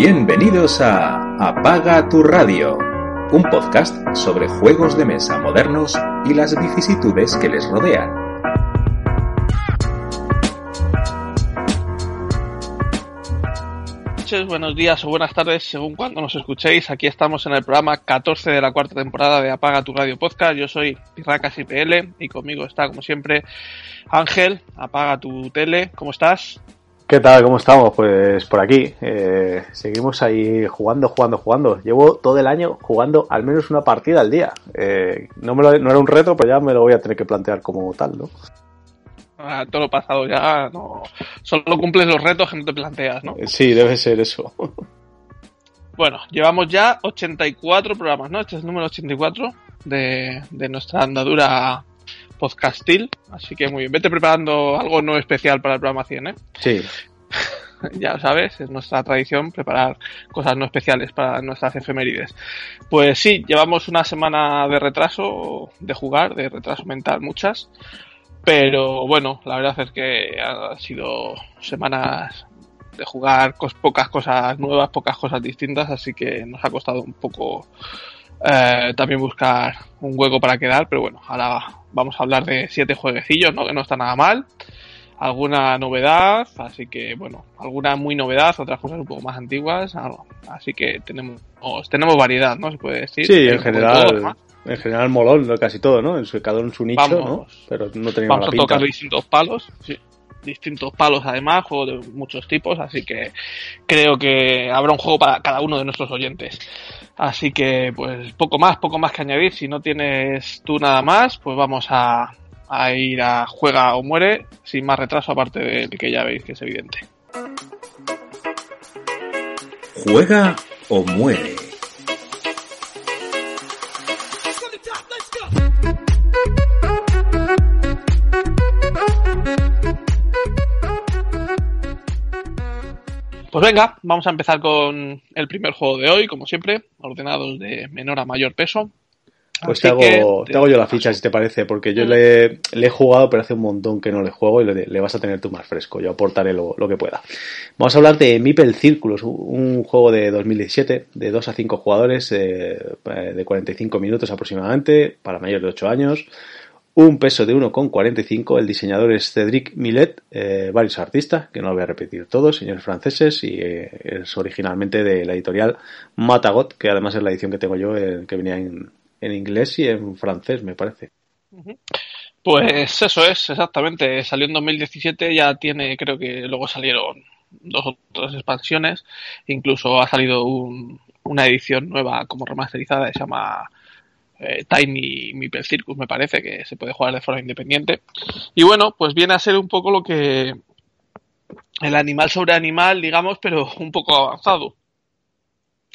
Bienvenidos a Apaga tu radio, un podcast sobre juegos de mesa modernos y las vicisitudes que les rodean. buenos días o buenas tardes, según cuando nos escuchéis. Aquí estamos en el programa 14 de la cuarta temporada de Apaga tu Radio Podcast. Yo soy Pirracas IPL y conmigo está, como siempre, Ángel. Apaga tu tele. ¿Cómo estás? ¿Qué tal? ¿Cómo estamos? Pues por aquí. Eh, seguimos ahí jugando, jugando, jugando. Llevo todo el año jugando al menos una partida al día. Eh, no, me lo, no era un reto, pero ya me lo voy a tener que plantear como tal, ¿no? Ah, todo lo pasado ya no. Solo cumples los retos que no te planteas, ¿no? Sí, debe ser eso. Bueno, llevamos ya 84 programas, ¿no? Este es el número 84 de, de nuestra andadura podcastil. Así que muy bien. Vete preparando algo no especial para el programa 100, ¿eh? Sí. ya sabes, es nuestra tradición preparar cosas no especiales para nuestras efemérides. Pues sí, llevamos una semana de retraso de jugar, de retraso mental, muchas. Pero bueno, la verdad es que han sido semanas de jugar pocas cosas nuevas, pocas cosas distintas, así que nos ha costado un poco eh, también buscar un hueco para quedar, pero bueno, ahora vamos a hablar de siete jueguecillos, ¿no? que no está nada mal. Alguna novedad, así que bueno, alguna muy novedad, otras cosas un poco más antiguas, así que tenemos tenemos variedad, ¿no? Se puede decir. Sí, en general, en general molón, casi todo, ¿no? En su, cada uno en su nicho, ¿no? Pero no teníamos Vamos a tocar distintos palos, sí. Distintos palos además, juegos de muchos tipos, así que creo que habrá un juego para cada uno de nuestros oyentes. Así que, pues, poco más, poco más que añadir. Si no tienes tú nada más, pues vamos a, a ir a Juega o Muere, sin más retraso, aparte del que ya veis que es evidente. Juega o Muere. Pues venga, vamos a empezar con el primer juego de hoy, como siempre, ordenados de menor a mayor peso. Pues te hago, te hago, yo la ficha, si te parece, porque yo le, le, he jugado, pero hace un montón que no le juego y le, le vas a tener tú más fresco. Yo aportaré lo, lo, que pueda. Vamos a hablar de Mipel Círculos, un juego de 2017, de 2 a 5 jugadores, eh, de 45 minutos aproximadamente, para mayores de 8 años. Un peso de 1,45. El diseñador es Cédric Millet, eh, varios artistas, que no lo voy a repetir todos, señores franceses, y eh, es originalmente de la editorial Matagot, que además es la edición que tengo yo, eh, que venía en, en inglés y en francés, me parece. Pues eso es, exactamente. Salió en 2017, ya tiene, creo que luego salieron dos o tres expansiones, incluso ha salido un, una edición nueva como remasterizada se llama eh, Tiny Meeple Circus, me parece, que se puede jugar de forma independiente. Y bueno, pues viene a ser un poco lo que el animal sobre animal, digamos, pero un poco avanzado.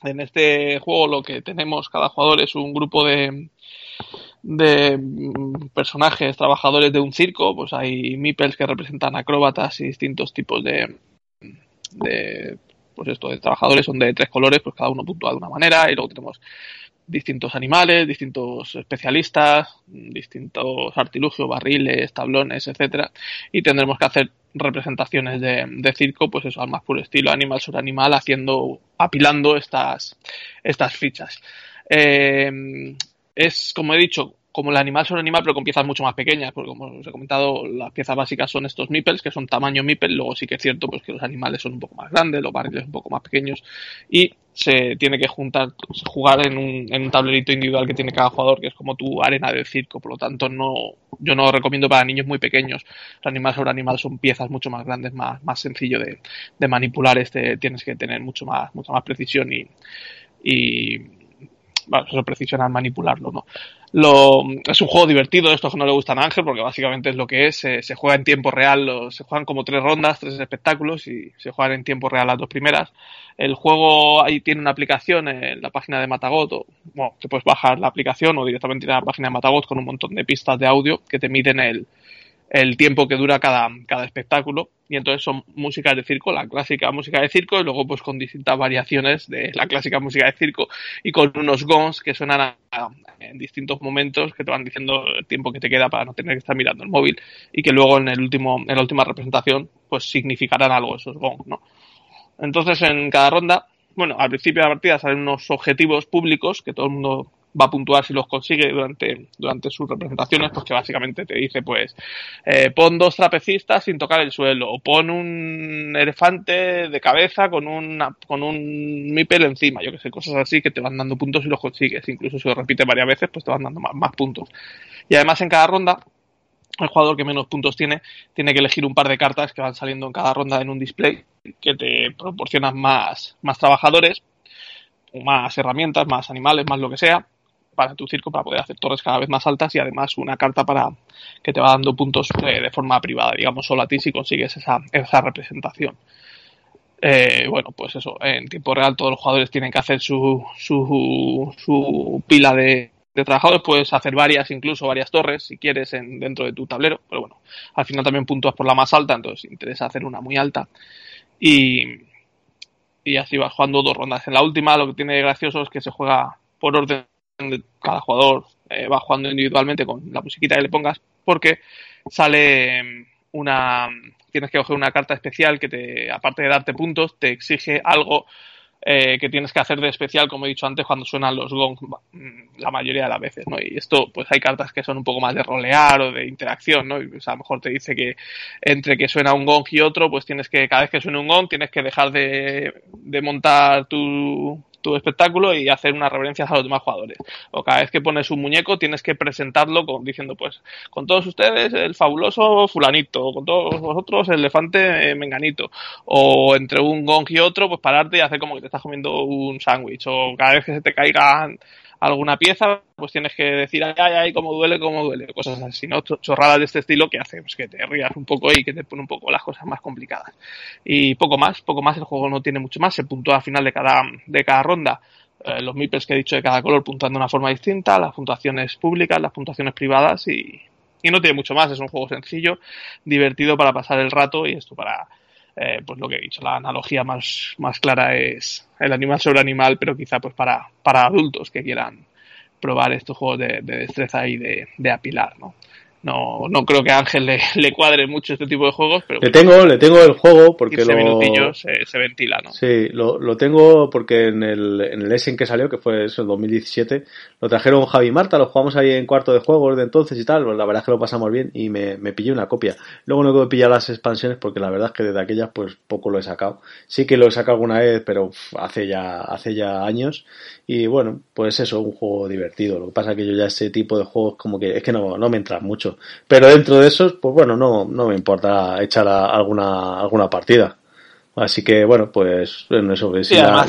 En este juego lo que tenemos cada jugador es un grupo de, de personajes, trabajadores de un circo, pues hay meeples que representan acróbatas y distintos tipos de, de pues esto, de trabajadores son de tres colores, pues cada uno puntúa de una manera, y luego tenemos distintos animales, distintos especialistas, distintos artilugios, barriles, tablones, etcétera, y tendremos que hacer representaciones de, circo, pues eso, al más puro estilo animal sobre animal, haciendo, apilando estas, estas fichas. Eh, es, como he dicho, como el animal sobre animal, pero con piezas mucho más pequeñas, porque como os he comentado, las piezas básicas son estos meeples, que son tamaño meeple, luego sí que es cierto pues que los animales son un poco más grandes, los barriles un poco más pequeños, y se tiene que juntar, jugar en un, en un tablerito individual que tiene cada jugador, que es como tu arena del circo, por lo tanto no, yo no recomiendo para niños muy pequeños, el animal sobre animal son piezas mucho más grandes, más, más sencillo de, de manipular, este tienes que tener mucho más, mucha más precisión y, y bueno, eso precisión al manipularlo, ¿no? Lo, es un juego divertido, esto que no le gustan a Ángel, porque básicamente es lo que es, se, se juega en tiempo real, lo, se juegan como tres rondas, tres espectáculos y se juegan en tiempo real las dos primeras. El juego ahí tiene una aplicación en la página de Matagot, o, bueno, te puedes bajar la aplicación o directamente ir a la página de Matagot con un montón de pistas de audio que te miden el, el tiempo que dura cada, cada espectáculo y entonces son músicas de circo, la clásica música de circo y luego pues con distintas variaciones de la clásica música de circo y con unos gongs que suenan en distintos momentos que te van diciendo el tiempo que te queda para no tener que estar mirando el móvil y que luego en el último en la última representación pues significarán algo esos gongs, ¿no? Entonces en cada ronda bueno, al principio de la partida salen unos objetivos públicos que todo el mundo va a puntuar si los consigue durante, durante sus representaciones, pues que básicamente te dice, pues, eh, pon dos trapecistas sin tocar el suelo, o pon un elefante de cabeza con, una, con un encima, yo que sé, cosas así que te van dando puntos si los consigues, incluso si lo repites varias veces, pues te van dando más, más puntos. Y además en cada ronda el jugador que menos puntos tiene tiene que elegir un par de cartas que van saliendo en cada ronda en un display que te proporcionan más, más trabajadores, más herramientas, más animales, más lo que sea para tu circo para poder hacer torres cada vez más altas y además una carta para que te va dando puntos de, forma privada, digamos, solo a ti si consigues esa, esa representación. Eh, bueno, pues eso, en tiempo real todos los jugadores tienen que hacer su, su, su pila de, trabajadores puedes hacer varias, incluso varias torres, si quieres, en, dentro de tu tablero. Pero bueno, al final también puntúas por la más alta, entonces interesa hacer una muy alta. Y, y así vas jugando dos rondas. En la última, lo que tiene gracioso es que se juega por orden de cada jugador, eh, va jugando individualmente con la musiquita que le pongas, porque sale una. Tienes que coger una carta especial que te, aparte de darte puntos, te exige algo eh, que tienes que hacer de especial, como he dicho antes, cuando suenan los gongs mm, la mayoría de las veces, ¿no? Y esto, pues hay cartas que son un poco más de rolear o de interacción, ¿no? Y pues, a lo mejor te dice que entre que suena un gong y otro, pues tienes que, cada vez que suene un gong, tienes que dejar de, de montar tu, tu espectáculo y hacer unas reverencias a los demás jugadores. O cada vez que pones un muñeco tienes que presentarlo con, diciendo, pues, con todos ustedes el fabuloso fulanito, con todos vosotros el elefante eh, menganito. O entre un gong y otro, pues pararte y hacer como que te estás comiendo un sándwich. O cada vez que se te caigan alguna pieza, pues tienes que decir, ay, ay, ay, cómo duele, cómo duele, cosas así, ¿no? Chorradas de este estilo que hace pues, que te rías un poco y que te pone un poco las cosas más complicadas. Y poco más, poco más, el juego no tiene mucho más, se puntúa al final de cada, de cada ronda. Eh, los MIPES que he dicho de cada color puntuando de una forma distinta, las puntuaciones públicas, las puntuaciones privadas y, y no tiene mucho más, es un juego sencillo, divertido para pasar el rato y esto para, eh, pues lo que he dicho, la analogía más, más clara es el animal sobre animal, pero quizá pues para, para adultos que quieran probar estos juegos de, de destreza y de, de apilar, ¿no? No, no creo que a Ángel le, le, cuadre mucho este tipo de juegos, pero... Le tengo, le tengo el juego porque lo... minutillos se, se, ventila, ¿no? Sí, lo, lo tengo porque en el, en el Essen que salió, que fue eso, el 2017, lo trajeron Javi y Marta, lo jugamos ahí en cuarto de juegos de entonces y tal, pues la verdad es que lo pasamos bien y me, me pillé una copia. Luego no puedo pillar las expansiones porque la verdad es que desde aquellas pues poco lo he sacado. Sí que lo he sacado alguna vez, pero hace ya, hace ya años y bueno, pues eso, un juego divertido. Lo que pasa es que yo ya ese tipo de juegos como que es que no, no me entran mucho. Pero dentro de esos, pues bueno, no, no me importa echar a, alguna, alguna partida. Así que bueno, pues bueno, eso que si, la,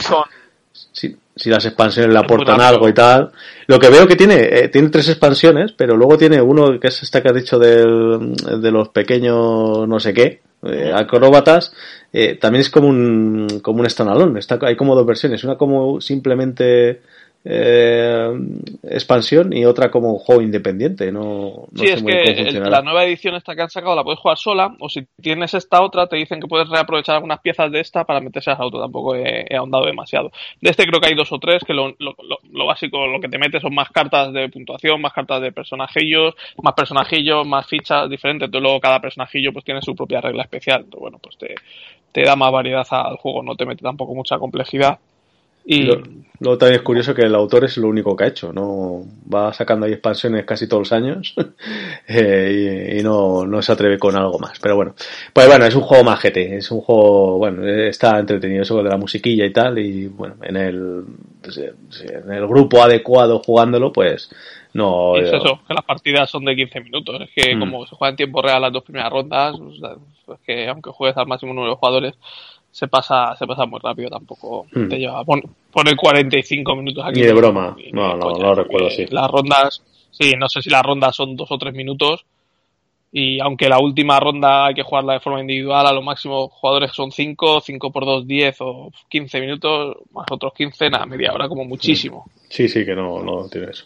si, si, las expansiones le aportan algo y tal. Lo que veo que tiene, eh, tiene tres expansiones, pero luego tiene uno que es esta que has dicho del, de los pequeños no sé qué, eh, acróbatas, eh, también es como un, como un standalone. Está, hay como dos versiones. Una como simplemente eh, expansión y otra como juego independiente. No, no sí, es que la nueva edición esta que han sacado la puedes jugar sola o si tienes esta otra te dicen que puedes reaprovechar algunas piezas de esta para meterse al auto. Tampoco he, he, ahondado demasiado. De este creo que hay dos o tres que lo, lo, lo, lo, básico, lo que te metes son más cartas de puntuación, más cartas de personajillos, más personajillos, más fichas diferentes. Entonces luego cada personajillo pues tiene su propia regla especial. Entonces, bueno, pues te, te da más variedad al juego, no te mete tampoco mucha complejidad. Y... Luego, luego, también es curioso que el autor es lo único que ha hecho, no va sacando ahí expansiones casi todos los años eh, y, y, no, no se atreve con algo más. Pero bueno, pues bueno, es un juego majete, es un juego, bueno, está entretenido eso de la musiquilla y tal, y bueno, en el, pues, en el grupo adecuado jugándolo, pues no. Es eso, que las partidas son de 15 minutos, es que mm. como se juega en tiempo real las dos primeras rondas, pues, que aunque juegues al máximo número de jugadores, se pasa, se pasa muy rápido, tampoco hmm. te lleva. Pon, pone 45 minutos aquí. Ni de broma, no, no, no, recuerdo así. Las rondas, sí, no sé si las rondas son dos o tres minutos. Y aunque la última ronda hay que jugarla de forma individual, a lo máximo jugadores son 5, 5 por 2, 10 o 15 minutos, más otros 15, nada, media hora como muchísimo. Sí, sí, que no, no tiene eso.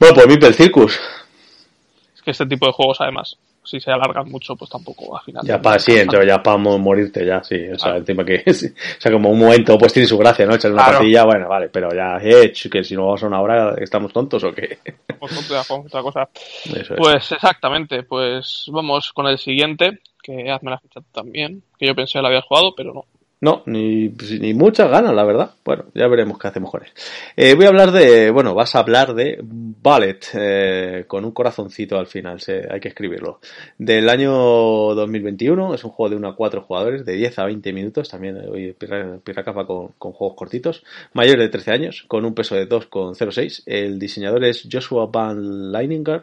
Bueno, pues Mipel Circus. Es que este tipo de juegos, además, si se alargan mucho, pues tampoco al final. Ya para sí, entonces ya para morirte, ya, sí. O sea, el tema que, sí. o sea, como un momento, pues tiene su gracia, ¿no? Echar una claro. partida, bueno, vale, pero ya, eh, que si no vamos a una hora, ¿estamos tontos o qué? otra cosa. Eso pues es. exactamente, pues vamos con el siguiente, que hazme la ficha también, que yo pensé que la había jugado, pero no. No, ni, pues, ni muchas ganas, la verdad. Bueno, ya veremos qué hacemos con él. Eh, voy a hablar de, bueno, vas a hablar de Ballet, eh, con un corazoncito al final, hay que escribirlo. Del año 2021, es un juego de 1 a 4 jugadores, de 10 a 20 minutos, también hoy Piracapa con, con juegos cortitos, mayor de 13 años, con un peso de 2,06. El diseñador es Joshua Van Leininger,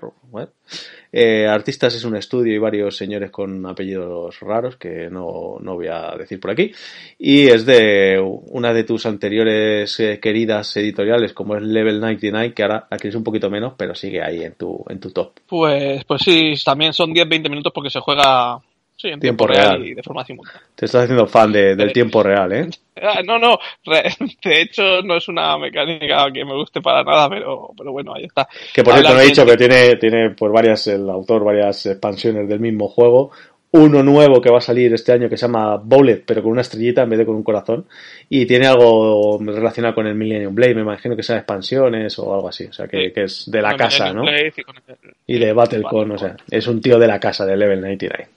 eh, artistas es un estudio y varios señores con apellidos raros que no, no, voy a decir por aquí. Y es de una de tus anteriores eh, queridas editoriales como es Level 99, que ahora aquí es un poquito menos, pero sigue ahí en tu, en tu top. Pues, pues sí, también son 10-20 minutos porque se juega Sí, en tiempo, real. y de forma simultánea. Te estás haciendo fan del tiempo real, ¿eh? Ah, no, no, de hecho no es una mecánica que me guste para nada, pero, pero bueno, ahí está. Que por cierto no he dicho que tiene, tiene por varias, el autor, varias expansiones del mismo juego. Uno nuevo que va a salir este año que se llama Bowlet, pero con una estrellita en vez de con un corazón. Y tiene algo relacionado con el Millennium Blade, me imagino que sean expansiones o algo así. O sea, que, es de la casa, ¿no? Y, de Battlecon, o sea, es un tío de la casa de Level 99.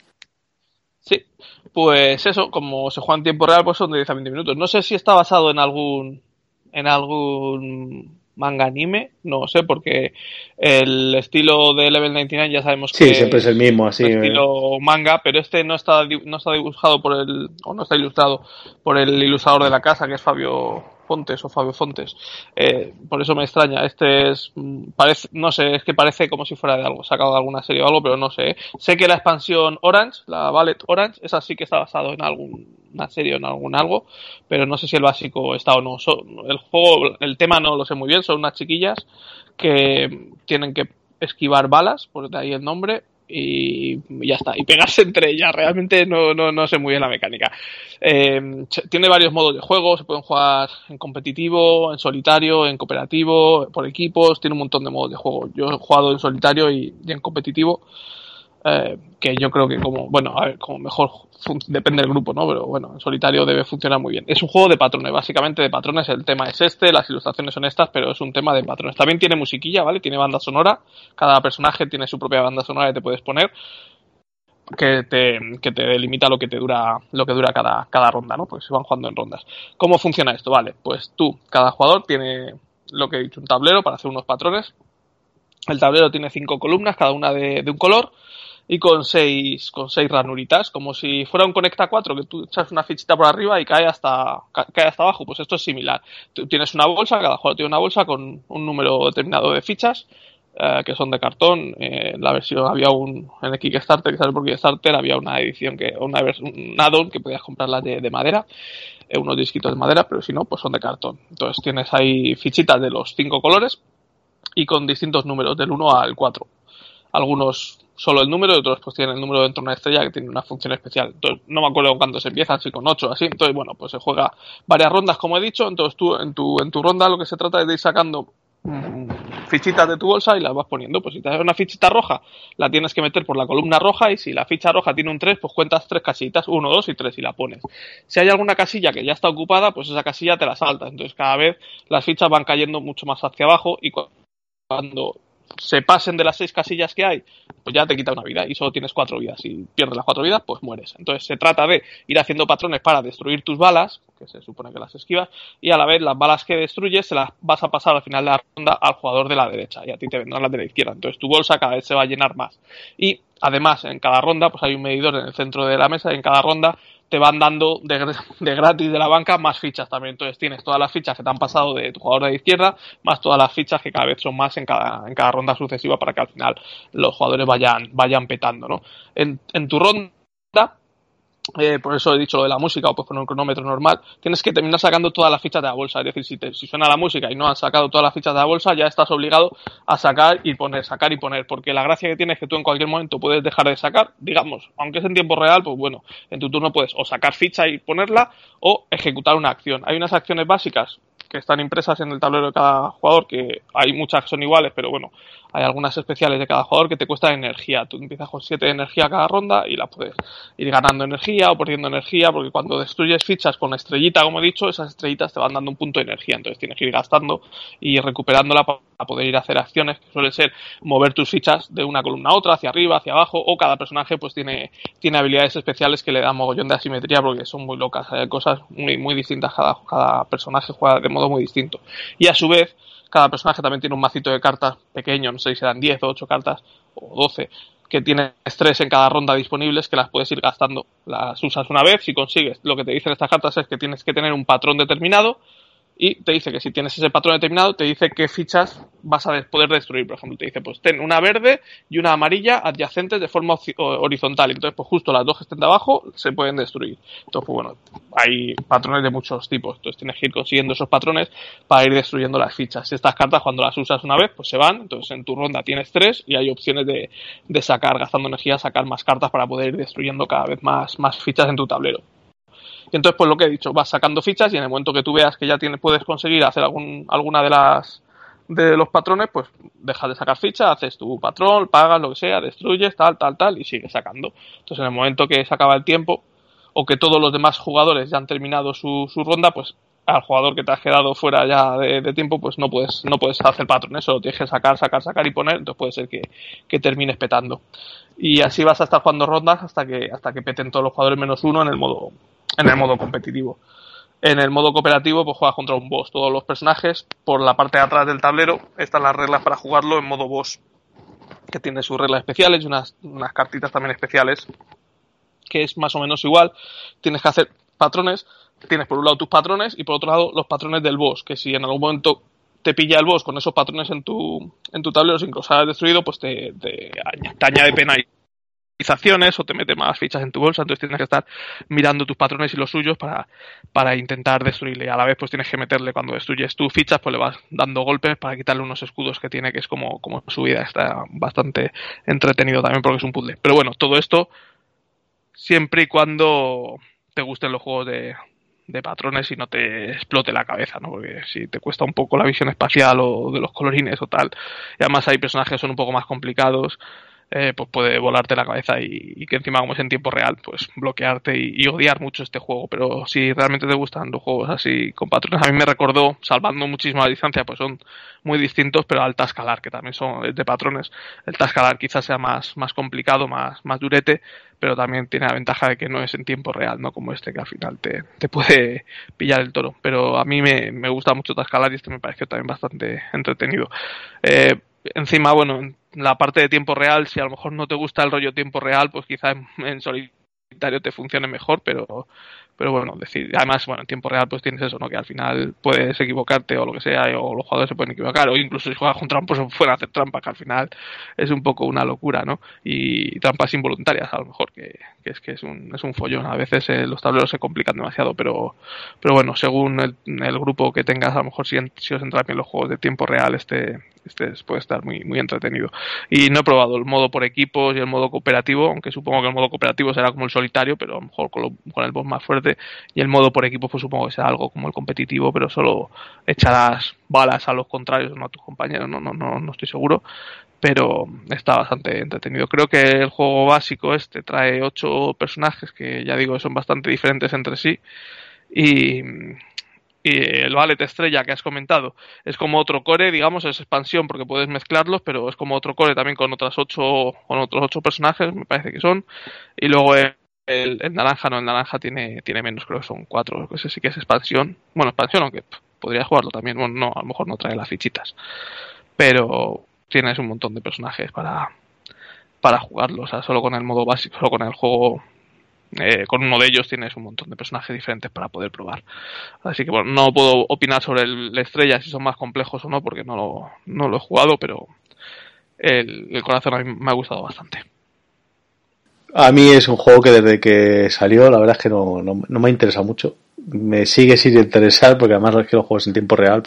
Sí, pues eso, como se juega en tiempo real, pues son de 10 a 20 minutos. No sé si está basado en algún en algún manga anime, no sé, porque el estilo de Level 99 ya sabemos que sí, siempre es el mismo, así. El estilo manga, pero este no está no está dibujado por el o no está ilustrado por el ilustrador de la casa, que es Fabio Fontes o Fabio Fontes. Eh, por eso me extraña. Este es, mm, parece, no sé, es que parece como si fuera de algo, sacado de alguna serie o algo, pero no sé. Sé que la expansión Orange, la Ballet Orange, esa sí que está basado en alguna serie o en algún algo, pero no sé si el básico está o no. el juego, el tema no lo sé muy bien, son unas chiquillas que tienen que esquivar balas, por de ahí el nombre, y ya está. Y pegarse entre ellas. Realmente no, no, no sé muy bien la mecánica. Eh, tiene varios modos de juego. Se pueden jugar en competitivo, en solitario, en cooperativo, por equipos. Tiene un montón de modos de juego. Yo he jugado en solitario y en competitivo. Eh, que yo creo que como, bueno, a ver, como mejor depende del grupo, ¿no? Pero bueno, en solitario debe funcionar muy bien. Es un juego de patrones, básicamente de patrones, el tema es este, las ilustraciones son estas, pero es un tema de patrones. También tiene musiquilla, ¿vale? Tiene banda sonora, cada personaje tiene su propia banda sonora que te puedes poner que te, que te delimita lo que te dura, lo que dura cada, cada ronda, ¿no? Pues se van jugando en rondas. ¿Cómo funciona esto? Vale, pues tú, cada jugador tiene lo que he dicho, un tablero para hacer unos patrones. El tablero tiene cinco columnas, cada una de un color y con seis, con seis ranuritas, como si fuera un Conecta 4, que tú echas una fichita por arriba y cae hasta, cae hasta abajo. Pues esto es similar. Tú tienes una bolsa, cada jugador tiene una bolsa con un número determinado de fichas, eh, que son de cartón. Eh, la versión había un, en el Kickstarter, que sale por Kickstarter, había una edición que, una un add-on que podías comprarlas de, de madera, eh, unos disquitos de madera, pero si no, pues son de cartón. Entonces tienes ahí fichitas de los cinco colores y con distintos números, del 1 al 4. Algunos solo el número y otros pues tienen el número dentro de una estrella que tiene una función especial. Entonces, no me acuerdo cuándo se empieza, si con 8 así. Entonces, bueno, pues se juega varias rondas, como he dicho. Entonces, tú en tu, en tu ronda lo que se trata es de ir sacando fichitas de tu bolsa y las vas poniendo. Pues si te das una fichita roja, la tienes que meter por la columna roja y si la ficha roja tiene un 3, pues cuentas tres casillitas, 1, 2 y 3 y la pones. Si hay alguna casilla que ya está ocupada, pues esa casilla te la saltas. Entonces cada vez las fichas van cayendo mucho más hacia abajo y cuando se pasen de las seis casillas que hay, pues ya te quita una vida y solo tienes cuatro vidas. Si pierdes las cuatro vidas, pues mueres. Entonces se trata de ir haciendo patrones para destruir tus balas, que se supone que las esquivas, y a la vez las balas que destruyes se las vas a pasar al final de la ronda al jugador de la derecha y a ti te vendrán las de la izquierda. Entonces tu bolsa cada vez se va a llenar más. Y además en cada ronda pues hay un medidor en el centro de la mesa y en cada ronda te van dando de, de, gratis de la banca más fichas también. Entonces tienes todas las fichas que te han pasado de tu jugador de izquierda, más todas las fichas que cada vez son más en cada, en cada ronda sucesiva para que al final los jugadores vayan, vayan petando, ¿no? En, en tu ronda eh, por eso he dicho lo de la música, o pues poner un cronómetro normal, tienes que terminar sacando todas las fichas de la bolsa. Es decir, si, te, si suena la música y no has sacado todas las fichas de la bolsa, ya estás obligado a sacar y poner, sacar y poner. Porque la gracia que tiene es que tú en cualquier momento puedes dejar de sacar, digamos, aunque es en tiempo real, pues bueno, en tu turno puedes o sacar ficha y ponerla o ejecutar una acción. Hay unas acciones básicas que están impresas en el tablero de cada jugador, que hay muchas que son iguales, pero bueno, hay algunas especiales de cada jugador que te cuestan energía. Tú empiezas con 7 de energía cada ronda y la puedes ir ganando energía o perdiendo energía, porque cuando destruyes fichas con estrellita, como he dicho, esas estrellitas te van dando un punto de energía. Entonces tienes que ir gastando y recuperándola para poder ir a hacer acciones que suelen ser mover tus fichas de una columna a otra, hacia arriba, hacia abajo, o cada personaje pues tiene, tiene habilidades especiales que le dan mogollón de asimetría porque son muy locas, hay cosas muy, muy distintas, cada, cada personaje juega de modo muy distinto. Y a su vez, cada personaje también tiene un macito de cartas pequeño, no sé si serán 10 o 8 cartas o 12, que tienes tres en cada ronda disponibles que las puedes ir gastando. Las usas una vez, si consigues, lo que te dicen estas cartas es que tienes que tener un patrón determinado y te dice que si tienes ese patrón determinado, te dice qué fichas vas a poder destruir. Por ejemplo, te dice, pues ten una verde y una amarilla adyacentes de forma horizontal. Entonces, pues justo las dos que estén de abajo se pueden destruir. Entonces, pues bueno, hay patrones de muchos tipos. Entonces, tienes que ir consiguiendo esos patrones para ir destruyendo las fichas. Estas cartas, cuando las usas una vez, pues se van. Entonces, en tu ronda tienes tres y hay opciones de, de sacar, gastando energía, sacar más cartas para poder ir destruyendo cada vez más, más fichas en tu tablero. Y entonces, pues lo que he dicho, vas sacando fichas y en el momento que tú veas que ya tienes, puedes conseguir hacer algún, alguna de las de los patrones, pues dejas de sacar fichas, haces tu patrón, pagas lo que sea, destruyes, tal, tal, tal, y sigues sacando. Entonces, en el momento que se acaba el tiempo, o que todos los demás jugadores ya han terminado su, su ronda, pues al jugador que te has quedado fuera ya de, tiempo, pues no puedes, no puedes hacer patrones, solo tienes que sacar, sacar, sacar y poner, entonces puede ser que, que termines petando. Y así vas a estar jugando rondas hasta que, hasta que peten todos los jugadores menos uno en el modo, en el modo competitivo. En el modo cooperativo, pues juegas contra un boss. Todos los personajes, por la parte de atrás del tablero, están las reglas para jugarlo en modo boss. Que tiene sus reglas especiales y unas, unas cartitas también especiales. Que es más o menos igual. Tienes que hacer patrones. Tienes por un lado tus patrones y por otro lado los patrones del boss. Que si en algún momento te pilla el boss con esos patrones en tu, en tu tablero sin que los hayas destruido, pues te, te, te añade pena y o te mete más fichas en tu bolsa, entonces tienes que estar mirando tus patrones y los suyos para, para intentar destruirle. A la vez, pues tienes que meterle cuando destruyes tus fichas, pues le vas dando golpes para quitarle unos escudos que tiene, que es como, como su vida. Está bastante entretenido también porque es un puzzle. Pero bueno, todo esto siempre y cuando te gusten los juegos de, de patrones y no te explote la cabeza, ¿no? Porque si te cuesta un poco la visión espacial o de los colorines o tal, y además hay personajes que son un poco más complicados, eh, pues puede volarte la cabeza y, que encima como es en tiempo real, pues bloquearte y, odiar mucho este juego. Pero si realmente te gustan los juegos así con patrones, a mí me recordó, salvando muchísima distancia, pues son muy distintos, pero al Tascalar, que también son de patrones. El Tascalar quizás sea más, más complicado, más, más durete, pero también tiene la ventaja de que no es en tiempo real, no como este que al final te, te puede pillar el toro. Pero a mí me, me gusta mucho Tascalar y este me parece también bastante entretenido. Eh, encima, bueno, en la parte de tiempo real, si a lo mejor no te gusta el rollo tiempo real, pues quizá en, en solitario te funcione mejor, pero pero bueno, decir, además, bueno, en tiempo real pues tienes eso, ¿no? Que al final puedes equivocarte o lo que sea, o los jugadores se pueden equivocar, o incluso si juegas con trampas pues fuera a hacer trampas, que al final es un poco una locura, ¿no? Y trampas involuntarias, a lo mejor, que, es que es un, es un follón. A veces eh, los tableros se complican demasiado, pero, pero bueno, según el, grupo que tengas, a lo mejor si, si os entran bien los juegos de tiempo real, este, este puede estar muy, muy entretenido. Y no he probado el modo por equipos y el modo cooperativo, aunque supongo que el modo cooperativo será como el solitario, pero a lo mejor con, con el boss más fuerte. Y el modo por equipos, pues supongo que será algo como el competitivo, pero solo echarás balas a los contrarios, no a tus compañeros, no, no, no, no estoy seguro. Pero está bastante entretenido. Creo que el juego básico este trae ocho personajes que ya digo son bastante diferentes entre sí. Y, y el Ballet Estrella que has comentado es como otro core, digamos, es expansión porque puedes mezclarlos, pero es como otro core también con otras ocho, con otros ocho personajes, me parece que son. Y luego el, naranja, no, el naranja tiene, tiene menos, creo que son cuatro, ese sí que es expansión. Bueno, expansión, aunque podría jugarlo también, bueno, no, a lo mejor no trae las fichitas. Pero tienes un montón de personajes para, para jugarlo, o sea, solo con el modo básico, solo con el juego eh, con uno de ellos tienes un montón de personajes diferentes para poder probar. Así que bueno, no puedo opinar sobre el, la estrella si son más complejos o no, porque no lo, no lo he jugado, pero el, corazón a me ha gustado bastante. A mí es un juego que desde que salió, la verdad es que no, no, no me ha interesado mucho. Me sigue sin interesar porque además es que los juegos en tiempo real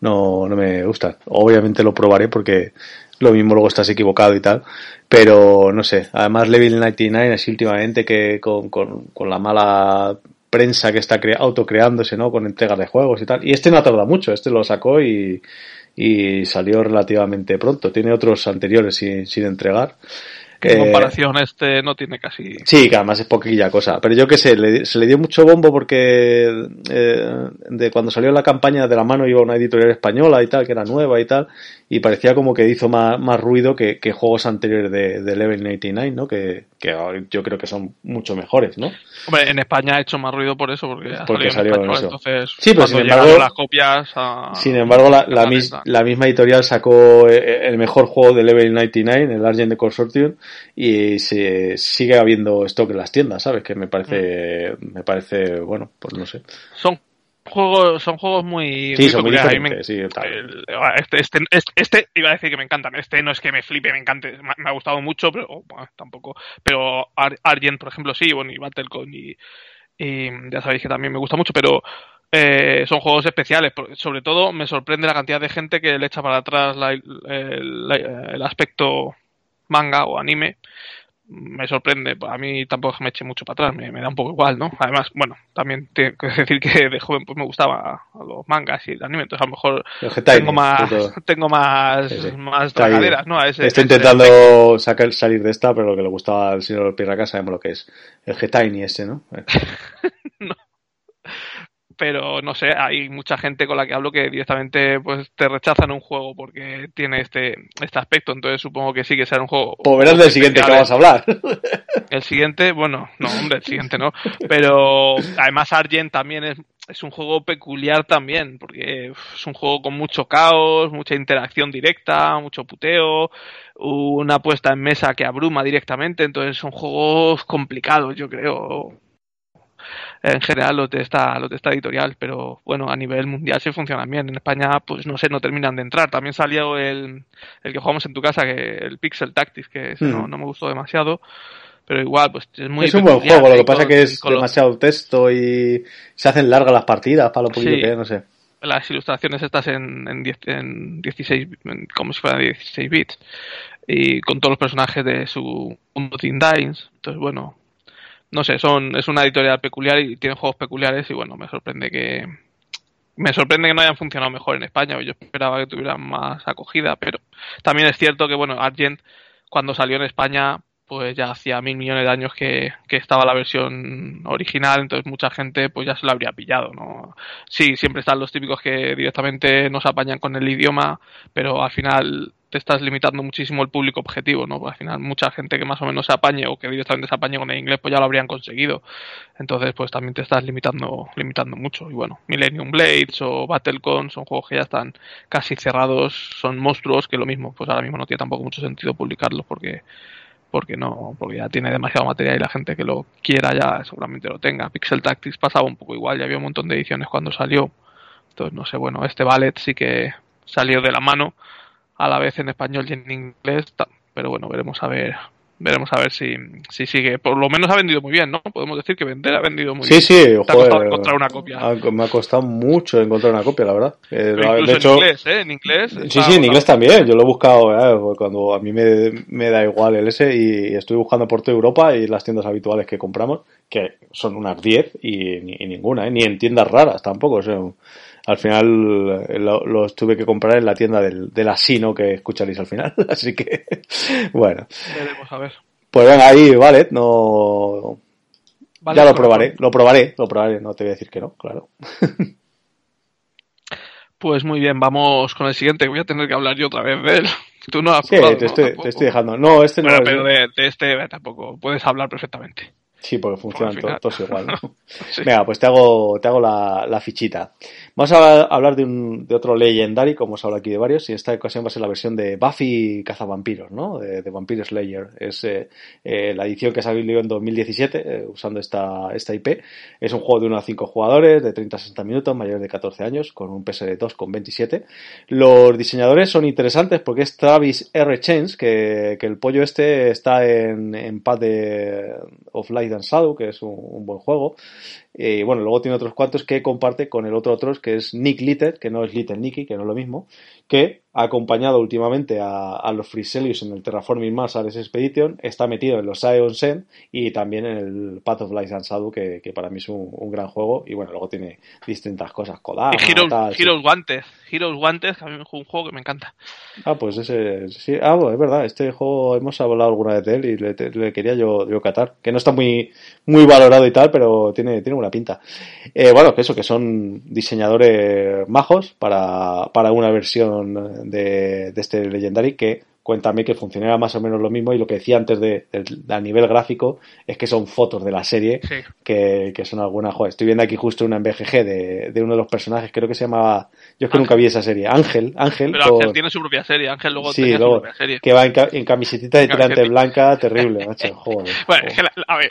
no, no me gustan. Obviamente lo probaré porque lo mismo luego estás equivocado y tal, pero no sé, además Level 99 así últimamente que con, con, con la mala prensa que está crea autocreándose, ¿no? Con entregas de juegos y tal. Y este no ha tardado mucho, este lo sacó y, y salió relativamente pronto. Tiene otros anteriores sin, sin entregar. En comparación, este no tiene casi. Sí, que además es poquilla cosa. Pero yo qué sé, se le dio mucho bombo porque eh, de cuando salió la campaña de la mano iba una editorial española y tal, que era nueva y tal, y parecía como que hizo más, más ruido que, que, juegos anteriores de, de Level 99, ¿no? Que, que, yo creo que son mucho mejores, ¿no? Hombre, en España ha hecho más ruido por eso, porque, porque salió en español, entonces sí, pero sin embargo, las copias a, sin embargo la, la, mis, la, misma editorial sacó eh, el mejor juego de Level 99, el Argent de Consortium, y se sigue habiendo stock en las tiendas, ¿sabes? Que me parece, mm. me parece, bueno, pues no sé. Son juegos son juegos muy, sí, muy son muy diferentes, sí, este, este, este, este, iba a decir que me encantan. Este no es que me flipe me encante me ha gustado mucho pero bueno, tampoco. Pero Argent por ejemplo sí bueno y Battlecon y, y ya sabéis que también me gusta mucho pero eh, son juegos especiales. Sobre todo me sorprende la cantidad de gente que le echa para atrás la, el aspecto manga o anime me sorprende. A mí tampoco me eche mucho para atrás, me, da un poco igual, ¿no? Además, bueno, también tengo que decir que de joven pues me gustaba los mangas y el anime, entonces a lo mejor tengo más, tengo más, más tragaderas, ¿no? ese, Estoy intentando sacar, salir de esta, pero lo que le gustaba al señor Pirraca sabemos lo que es. El Getaini ese, ¿no? pero no sé, hay mucha gente con la que hablo que directamente pues te rechazan un juego porque tiene este, este aspecto, entonces supongo que sí que será un juego. Pues verás del siguiente que vas a hablar. El siguiente, bueno, no, hombre, el siguiente no, pero además Argent también es, es un juego peculiar también, porque es un juego con mucho caos, mucha interacción directa, mucho puteo, una puesta en mesa que abruma directamente, entonces son juegos complicados, yo creo en general los de esta, los de esta editorial, pero bueno, a nivel mundial sí funcionan bien. En España, pues no sé, no terminan de entrar. También salió el, el que jugamos en tu casa, que el Pixel Tactics, que no, mm. no, me gustó demasiado. Pero igual, pues es muy. Es un buen juego, lo que pasa es que es demasiado texto y se hacen largas las partidas para lo poquito que no sé. Las ilustraciones estas en, en, en 16, como si fueran 16 bits, y con todos los personajes de su mundo Teen. Entonces, bueno, no sé, son, es una editorial peculiar y tiene juegos peculiares y bueno, me sorprende que me sorprende que no hayan funcionado mejor en España, yo esperaba que tuvieran más acogida, pero también es cierto que bueno, Argent cuando salió en España pues ya hacía mil millones de años que, que, estaba la versión original, entonces mucha gente pues ya se lo habría pillado, ¿no? Sí, siempre están los típicos que directamente nos apañan con el idioma, pero al final te estás limitando muchísimo el público objetivo, ¿no? Al final mucha gente que más o menos se apañe o que directamente se apañe con el inglés, pues ya lo habrían conseguido. Entonces, pues también te estás limitando, limitando mucho. Y bueno, Millennium Blades o Battlecon son juegos que ya están casi cerrados, son monstruos que lo mismo, pues ahora mismo no tiene tampoco mucho sentido publicarlos porque porque no, porque ya tiene demasiado material y la gente que lo quiera ya seguramente lo tenga. Pixel Tactics pasaba un poco igual, ya había un montón de ediciones cuando salió. Entonces, no sé, bueno, este ballet sí que salió de la mano a la vez en español y en inglés, pero bueno, veremos a ver veremos a ver si, si sigue. Por lo menos ha vendido muy bien, ¿no? Podemos decir que vender ha vendido muy bien. Sí, sí, Te ha costado encontrar una copia. me ha costado mucho encontrar una copia, la verdad. Eh, de hecho, en inglés, ¿eh? En inglés. Sí, sí, en inglés también. Yo lo he buscado ¿eh? cuando a mí me, me, da igual el S y estoy buscando por toda Europa y las tiendas habituales que compramos, que son unas 10 y, ni, ninguna, ¿eh? ni en tiendas raras tampoco. O sea, al final eh, los tuve que comprar en la tienda del, del asino que escucharéis al final. Así que, bueno. Veremos a ver. Pues venga, ahí, vale, no. ya lo probaré, lo probaré, lo probaré, no te voy a decir que no, claro. Pues muy bien, vamos con el siguiente. Voy a tener que hablar yo otra vez de él. Tú no has sí, te, estoy, te estoy dejando. No, este bueno, no. Pero de, de, este tampoco. Puedes hablar perfectamente. Sí, porque funcionan todos igual. ¿no? sí. Venga, pues te hago, te hago la, la fichita. Vamos a hablar de, un, de otro Legendary, como os habla aquí de varios, y esta ocasión va a ser la versión de Buffy Cazavampiros, ¿no? De, de Vampire Slayer. Es eh, eh, la edición que salió en 2017, eh, usando esta, IP. Es un juego de 1 a 5 jugadores, de 30 a 60 minutos, mayores de 14 años, con un PS de 2 con 27. Los diseñadores son interesantes porque es Travis R. Chains, que, el pollo este está en, en Path de, of Light and Shadow, que es un buen juego. Y bueno, luego tiene otros cuantos que comparte con el otro otros, que es Nick Little, que no es Little Nicky, que no es lo mismo, que ha acompañado últimamente a, a los Friselius en el Terraforming Mars Ares Expedition, está metido en los Aeon Sen y también en el Path of Light and Shadow, que, que para mí es un, gran juego. Y bueno, luego tiene distintas cosas, Kodama, Heroes, Heroes Wanted, Heroes Wanted, que a mí es un juego que me encanta. Ah, pues ese, sí, ah, bueno, es verdad, este juego hemos hablado alguna vez de él y le, quería yo, yo catar, que no está muy, muy valorado y tal, pero tiene, tiene buena pinta. Eh, bueno, que eso, que son diseñadores majos para, para una versión de, de este Legendary que cuéntame que funcionaba más o menos lo mismo y lo que decía antes de, a nivel gráfico es que son fotos de la serie que, que, son algunas. Joder, estoy viendo aquí justo una MVG de, de uno de los personajes creo que se llamaba yo es que nunca vi esa serie. Ángel Ángel pero Ángel tiene su propia serie Ángel luego sí, luego, su propia serie. que va en, en camisetita de tirante blanca terrible macho joder, bueno, es que a ver.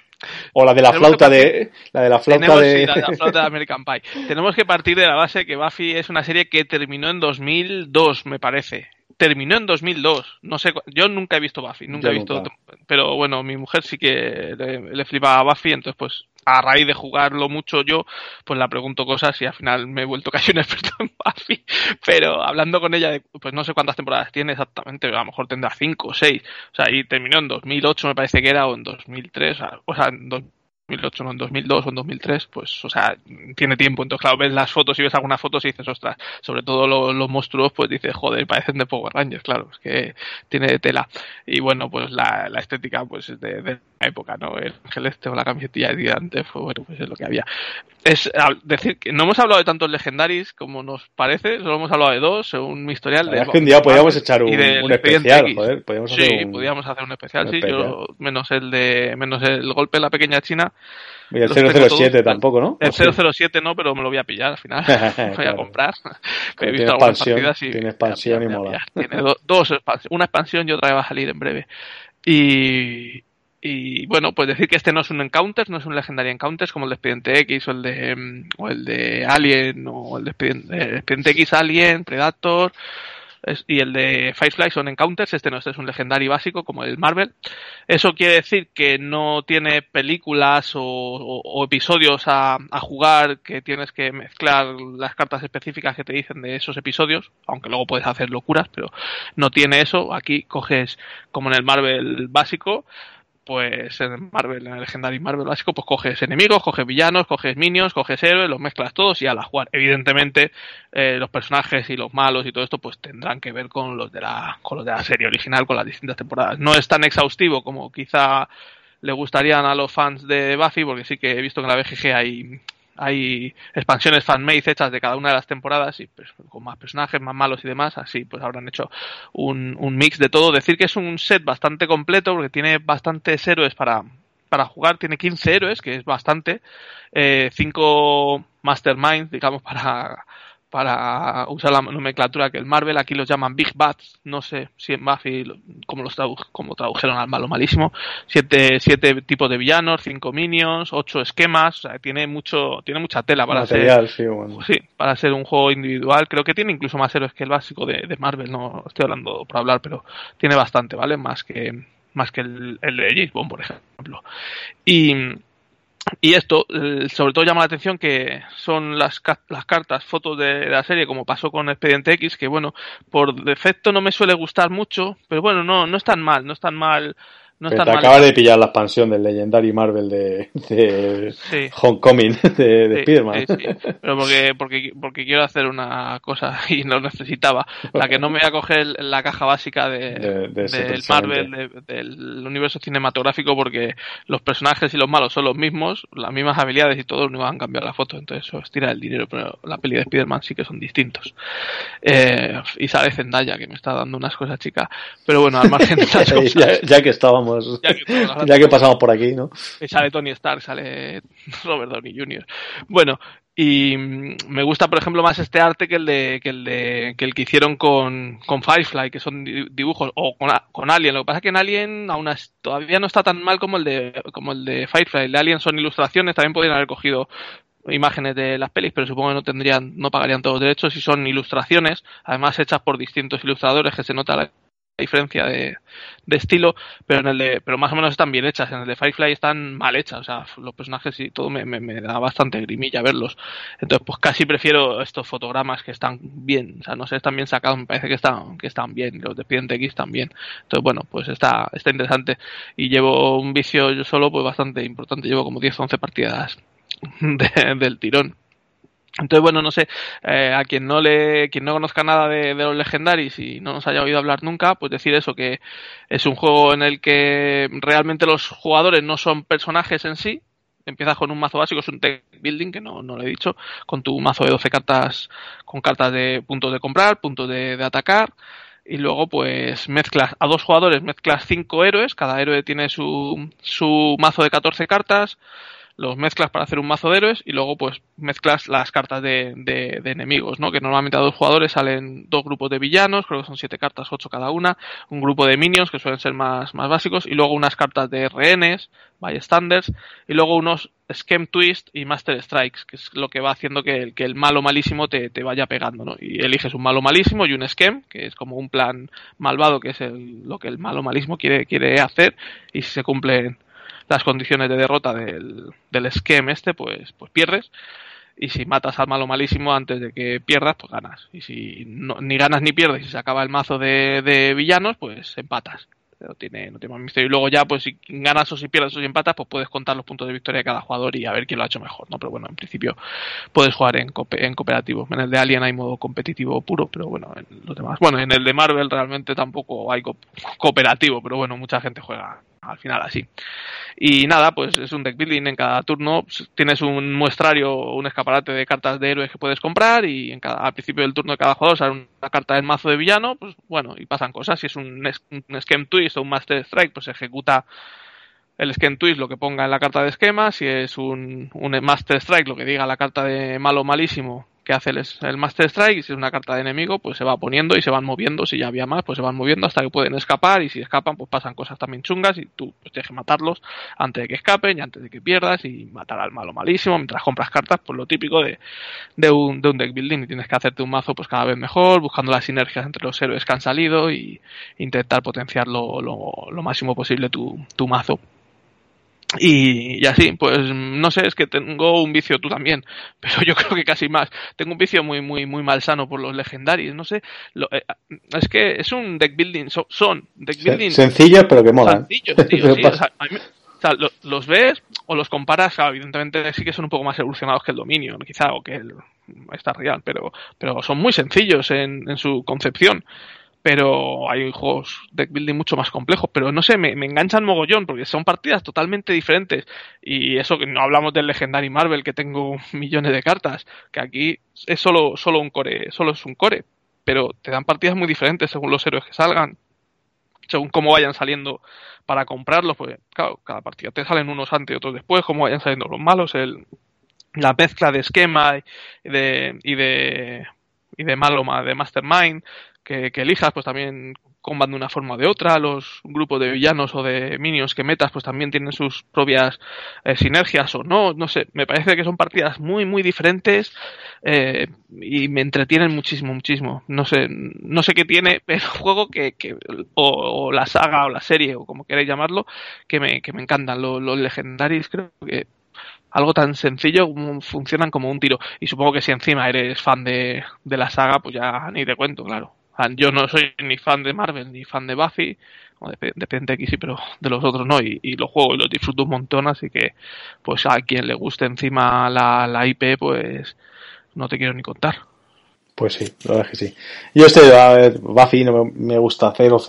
O la de la flauta de la de la flauta de... la de la flauta de American Pie. Tenemos que partir de la base que Buffy es una serie que terminó en 2002 me parece terminó en 2002. No sé, yo nunca he visto Buffy, nunca he visto, pero bueno, mi mujer sí que le, le flipaba a Buffy, entonces pues a raíz de jugarlo mucho yo, pues la pregunto cosas y al final me he vuelto casi un experto en Buffy. Pero hablando con ella, de, pues no sé cuántas temporadas tiene exactamente, a lo mejor tendrá cinco o seis. O sea, y terminó en 2008 me parece que era, o en 2003, o sea, en 2008, no en 2002 o en 2003, pues, o sea, tiene tiempo. Entonces, claro, ves las fotos y ves algunas fotos y dices, ostras, sobre todo los, monstruos, pues dices, joder, parecen de Power Rangers, claro, es que tiene tela. Y bueno, pues la, la estética, pues, es de, de época, ¿no? El ángel este o la camisetilla de antes, fue bueno, pues es lo que había. Es decir que no hemos hablado de tantos legendaris como nos parece, solo hemos hablado de dos, según mi historial. De, es que un día podíamos echar un, un especial, joder, podíamos sí, hacer un, podíamos hacer un especial, sí, yo, menos el de, menos el golpe en la pequeña China. Y el 007 tampoco, ¿no? El 007 no, pero me lo voy a pillar al final. voy a comprar. He visto algunas partidas y. Tiene expansión y mola. Tiene dos expansiones. Una expansión y otra que va a salir en breve. Y, y bueno, pues decir que este no es un encounter, no es un legendario encounter como el de Expediente X o el de, mm, o el de Alien o el de Expediente, X Alien, Predator y el de Firefly son encounters, este no, este es un legendario básico como el Marvel. Eso quiere decir que no tiene películas o, episodios a, a, jugar que tienes que mezclar las cartas específicas que te dicen de esos episodios, aunque luego puedes hacer locuras, pero no tiene eso. Aquí coges como en el Marvel básico pues en Marvel, en el Legendary Marvel básico, pues coges enemigos, coges villanos, coges minions, coges héroes, los mezclas todos y a la jugar. Evidentemente, eh, los personajes y los malos y todo esto, pues tendrán que ver con los de la, con los de la serie original, con las distintas temporadas. No es tan exhaustivo como quizá le gustarían a los fans de Buffy, porque sí que he visto que en la BGG hay hay expansiones fan-made hechas de cada una de las temporadas y pues, con más personajes, más malos y demás, así pues habrán hecho un, un mix de todo. Decir que es un set bastante completo porque tiene bastantes héroes para, para jugar, tiene 15 héroes, que es bastante, eh, 5 masterminds, digamos, para para usar la nomenclatura que el Marvel, aquí los llaman Big Bats, no sé si en Buffy como los como tradujeron al malo malísimo, siete, siete tipos de villanos, cinco minions, ocho esquemas, o sea, tiene mucho, tiene mucha tela para ser, sí, bueno. sí, para ser un juego individual, creo que tiene incluso más héroes que el básico de, de Marvel, no estoy hablando por hablar, pero tiene bastante, ¿vale? Más que, más que el, el de James Bond, por ejemplo. Y, y esto, eh, sobre todo llama la atención que son las, las cartas, fotos de, la serie, como pasó con Expediente X, que bueno, por defecto no me suele gustar mucho, pero bueno, no, no es tan mal, no es tan mal no te acabas de pillar la expansión del Legendary Marvel de, de Homecoming de, de Spiderman. Pero porque, porque, porque quiero hacer una cosa y no necesitaba. La que no me voy a coger la caja básica de, del Marvel, del universo cinematográfico, porque los personajes y los malos son los mismos, las mismas habilidades y todos no van a cambiar la foto, entonces eso estira el dinero, pero la peli de Spiderman sí que son distintos. Eh, y sale Zendaya, que me está dando unas cosas chicas. Pero bueno, al margen de esas cosas. ya que estábamos ya que, pasamos por aquí, ¿no? Sale Tony Stark, sale Robert Downey Jr. Bueno, y mm, me gusta, por ejemplo, más este arte que el de que el de que el que hicieron con, con Firefly, que son dibujos, o con, con Alien. Lo que pasa es que en Alien aún todavía no está tan mal como el de como el de Firefly. El de Alien son ilustraciones, también podrían haber cogido imágenes de las pelis, pero supongo que no tendrían, no pagarían todos los derechos y son ilustraciones, además hechas por distintos ilustradores que se nota la diferencia de, de, estilo, pero en el de, pero más o menos están bien hechas. En el de Firefly están mal hechas, o sea, los personajes y todo me, da bastante grimilla verlos. Entonces, pues casi prefiero estos fotogramas que están bien, o sea, no sé, están bien sacados, me parece que están, que están bien, los de Expediente X también. Entonces, bueno, pues está, está interesante. Y llevo un vicio yo solo, pues bastante importante, llevo como 10 o 11 partidas del tirón. Entonces, bueno, no sé, eh, a quien no le, quien no conozca nada de, los Legendaries y no nos haya oído hablar nunca, pues decir eso, que es un juego en el que realmente los jugadores no son personajes en sí. Empiezas con un mazo básico, es un tech building, que no, no lo he dicho, con tu mazo de 12 cartas, con cartas de puntos de comprar, puntos de, de atacar, y luego pues mezclas a dos jugadores, mezclas cinco héroes, cada héroe tiene su, su mazo de 14 cartas, los mezclas para hacer un mazo de héroes y luego pues mezclas las cartas de, de, enemigos, ¿no? Que normalmente a dos jugadores salen dos grupos de villanos, creo que son siete cartas, ocho cada una, un grupo de minions que suelen ser más, más básicos y luego unas cartas de rehenes, bystanders y luego unos Scam Twist y Master Strikes, que es lo que va haciendo que el, que el malo malísimo te, te vaya pegando, ¿no? Y eliges un malo malísimo y un Scam, que es como un plan malvado, que es el, lo que el malo malísimo quiere, quiere hacer, y si se cumplen las condiciones de derrota del, del esquema este, pues, pues pierdes. Y si matas al malo malísimo antes de que pierdas, pues ganas. Y si ni ganas ni pierdes y se acaba el mazo de, de villanos, pues empatas no tiene, no tiene más misterio. Y luego ya, pues si ganas o si pierdes o si empatas, pues puedes contar los puntos de victoria de cada jugador y a ver quién lo ha hecho mejor, ¿no? Pero bueno, en principio puedes jugar en, en cooperativo. En el de Alien hay modo competitivo puro, pero bueno, en los demás. Bueno, en el de Marvel realmente tampoco hay cooperativo, pero bueno, mucha gente juega al final así. Y nada, pues es un deck building en cada turno. Tienes un muestrario, un escaparate de cartas de héroes que puedes comprar y en cada, al principio del turno de cada jugador sale una carta del mazo de villano, pues bueno, y pasan cosas. Si es un, un Scheme Twist o un Master Strike, pues ejecuta el Scheme Twist lo que ponga en la carta de esquema. Si es un, un Master Strike, lo que diga la carta de malo malísimo, que hace el, Master Strike y si es una carta de enemigo pues se va poniendo y se van moviendo si ya había más pues se van moviendo hasta que pueden escapar y si escapan pues pasan cosas también chungas y tú pues tienes que matarlos antes de que escapen y antes de que pierdas y matar al malo malísimo mientras compras cartas pues lo típico de, de, un, de un deck building y tienes que hacerte un mazo pues cada vez mejor buscando las sinergias entre los héroes que han salido y intentar potenciar lo, lo, máximo posible tu, tu mazo y, así, pues no sé, es que tengo un vicio tú también, pero yo creo que casi más. Tengo un vicio muy, muy, muy malsano por los legendarios, no sé. Eh, es que es un deck building, son, deck building. Sencillos, pero que molan. Sencillos, tío, sí, o sea, los ves o los comparas, evidentemente sí que son un poco más evolucionados que el dominio, quizá, o que el Star Real, pero, pero son muy sencillos en, en su concepción pero hay juegos deck building mucho más complejos, pero no sé, me, me, enganchan mogollón porque son partidas totalmente diferentes. Y eso que no hablamos del Legendary Marvel que tengo millones de cartas, que aquí es solo, solo un core, solo es un core, pero te dan partidas muy diferentes según los héroes que salgan, según cómo vayan saliendo para comprarlos, pues claro, cada partida te salen unos antes y otros después, cómo vayan saliendo los malos, el, la mezcla de esquema y de, y de y de Maloma, de Mastermind, que, elijas, pues también comban de una forma o de otra. Los grupos de villanos o de minions que metas, pues también tienen sus propias eh, sinergias o no. No sé, me parece que son partidas muy, muy diferentes eh, y me entretienen muchísimo, muchísimo. No sé, no sé qué tiene, pero juego que, que o, la saga o la serie o como queráis llamarlo, que me, que me encantan. Los, los legendarios creo que algo tan sencillo funcionan como un tiro. Y supongo que si encima eres fan de, de la saga, pues ya ni te cuento, claro. Yo no soy ni fan de Marvel ni fan de Buffy, depende de aquí sí, pero de los otros no, y, y los juego y los disfruto un montón, así que pues a quien le guste encima la, la IP, pues no te quiero ni contar. Pues sí, la verdad es que sí. Yo este, a ver, Buffy no me, gusta 000, o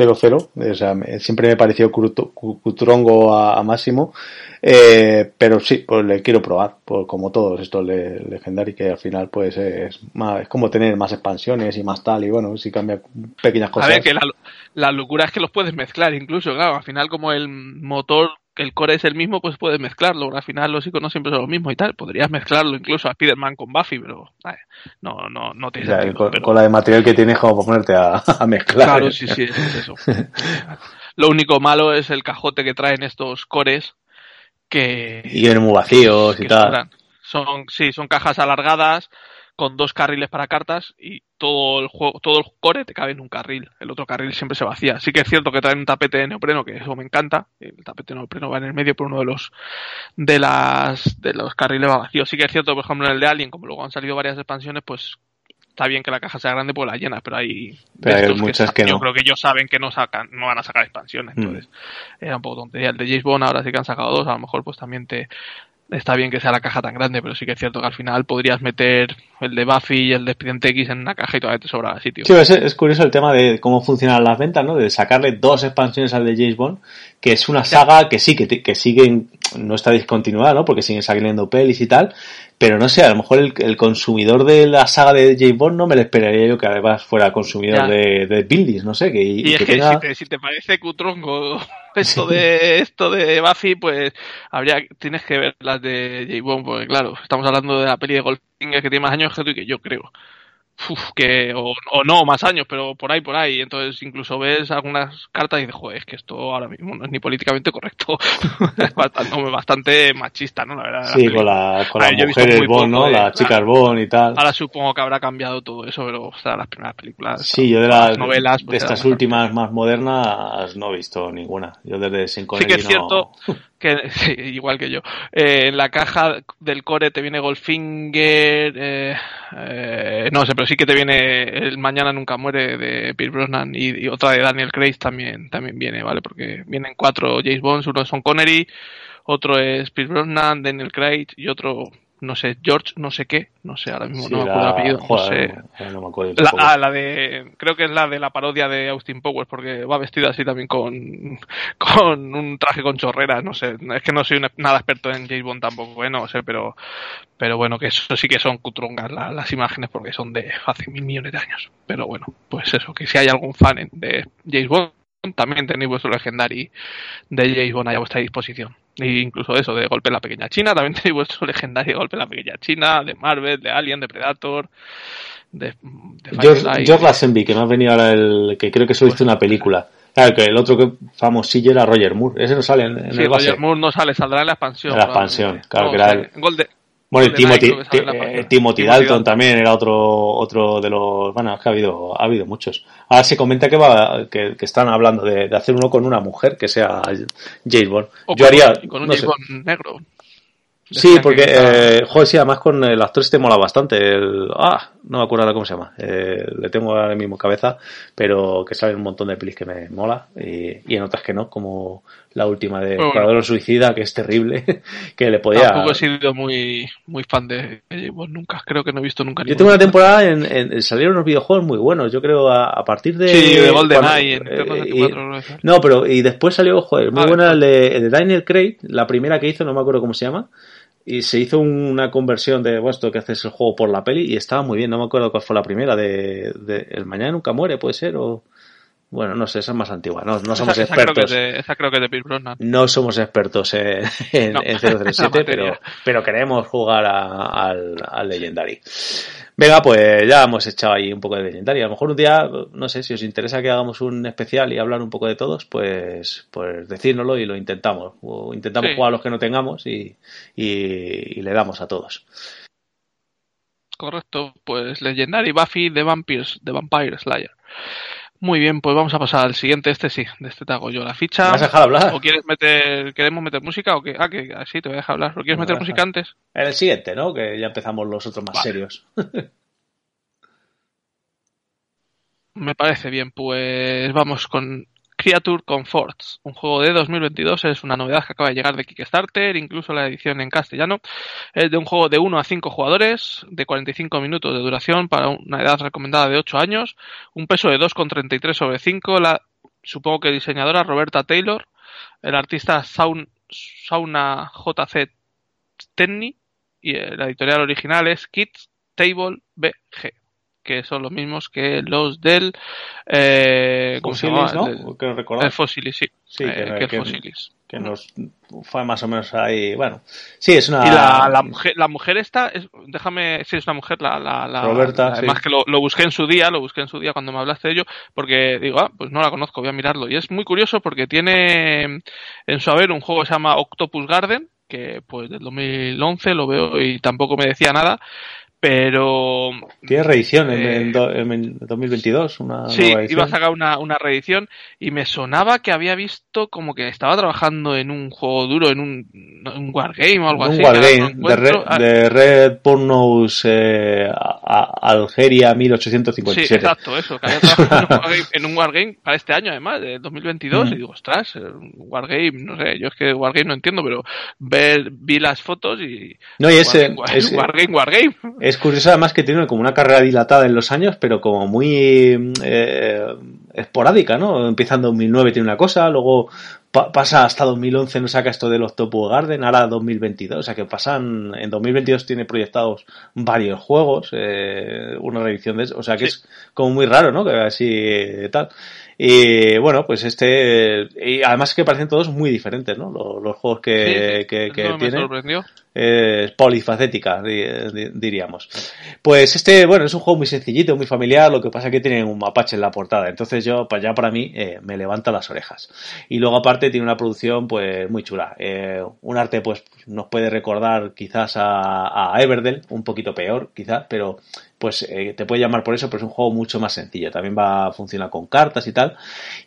sea, siempre me pareció cutrongo a, máximo, eh, pero sí, pues le quiero probar, pues como todos estos legendarios que al final pues es más, es como tener más expansiones y más tal, y bueno, si cambia pequeñas cosas. A ver, que la, la locura es que los puedes mezclar incluso, claro, al final como el motor el core es el mismo, pues puedes mezclarlo. Al final los iconos siempre son los mismos y tal. Podrías mezclarlo incluso a Spider-Man con Buffy, pero no, no, no tiene sentido. Con, la de material que tienes como para ponerte a, mezclar. Claro, sí, sí, es eso. Lo único malo es el cajote que traen estos cores que... Y vienen muy vacíos y tal. Son, sí, son cajas alargadas con dos carriles para cartas y todo el juego, todo el core te cabe en un carril. El otro carril siempre se vacía. Sí que es cierto que traen un tapete de neopreno, que eso me encanta. El tapete de neopreno va en el medio, por uno de los de las de los carriles va vacío. Sí que es cierto, por ejemplo, en el de Alien, como luego han salido varias expansiones, pues está bien que la caja sea grande pues la llenas, pero hay, muchas que, Yo creo que ellos saben que no sacan, no van a sacar expansiones, mm. entonces era un poco tontería. El de James Bond ahora sí que han sacado dos, a lo mejor pues también te, está bien que sea la caja tan grande, pero sí que es cierto que al final podrías meter el de Buffy y el de Expediente X en una caja y todavía te sobra sitio. Sí, es, curioso el tema de cómo funcionan las ventas, ¿no? De sacarle dos expansiones al de James Bond, que es una saga que sí, que, que siguen, no está discontinuada, ¿no? Porque siguen saliendo pelis y tal, pero no sé, a lo mejor el, consumidor de la saga de James Bond no me lo esperaría yo que además fuera consumidor de, de Bildis, no sé. Que, y, es que, si, te, si, te, parece cutrongo esto de esto de Buffy, pues habría tienes que ver las de James Bond, porque claro, estamos hablando de la peli de Goldfinger que tiene más años que tú y que yo creo que o, no, más años, pero por ahí, por ahí. Entonces incluso ves algunas cartas y dices, joder, es que esto ahora mismo no es ni políticamente correcto. es bastante, machista, ¿no? La verdad. Sí, con, la, con las mujeres Bond, ¿no? Las chicas Bond y tal. Ahora supongo que habrá cambiado todo eso, pero o sea, las primeras películas. Sí, yo de las, novelas. Pues, de estas últimas más modernas no he visto ninguna. Yo desde Sin Sí que es cierto que igual que yo. Eh, en la caja del core te viene Goldfinger, eh, eh, no sé, pero sí que te viene el Mañana nunca muere de Pierce Brosnan y, otra de Daniel Craig también también viene, ¿vale? Porque vienen cuatro James Bonds, uno es Son Connery, otro es Pierce Brosnan, Daniel Craig y otro no sé, George no sé qué, no sé, ahora mismo no me acuerdo el apellido, no sé. No me acuerdo la, ah, la de, creo que es la de la parodia de Austin Powers, porque va vestido así también con, con un traje con chorreras, no sé, es que no soy nada experto en James Bond tampoco, ¿eh? no sé, pero, pero bueno, que eso sí que son cutrongas las imágenes porque son de hace mil millones de años. Pero bueno, pues eso, que si hay algún fan de James Bond, también tenéis vuestro legendario de James Bond a vuestra disposición. E incluso eso, de Golpe en la Pequeña China, también tenéis vuestro legendario Golpe en la Pequeña China, de Marvel, de Alien, de Predator, de, George, George Lazenby, que me ha venido ahora el que creo que ha visto una película. Claro, que el otro que famosillo era Roger Moore. Ese no sale en, el Roger Moore no sale, saldrá en la expansión. En la expansión, claro, que era el... Bueno, Timothy, eh, Timothy, Dalton también era otro otro de los. Bueno, es que ha habido, ha habido muchos. Ahora se comenta que va que, están hablando de, hacer uno con una mujer que sea James Bond. Yo haría. Con un James Bond negro. Sí, porque, eh, joder, sí, además con el actor este mola bastante. El, ah, no me acuerdo cómo se llama. Eh, le tengo ahora mismo cabeza, pero que sale un montón de pelis que me mola y, en otras que no, como la última de bueno, Suicida, que es terrible, que le podía... Tampoco he sido muy, muy fan de nunca, creo que no he visto nunca Yo tengo una temporada en, en, salieron unos videojuegos muy buenos, yo creo a, partir de... Sí, de GoldenEye, en eh, No, pero y después salió, joder, muy buena el de, el de Daniel Craig, la primera que hizo, no me acuerdo cómo se llama, y se hizo una conversión de bueno, esto que haces el juego por la peli y estaba muy bien, no me acuerdo cuál fue la primera, de, El Mañana Nunca Muere, puede ser, o... Bueno, no sé, esa es más antigua, no, no somos expertos. esa creo que es de Pierce Brosnan. No somos expertos en, en, 037, pero, pero queremos jugar al, al Legendary. Venga, pues ya hemos echado ahí un poco de legendaria. A lo mejor un día, no sé, si os interesa que hagamos un especial y hablar un poco de todos, pues, pues decírnoslo y lo intentamos. O intentamos jugar a los que no tengamos y, y, le damos a todos. Correcto, pues Legendary Buffy de Vampires, de Vampire Slayer. Muy bien, pues vamos a pasar al siguiente. Este sí, de este te hago yo la ficha. ¿Me vas a dejar hablar? ¿O quieres meter, queremos meter música o qué? Ah, que sí, te voy a dejar hablar. ¿O quieres meter música antes? En el siguiente, ¿no? Que ya empezamos los otros más serios. Me parece bien, pues vamos con Creature Comforts, un juego de 2022, es una novedad que acaba de llegar de Kickstarter, incluso la edición en castellano. Es de un juego de 1 a 5 jugadores, de 45 minutos de duración para una edad recomendada de 8 años, un peso de 2,33 sobre 5, la, supongo que diseñadora Roberta Taylor, el artista Sauna JC Tenny y la editorial original es Kids Table BG que son los mismos que los del eh, ¿cómo se llama? ¿no? El Fossilis, sí. sí eh, que, que, que, nos fue más o menos ahí, bueno, sí, es una... Y la, la mujer, la mujer esta, es, déjame, sí, es una mujer, la... la, la Roberta, Además que lo, lo, busqué en su día, lo busqué en su día cuando me hablaste de ello, porque digo, ah, pues no la conozco, voy a mirarlo. Y es muy curioso porque tiene en su haber un juego que se llama Octopus Garden, que pues del 2011 lo veo y tampoco me decía nada, pero... Tiene reedición en, 2022, eh, una Sí, iba a sacar una, una reedición y me sonaba que había visto como que estaba trabajando en un juego duro, en un, wargame o algo así. Un wargame de, Red, ah. de Red Pornos eh, Algeria 1857. Sí, exacto, eso, que había trabajado en un wargame para este año además, de 2022, mm. y digo, ostras, wargame, no sé, yo es que wargame no entiendo, pero ver, vi las fotos y... No, y ese... Wargame, wargame. Es curioso además que tiene como una carrera dilatada en los años, pero como muy eh, esporádica, ¿no? Empieza en 2009 tiene una cosa, luego pasa hasta 2011 no saca esto del Octopuss Garden, ahora 2022, o sea que pasan, en 2022 tiene proyectados varios juegos, eh, una reedición de eso, o sea que es como muy raro, ¿no? Que así tal. Y bueno, pues este, y además que parecen todos muy diferentes, ¿no? Los, juegos que, que, que tienen. Es polifacética, diríamos. Pues este, bueno, es un juego muy sencillito, muy familiar, lo que pasa es que tiene un mapache en la portada, entonces yo, pues ya para mí, eh, me levanta las orejas. Y luego aparte tiene una producción, pues, muy chula. Eh, un arte, pues, nos puede recordar quizás a, a Everdell, un poquito peor, quizás, pero pues eh, te puede llamar por eso, pero es un juego mucho más sencillo. También va a funcionar con cartas y tal.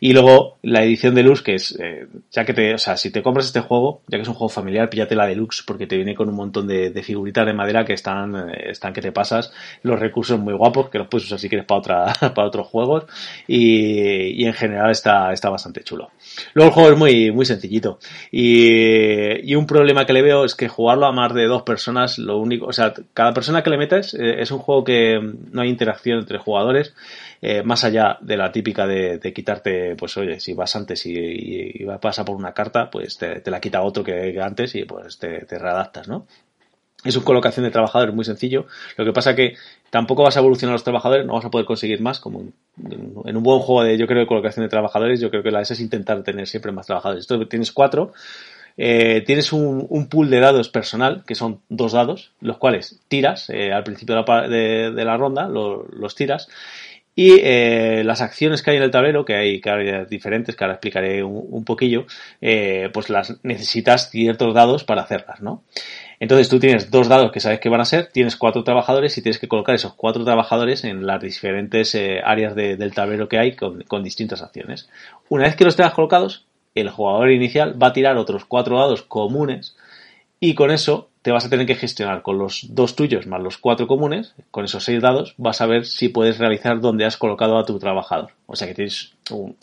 Y luego la edición deluxe, que es, eh, ya que te, o sea, si te compras este juego, ya que es un juego familiar, píllate la deluxe porque te viene con un montón de, figuritas de madera que están, eh, están que te pasas. Los recursos muy guapos, que los puedes usar si quieres para otra, para otros juegos. Y, y en general está, está bastante chulo. Luego el juego es muy, muy sencillito. Y, y un problema que le veo es que jugarlo a más de dos personas, lo único, o sea, cada persona que le metes es un juego que no hay interacción entre jugadores, eh, más allá de la típica de, quitarte, pues oye, si vas antes y, y, pasa por una carta, pues te, la quita otro que, antes y pues te, readaptas, ¿no? Es una colocación de trabajadores muy sencillo. Lo que pasa que tampoco vas a evolucionar los trabajadores, no vas a poder conseguir más. Como en, un buen juego de, yo creo, de colocación de trabajadores, yo creo que la es intentar tener siempre más trabajadores. Esto tienes cuatro, eh, tienes un, pool de dados personal, que son dos dados, los cuales tiras eh, al principio de la, ronda, los tiras, y eh, las acciones que hay en el tablero, que hay, que diferentes, que ahora explicaré un, poquillo, pues las necesitas ciertos dados para hacerlas, ¿no? Entonces tú tienes dos dados que sabes que van a ser, tienes cuatro trabajadores y tienes que colocar esos cuatro trabajadores en las diferentes áreas del tablero que hay con, con distintas acciones. Una vez que los tengas colocados, el jugador inicial va a tirar otros cuatro dados comunes y con eso te vas a tener que gestionar con los dos tuyos más los cuatro comunes, con esos seis dados vas a ver si puedes realizar donde has colocado a tu trabajador. O sea que tienes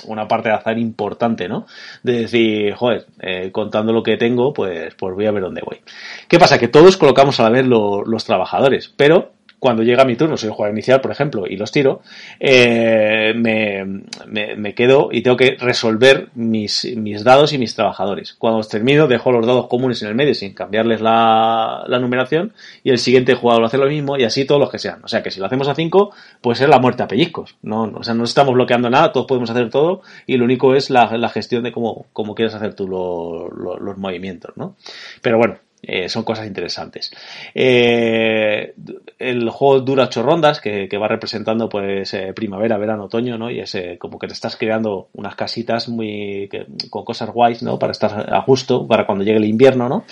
una parte de azar importante, ¿no? De decir, joder, eh, contando lo que tengo, pues, pues voy a ver dónde voy. ¿Qué pasa? Que todos colocamos a la vez los trabajadores, pero cuando llega mi turno, soy el jugador inicial, por ejemplo, y los tiro, eh, me, quedo y tengo que resolver mis, mis dados y mis trabajadores. Cuando los termino, dejo los dados comunes en el medio sin cambiarles la, numeración y el siguiente jugador hace lo mismo y así todos los que sean. O sea que si lo hacemos a 5, puede ser la muerte a pellizcos. No, o sea, no estamos bloqueando nada, todos podemos hacer todo y lo único es la, gestión de cómo, cómo quieres hacer tú los movimientos, ¿no? Pero bueno, eh, son cosas interesantes. Eh, el juego dura ocho rondas, que, va representando pues eh, primavera, verano, otoño, ¿no? Y es como que te estás creando unas casitas muy con cosas guays, ¿no? Para estar a gusto para cuando llegue el invierno, ¿no?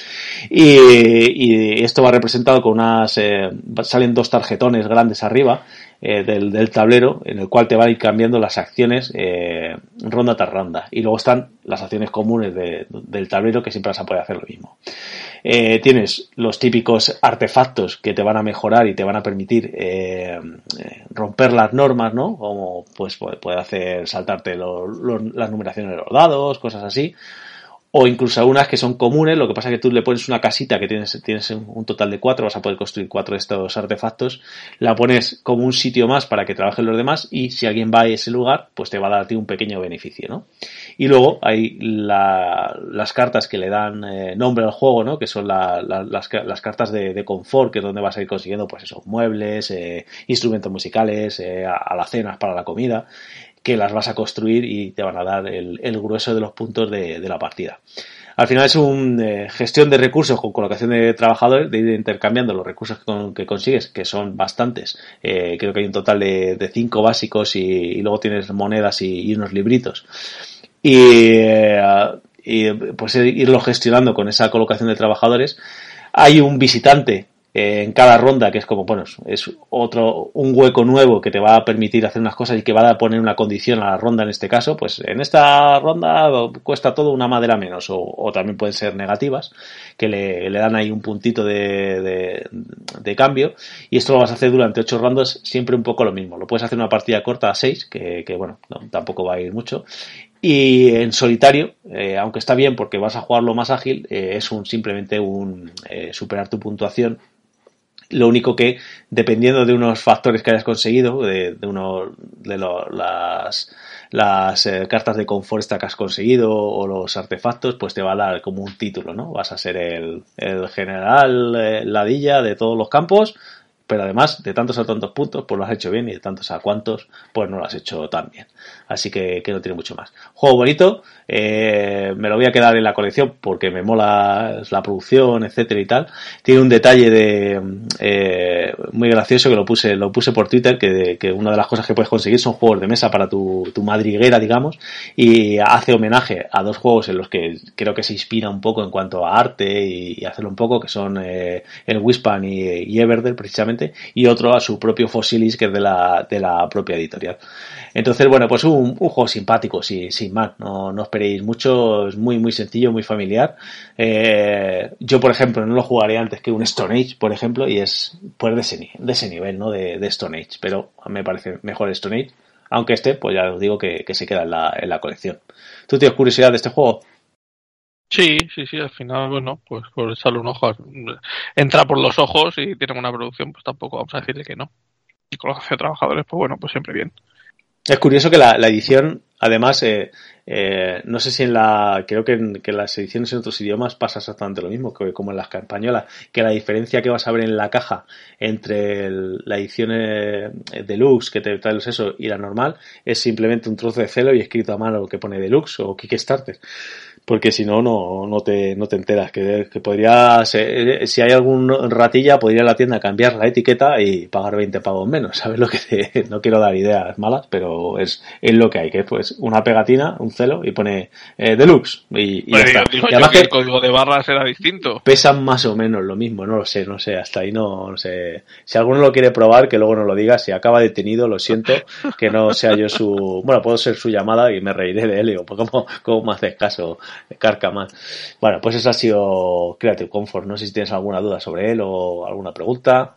Y, esto va representado con unas salen dos tarjetones grandes arriba del, tablero en el cual te van a ir cambiando las acciones ronda tras ronda. Y luego están las acciones comunes del tablero que siempre vas a poder hacer lo mismo. Eh, tienes los típicos artefactos que te van a mejorar y te van a permitir eh, romper las normas, ¿no? Como pues puede hacer saltarte las numeraciones de los dados, cosas así o incluso algunas que son comunes, lo que pasa es que tú le pones una casita que tienes, tienes un total de cuatro, vas a poder construir cuatro de estos artefactos, la pones como un sitio más para que trabajen los demás y si alguien va a ese lugar, pues te va a dar a ti un pequeño beneficio, ¿no? Y luego hay las cartas que le dan eh, nombre al juego, ¿no? Que son las, cartas de, confort, que es donde vas a ir consiguiendo, pues esos muebles, eh, instrumentos musicales, eh, alacenas para la comida que las vas a construir y te van a dar el, grueso de los puntos de, la partida. Al final es una eh, gestión de recursos con colocación de trabajadores, de ir intercambiando los recursos que, consigues, que son bastantes. Eh, creo que hay un total de, cinco básicos y, luego tienes monedas y, unos libritos. Y, eh, y, pues irlo gestionando con esa colocación de trabajadores. Hay un visitante eh, en cada ronda, que es como, bueno, es otro, un hueco nuevo que te va a permitir hacer unas cosas y que va a poner una condición a la ronda en este caso, pues en esta ronda cuesta todo una madera menos, o, también pueden ser negativas, que le, dan ahí un puntito de, de, cambio, y esto lo vas a hacer durante ocho rondas, siempre un poco lo mismo. Lo puedes hacer una partida corta a seis, que, que bueno, tampoco va a ir mucho, y en solitario, eh, aunque está bien porque vas a jugarlo más ágil, eh, es un simplemente un eh, superar tu puntuación. Lo único que, dependiendo de unos factores que hayas conseguido, de, uno de las, las cartas de confort que has conseguido o los artefactos, pues te va a dar como un título, ¿no? Vas a ser el, el general ladilla de todos los campos, pero además de tantos a tantos puntos, pues lo has hecho bien y de tantos a cuantos, pues no lo has hecho tan bien. Así que, que no tiene mucho más. Juego bonito, eh, me lo voy a quedar en la colección porque me mola la producción, etcétera y tal. Tiene un detalle de eh, muy gracioso que lo puse, lo puse por Twitter, que, que, una de las cosas que puedes conseguir son juegos de mesa para tu, tu madriguera, digamos, y hace homenaje a dos juegos en los que creo que se inspira un poco en cuanto a arte y, hacerlo un poco, que son eh, el Wispan y, y precisamente y otro a su propio Fossilis, que es de la, de la propia editorial. Entonces, bueno, pues un, juego simpático, sí, sin más, no, no esperéis mucho, es muy, muy sencillo, muy familiar. Eh, yo, por ejemplo, no lo jugaré antes que un Stone Age, por ejemplo, y es pues de ese, nivel, ¿no? De, de Stone Age, pero me parece mejor Stone Age, aunque este, pues ya os digo que, que se queda en la, en la colección. ¿Tú tienes curiosidad de este juego? Sí, sí, sí, al final, bueno, pues por echarle un ojo, entra por los ojos y tiene una producción, pues tampoco vamos a decirle que no. Y con los trabajadores, pues bueno, pues siempre bien. Es curioso que la, edición, además, eh, eh, no sé si en la, creo que en, que las ediciones en otros idiomas pasa exactamente lo mismo, que, como en las españolas, que la diferencia que vas a ver en la caja entre la edición eh, deluxe que te trae los eso y la normal es simplemente un trozo de celo y escrito a mano que pone deluxe o Kickstarter porque si no, no, te, no te enteras. Que, que podría, si hay algún ratilla, podría la tienda cambiar la etiqueta y pagar 20 pavos menos. ¿Sabes lo que te, No quiero dar ideas malas, pero es, es lo que hay, que es pues una pegatina, un celo y pone eh, deluxe. Y, y, además que el código de barras era distinto. Pesan más o menos lo mismo, no lo sé, no sé, hasta ahí no, sé. Si alguno lo quiere probar, que luego no lo diga. Si acaba detenido, lo siento, que no sea yo su. Bueno, puedo ser su llamada y me reiré de él. Digo, pues ¿cómo, cómo me haces caso? Carca más. Bueno, pues eso ha sido Creative Comfort. No sé si tienes alguna duda sobre él o alguna pregunta.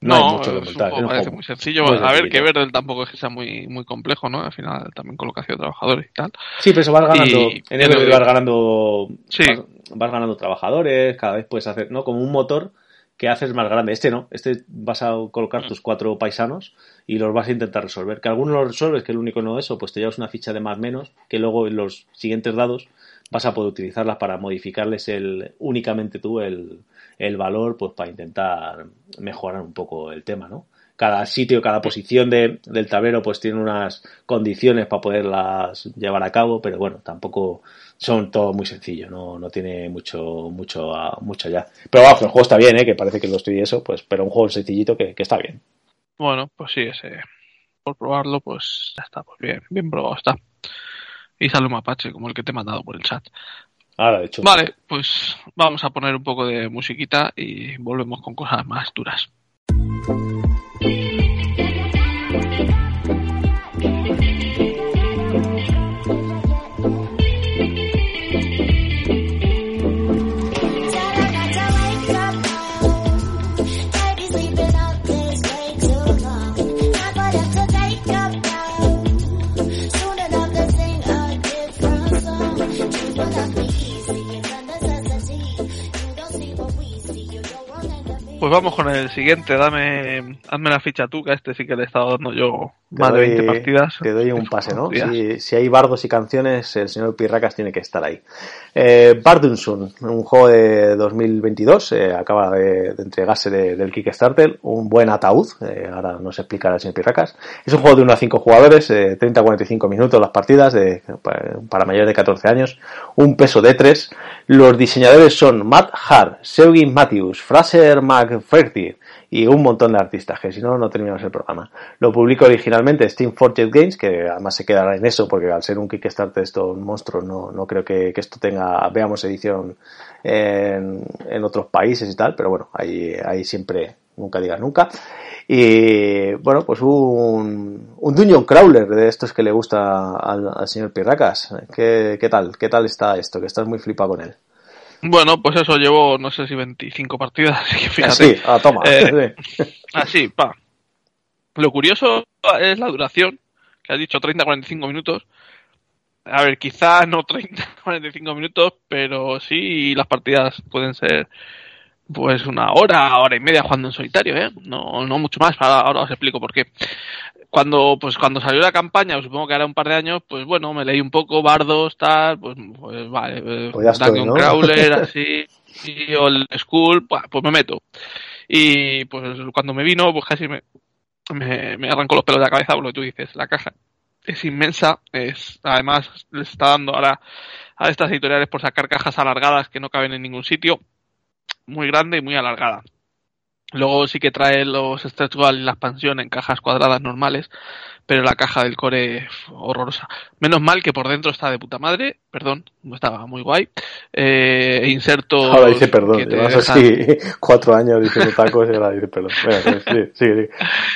No, hay mucho que comentar. parece muy sencillo. a ver, que Verde tampoco es que sea muy, muy complejo, ¿no? Al final también colocación de trabajadores y tal. Sí, pero eso vas ganando. en el vas ganando. Sí. Vas, ganando trabajadores, cada vez puedes hacer, ¿no? Como un motor que haces más grande. Este no, este vas a colocar tus cuatro paisanos y los vas a intentar resolver. Que algunos los resuelves, que el único no eso, pues te llevas una ficha de más menos, que luego en los siguientes dados vas a poder utilizarlas para modificarles el, únicamente tú el, el valor, pues para intentar mejorar un poco el tema, ¿no? Cada sitio, cada posición de, del tablero, pues tiene unas condiciones para poderlas llevar a cabo, pero bueno, tampoco son todo muy sencillo, no, no tiene mucho, mucho, mucho allá. Pero vamos, el juego está bien, ¿eh? que parece que lo estoy eso, pues, pero un juego sencillito que, que está bien. Bueno, pues sí, ese, por probarlo, pues ya está, pues bien, bien probado está y sale un mapache como el que te he mandado por el chat. Ahora, de hecho. Vale, pues vamos a poner un poco de musiquita y volvemos con cosas más duras. Pues vamos con el siguiente, dame, hazme la ficha tú, que a este sí que le he estado dando yo más de 20 partidas. Te doy un pase, ¿no? Si, hay bardos y canciones, el señor Pirracas tiene que estar ahí. Eh, Bardunsun, un juego de 2022, eh, acaba de, entregarse del Kickstarter, un buen ataúd, eh, ahora nos explicará el señor Pirracas. Es un juego de 1 a 5 jugadores, 30-45 eh, minutos las partidas, de, para mayores de 14 años, un peso de 3. Los diseñadores son Matt Hart, Seugin Matthews, Fraser McFerty y un montón de artistas, que si no, no terminamos el programa. Lo publica originalmente Steam Forged Games, que además se quedará en eso, porque al ser un Kickstarter esto un monstruo, no, no creo que, esto tenga, veamos edición en, en, otros países y tal, pero bueno, ahí, ahí siempre, nunca diga nunca. Y bueno, pues un, un Dungeon Crawler de estos que le gusta al, señor Pirracas. ¿Qué, ¿Qué, tal? ¿Qué tal está esto? Que estás muy flipado con él. Bueno, pues eso, llevo no sé si 25 partidas, así que fíjate. Así, ah, toma. Eh, así, pa. Lo curioso es la duración, que has dicho 30-45 minutos. A ver, quizá no 30-45 minutos, pero sí las partidas pueden ser pues una hora, hora y media jugando en solitario, ¿eh? No, no mucho más, ahora, os explico por qué. Cuando, pues cuando salió la campaña, supongo que era un par de años, pues bueno, me leí un poco, Bardos, tal, pues, pues vale, eh, pues Dungeon Crawler, así, y Old School, pues me meto. Y pues cuando me vino, pues casi me, me, me arrancó los pelos de la cabeza, lo que tú dices, la caja es inmensa, es, además les está dando ahora a estas editoriales por sacar cajas alargadas que no caben en ningún sitio, muy grande y muy alargada. Luego sí que trae los stretch goals y la expansión en cajas cuadradas normales, pero la caja del core horrorosa. Menos mal que por dentro está de puta madre, perdón, estaba muy guay. Eh, inserto. Ahora dice perdón, llevas así cuatro años diciendo tacos y ahora dice perdón. sí, sí,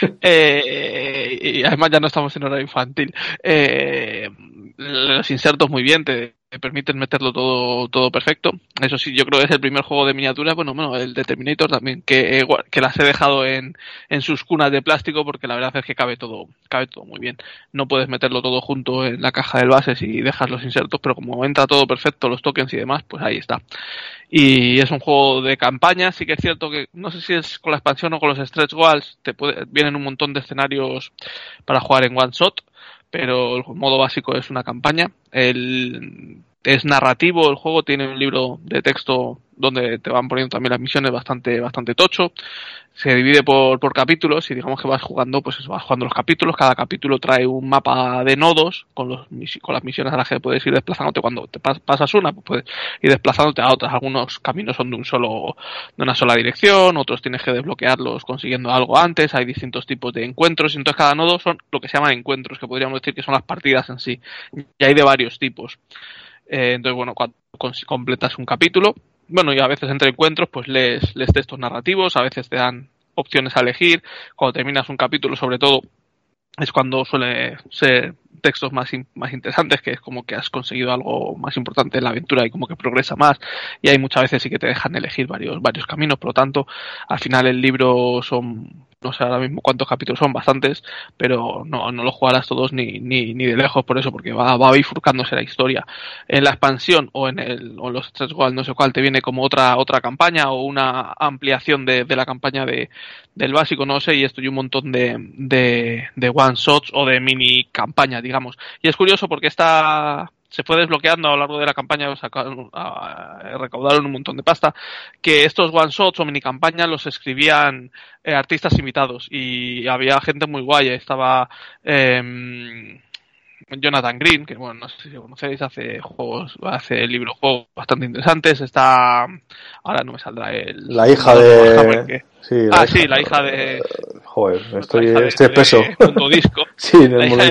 sí. Eh, y además ya no estamos en hora infantil. Eh, los insertos muy bien, te, permiten meterlo todo, todo perfecto. Eso sí, yo creo que es el primer juego de miniaturas, bueno, bueno, el de Terminator también, que, que las he dejado en, en sus cunas de plástico porque la verdad es que cabe todo, cabe todo muy bien. No puedes meterlo todo junto en la caja del base si dejas los insertos, pero como entra todo perfecto, los tokens y demás, pues ahí está. Y es un juego de campaña, sí que es cierto que no sé si es con la expansión o con los stretch goals, te puede, vienen un montón de escenarios para jugar en one shot pero el modo básico es una campaña. El, es narrativo el juego, tiene un libro de texto donde te van poniendo también las misiones bastante, bastante tocho. Se divide por, por capítulos y digamos que vas jugando, pues vas jugando los capítulos. Cada capítulo trae un mapa de nodos con, los, con las misiones a las que puedes ir desplazándote cuando te pasas una, pues puedes ir desplazándote a otras. Algunos caminos son de un solo, de una sola dirección, otros tienes que desbloquearlos consiguiendo algo antes. Hay distintos tipos de encuentros y entonces cada nodo son lo que se llaman encuentros, que podríamos decir que son las partidas en sí. Y hay de varios tipos. Eh, entonces, bueno, cuando completas un capítulo, bueno, y a veces entre encuentros, pues lees, lees textos narrativos, a veces te dan opciones a elegir. Cuando terminas un capítulo, sobre todo, es cuando suele ser textos más, más interesantes, que es como que has conseguido algo más importante en la aventura y como que progresa más. Y hay muchas veces sí que te dejan elegir varios, varios caminos, por lo tanto, al final el libro son no sé ahora mismo cuántos capítulos son, bastantes, pero no, no los jugarás todos ni, ni, ni de lejos por eso, porque va, va bifurcándose la historia. En la expansión o en, el, o los tres igual, no sé cuál, te viene como otra, otra campaña o una ampliación de, de la campaña de, del básico, no sé, y esto y un montón de, de, de one shots o de mini campaña, digamos. Y es curioso porque esta se fue desbloqueando a lo largo de la campaña, sacaron, recaudaron un montón de pasta, que estos one shots o mini campañas los escribían eh, artistas invitados y había gente muy guay, estaba eh, Jonathan Green, que bueno, no sé si lo conocéis, hace juegos, hace libros juegos bastante interesantes, está ahora no me saldrá el la hija de ah, sí, la hija de joder, estoy, este peso. Disco. sí, del mundo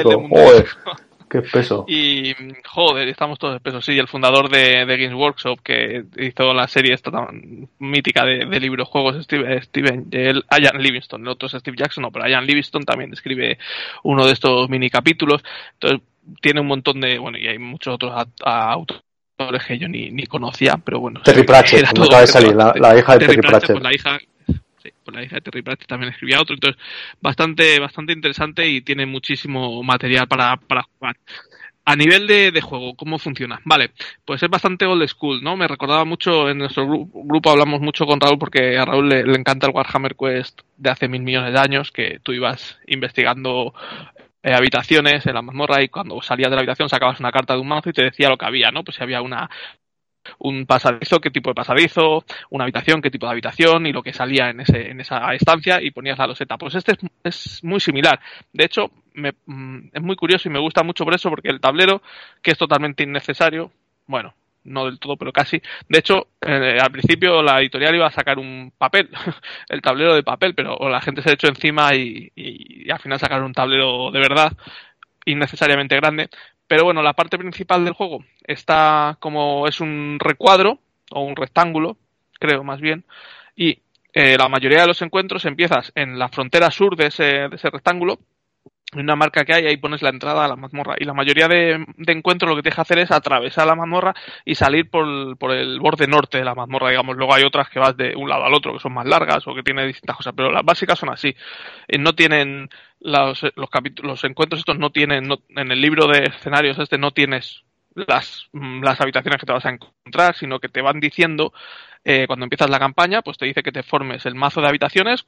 Disco. Qué peso. Y, joder, estamos todos pesos. Sí, el fundador de, de, Games Workshop, que hizo la serie esta tan mítica de, de libros, juegos, Steve, Steven, el, Ian Livingston, el otro es Steve Jackson, no, pero Ian Livingston también escribe uno de estos mini capítulos. Entonces, tiene un montón de, bueno, y hay muchos otros autores que yo ni, ni conocía, pero bueno. Terry Pratchett, como acaba de salir, la, la, hija de Terry, Pratchett. Pues la hija, la hija de Terry Pratchett también escribía otro, entonces bastante, bastante interesante y tiene muchísimo material para, para jugar. A nivel de, de, juego, ¿cómo funciona? Vale, pues es bastante old school, ¿no? Me recordaba mucho, en nuestro grupo, grupo hablamos mucho con Raúl porque a Raúl le, le, encanta el Warhammer Quest de hace mil millones de años, que tú ibas investigando eh, habitaciones en la mazmorra y cuando salías de la habitación sacabas una carta de un mazo y te decía lo que había, ¿no? Pues si había una un pasadizo, qué tipo de pasadizo, una habitación, qué tipo de habitación y lo que salía en, ese, en esa estancia y ponías la loseta. Pues este es, es muy similar. De hecho, me, mm, es muy curioso y me gusta mucho por eso porque el tablero, que es totalmente innecesario, bueno, no del todo, pero casi. De hecho, eh, al principio la editorial iba a sacar un papel, el tablero de papel, pero la gente se ha hecho encima y, y, al final sacaron un tablero de verdad, innecesariamente grande. Pero bueno, la parte principal del juego está como es un recuadro o un rectángulo, creo más bien, y eh, la mayoría de los encuentros empiezas en la frontera sur de ese, de ese rectángulo una marca que hay, ahí pones la entrada a la mazmorra. Y la mayoría de, encuentros lo que te deja hacer es atravesar la mazmorra y salir por, el borde norte de la mazmorra, digamos. Luego hay otras que vas de un lado al otro, que son más largas o que tienen distintas cosas, pero las básicas son así. Eh, no tienen, los, los, los encuentros estos no tienen, en el libro de escenarios este no tienes las, las habitaciones que te vas a encontrar, sino que te van diciendo, eh, cuando empiezas la campaña, pues te dice que te formes el mazo de habitaciones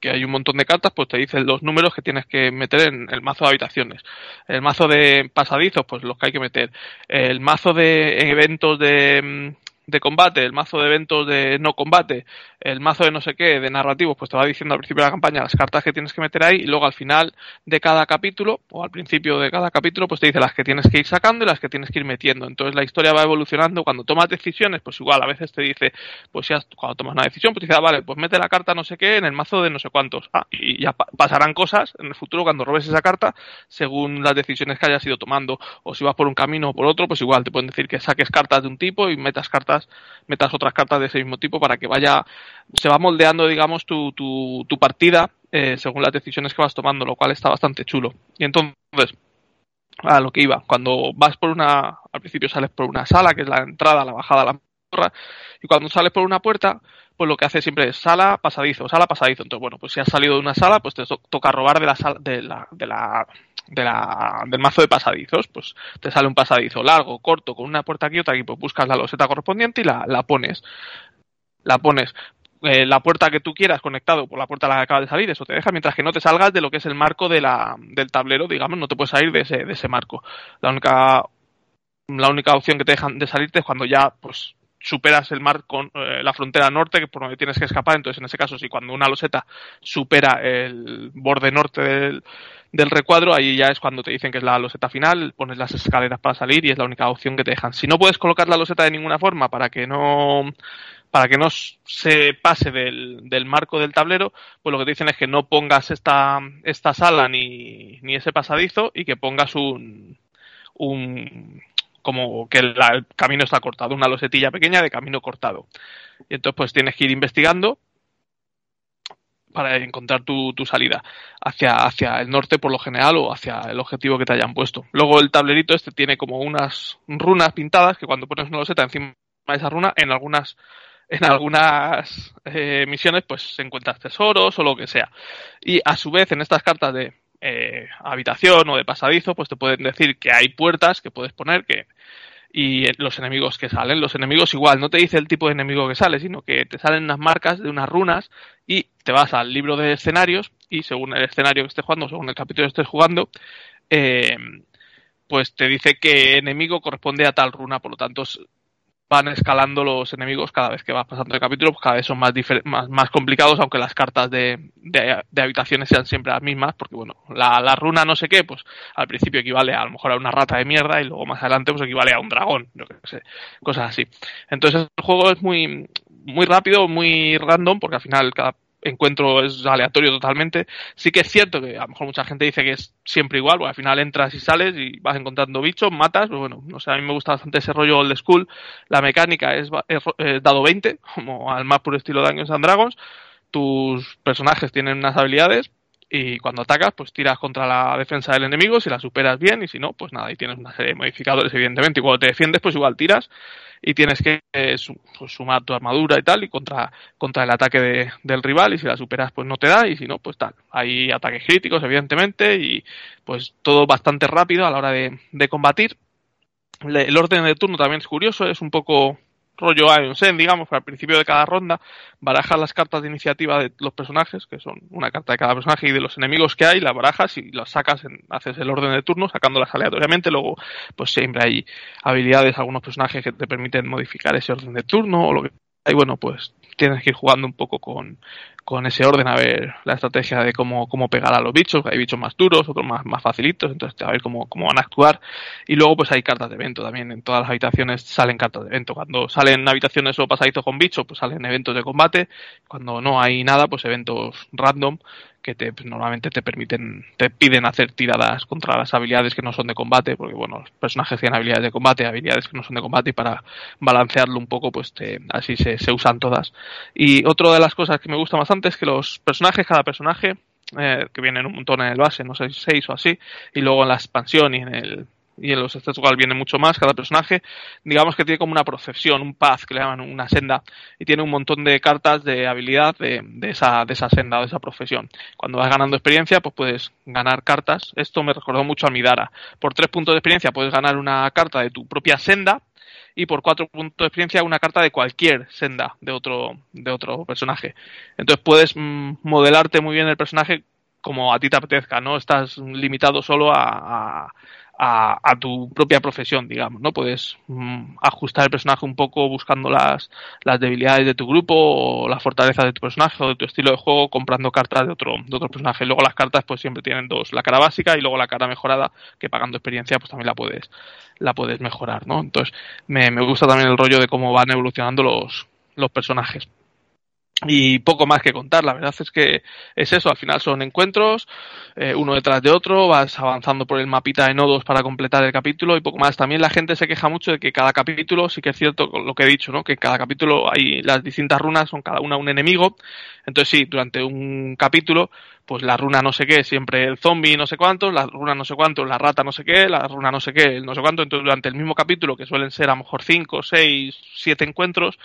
que hay un montón de cartas, pues te dice los números que tienes que meter en el mazo de habitaciones. El mazo de pasadizos, pues los que hay que meter. El mazo de eventos de, mm, de combate, el mazo de eventos de no combate, el mazo de no sé qué, de narrativos, pues te va diciendo al principio de la campaña las cartas que tienes que meter ahí y luego al final de cada capítulo o al principio de cada capítulo pues te dice las que tienes que ir sacando y las que tienes que ir metiendo. Entonces la historia va evolucionando. Cuando tomas decisiones, pues igual a veces te dice, pues ya cuando tomas una decisión, pues te dice, ah, vale, pues mete la carta no sé qué en el mazo de no sé cuántos. Ah, y ya pasarán cosas en el futuro cuando robes esa carta según las decisiones que hayas ido tomando. O si vas por un camino o por otro, pues igual te pueden decir que saques cartas de un tipo y metas cartas metas otras cartas de ese mismo tipo para que vaya, se va moldeando, digamos, tu, tu, tu partida eh, según las decisiones que vas tomando, lo cual está bastante chulo. Y entonces, a lo que iba, cuando vas por una, al principio sales por una sala, que es la entrada, la bajada, la torre, y cuando sales por una puerta, pues lo que hace siempre es sala, pasadizo, sala, pasadizo. Entonces, bueno, pues si has salido de una sala, pues te toca robar de la sala, de la, de la, de la, del mazo de pasadizos, pues te sale un pasadizo largo, corto, con una puerta aquí, otra aquí, pues buscas la loseta correspondiente y la, la pones. La pones. Eh, la puerta que tú quieras conectado por la puerta a la que acabas de salir, eso te deja, mientras que no te salgas de lo que es el marco de la, del tablero, digamos, no te puedes salir de ese, de ese marco. La única, la única opción que te dejan de salirte es cuando ya, pues, superas el mar con eh, la frontera norte, que por donde tienes que escapar. Entonces, en ese caso, si cuando una loseta supera el borde norte del, del recuadro, ahí ya es cuando te dicen que es la loseta final, pones las escaleras para salir y es la única opción que te dejan. Si no puedes colocar la loseta de ninguna forma para que no para que no se pase del, del marco del tablero, pues lo que te dicen es que no pongas esta, esta sala ni, ni ese pasadizo y que pongas un, un como que el, camino está cortado, una losetilla pequeña de camino cortado. Y entonces pues tienes que ir investigando para encontrar tu, tu, salida hacia, hacia el norte por lo general o hacia el objetivo que te hayan puesto. Luego el tablerito este tiene como unas runas pintadas que cuando pones una loseta encima de esa runa, en algunas en algunas eh, misiones pues encuentras tesoros o lo que sea. Y a su vez en estas cartas de eh, habitación o de pasadizo, pues te pueden decir que hay puertas que puedes poner que y los enemigos que salen. Los enemigos igual, no te dice el tipo de enemigo que sale, sino que te salen unas marcas de unas runas y te vas al libro de escenarios y según el escenario que estés jugando, según el capítulo que estés jugando, eh, pues te dice que enemigo corresponde a tal runa, por lo tanto van escalando los enemigos cada vez que vas pasando el capítulo, pues cada vez son más, más, más complicados, aunque las cartas de, de, habitaciones sean siempre las mismas, porque bueno, la, la, runa no sé qué, pues al principio equivale a, a lo mejor a una rata de mierda y luego más adelante pues equivale a un dragón, yo qué sé, cosas así. Entonces el juego es muy, muy rápido, muy random, porque al final cada encuentro es aleatorio totalmente. Sí que es cierto que a lo mejor mucha gente dice que es siempre igual, porque al final entras y sales y vas encontrando bichos, matas, pues bueno, no sé, a mí me gusta bastante ese rollo old school. La mecánica es, dado 20, como al más puro estilo Dungeons and Dragons. Tus personajes tienen unas habilidades y cuando atacas, pues tiras contra la defensa del enemigo, si la superas bien, y si no, pues nada, y tienes una serie de modificadores, evidentemente. Y cuando te defiendes, pues igual tiras y tienes que eh, pues, sumar tu armadura y tal, y contra, contra el ataque de, del rival, y si la superas, pues no te da, y si no, pues tal. Hay ataques críticos, evidentemente, y pues todo bastante rápido a la hora de, de combatir. el orden de turno también es curioso, es un poco rollo Iron Sen, digamos, al principio de cada ronda, barajas las cartas de iniciativa de los personajes, que son una carta de cada personaje y de los enemigos que hay, las barajas y las sacas, en, haces el orden de turno, sacándolas aleatoriamente, luego pues siempre hay habilidades, algunos personajes que te permiten modificar ese orden de turno o lo que y bueno, pues tienes que ir jugando un poco con, con ese orden a ver la estrategia de cómo, cómo pegar a los bichos. Hay bichos más duros, otros más, más facilitos, entonces a ver cómo, cómo van a actuar. Y luego pues hay cartas de evento también. En todas las habitaciones salen cartas de evento. Cuando salen habitaciones o pasaditos con bichos, pues salen eventos de combate. Cuando no hay nada, pues eventos random que te, pues, normalmente te permiten, te piden hacer tiradas contra las habilidades que no son de combate, porque bueno, los personajes tienen habilidades de combate, habilidades que no son de combate, y para balancearlo un poco, pues te, así se, se usan todas. Y otra de las cosas que me gusta bastante es que los personajes, cada personaje, eh, que vienen un montón en el base, no sé, seis o así, y luego en la expansión y en el y en los Stats viene mucho más cada personaje, digamos que tiene como una procesión, un path que le llaman una senda y tiene un montón de cartas de habilidad de, de, esa, de esa senda o de esa profesión. Cuando vas ganando experiencia, pues puedes ganar cartas. Esto me recordó mucho a Midara. Por tres puntos de experiencia puedes ganar una carta de tu propia senda y por cuatro puntos de experiencia una carta de cualquier senda de otro, de otro personaje. Entonces puedes mm, modelarte muy bien el personaje como a ti te apetezca, no estás limitado solo a, a, tu propia profesión, digamos, ¿no? Puedes mm, ajustar el personaje un poco buscando las, las debilidades de tu grupo o las fortalezas de tu personaje o de tu estilo de juego comprando cartas de otro, de otro personaje. Luego las cartas pues siempre tienen dos, la cara básica y luego la cara mejorada que pagando experiencia pues también la puedes, la puedes mejorar, ¿no? Entonces me, me gusta también el rollo de cómo van evolucionando los, los personajes y poco más que contar. La verdad es que es eso, al final son encuentros, eh, uno detrás de otro, vas avanzando por el mapita de nodos para completar el capítulo y poco más. También la gente se queja mucho de que cada capítulo, sí que es cierto lo que he dicho, ¿no? Que cada capítulo hay las distintas runas, son cada una un enemigo. Entonces sí, durante un capítulo, pues la runa no sé qué, siempre el zombie no sé cuánto, la runa no sé cuánto, la rata no sé qué, la runa no sé qué, no sé cuánto. Entonces durante el mismo capítulo, que suelen ser a lo mejor cinco, seis, siete encuentros,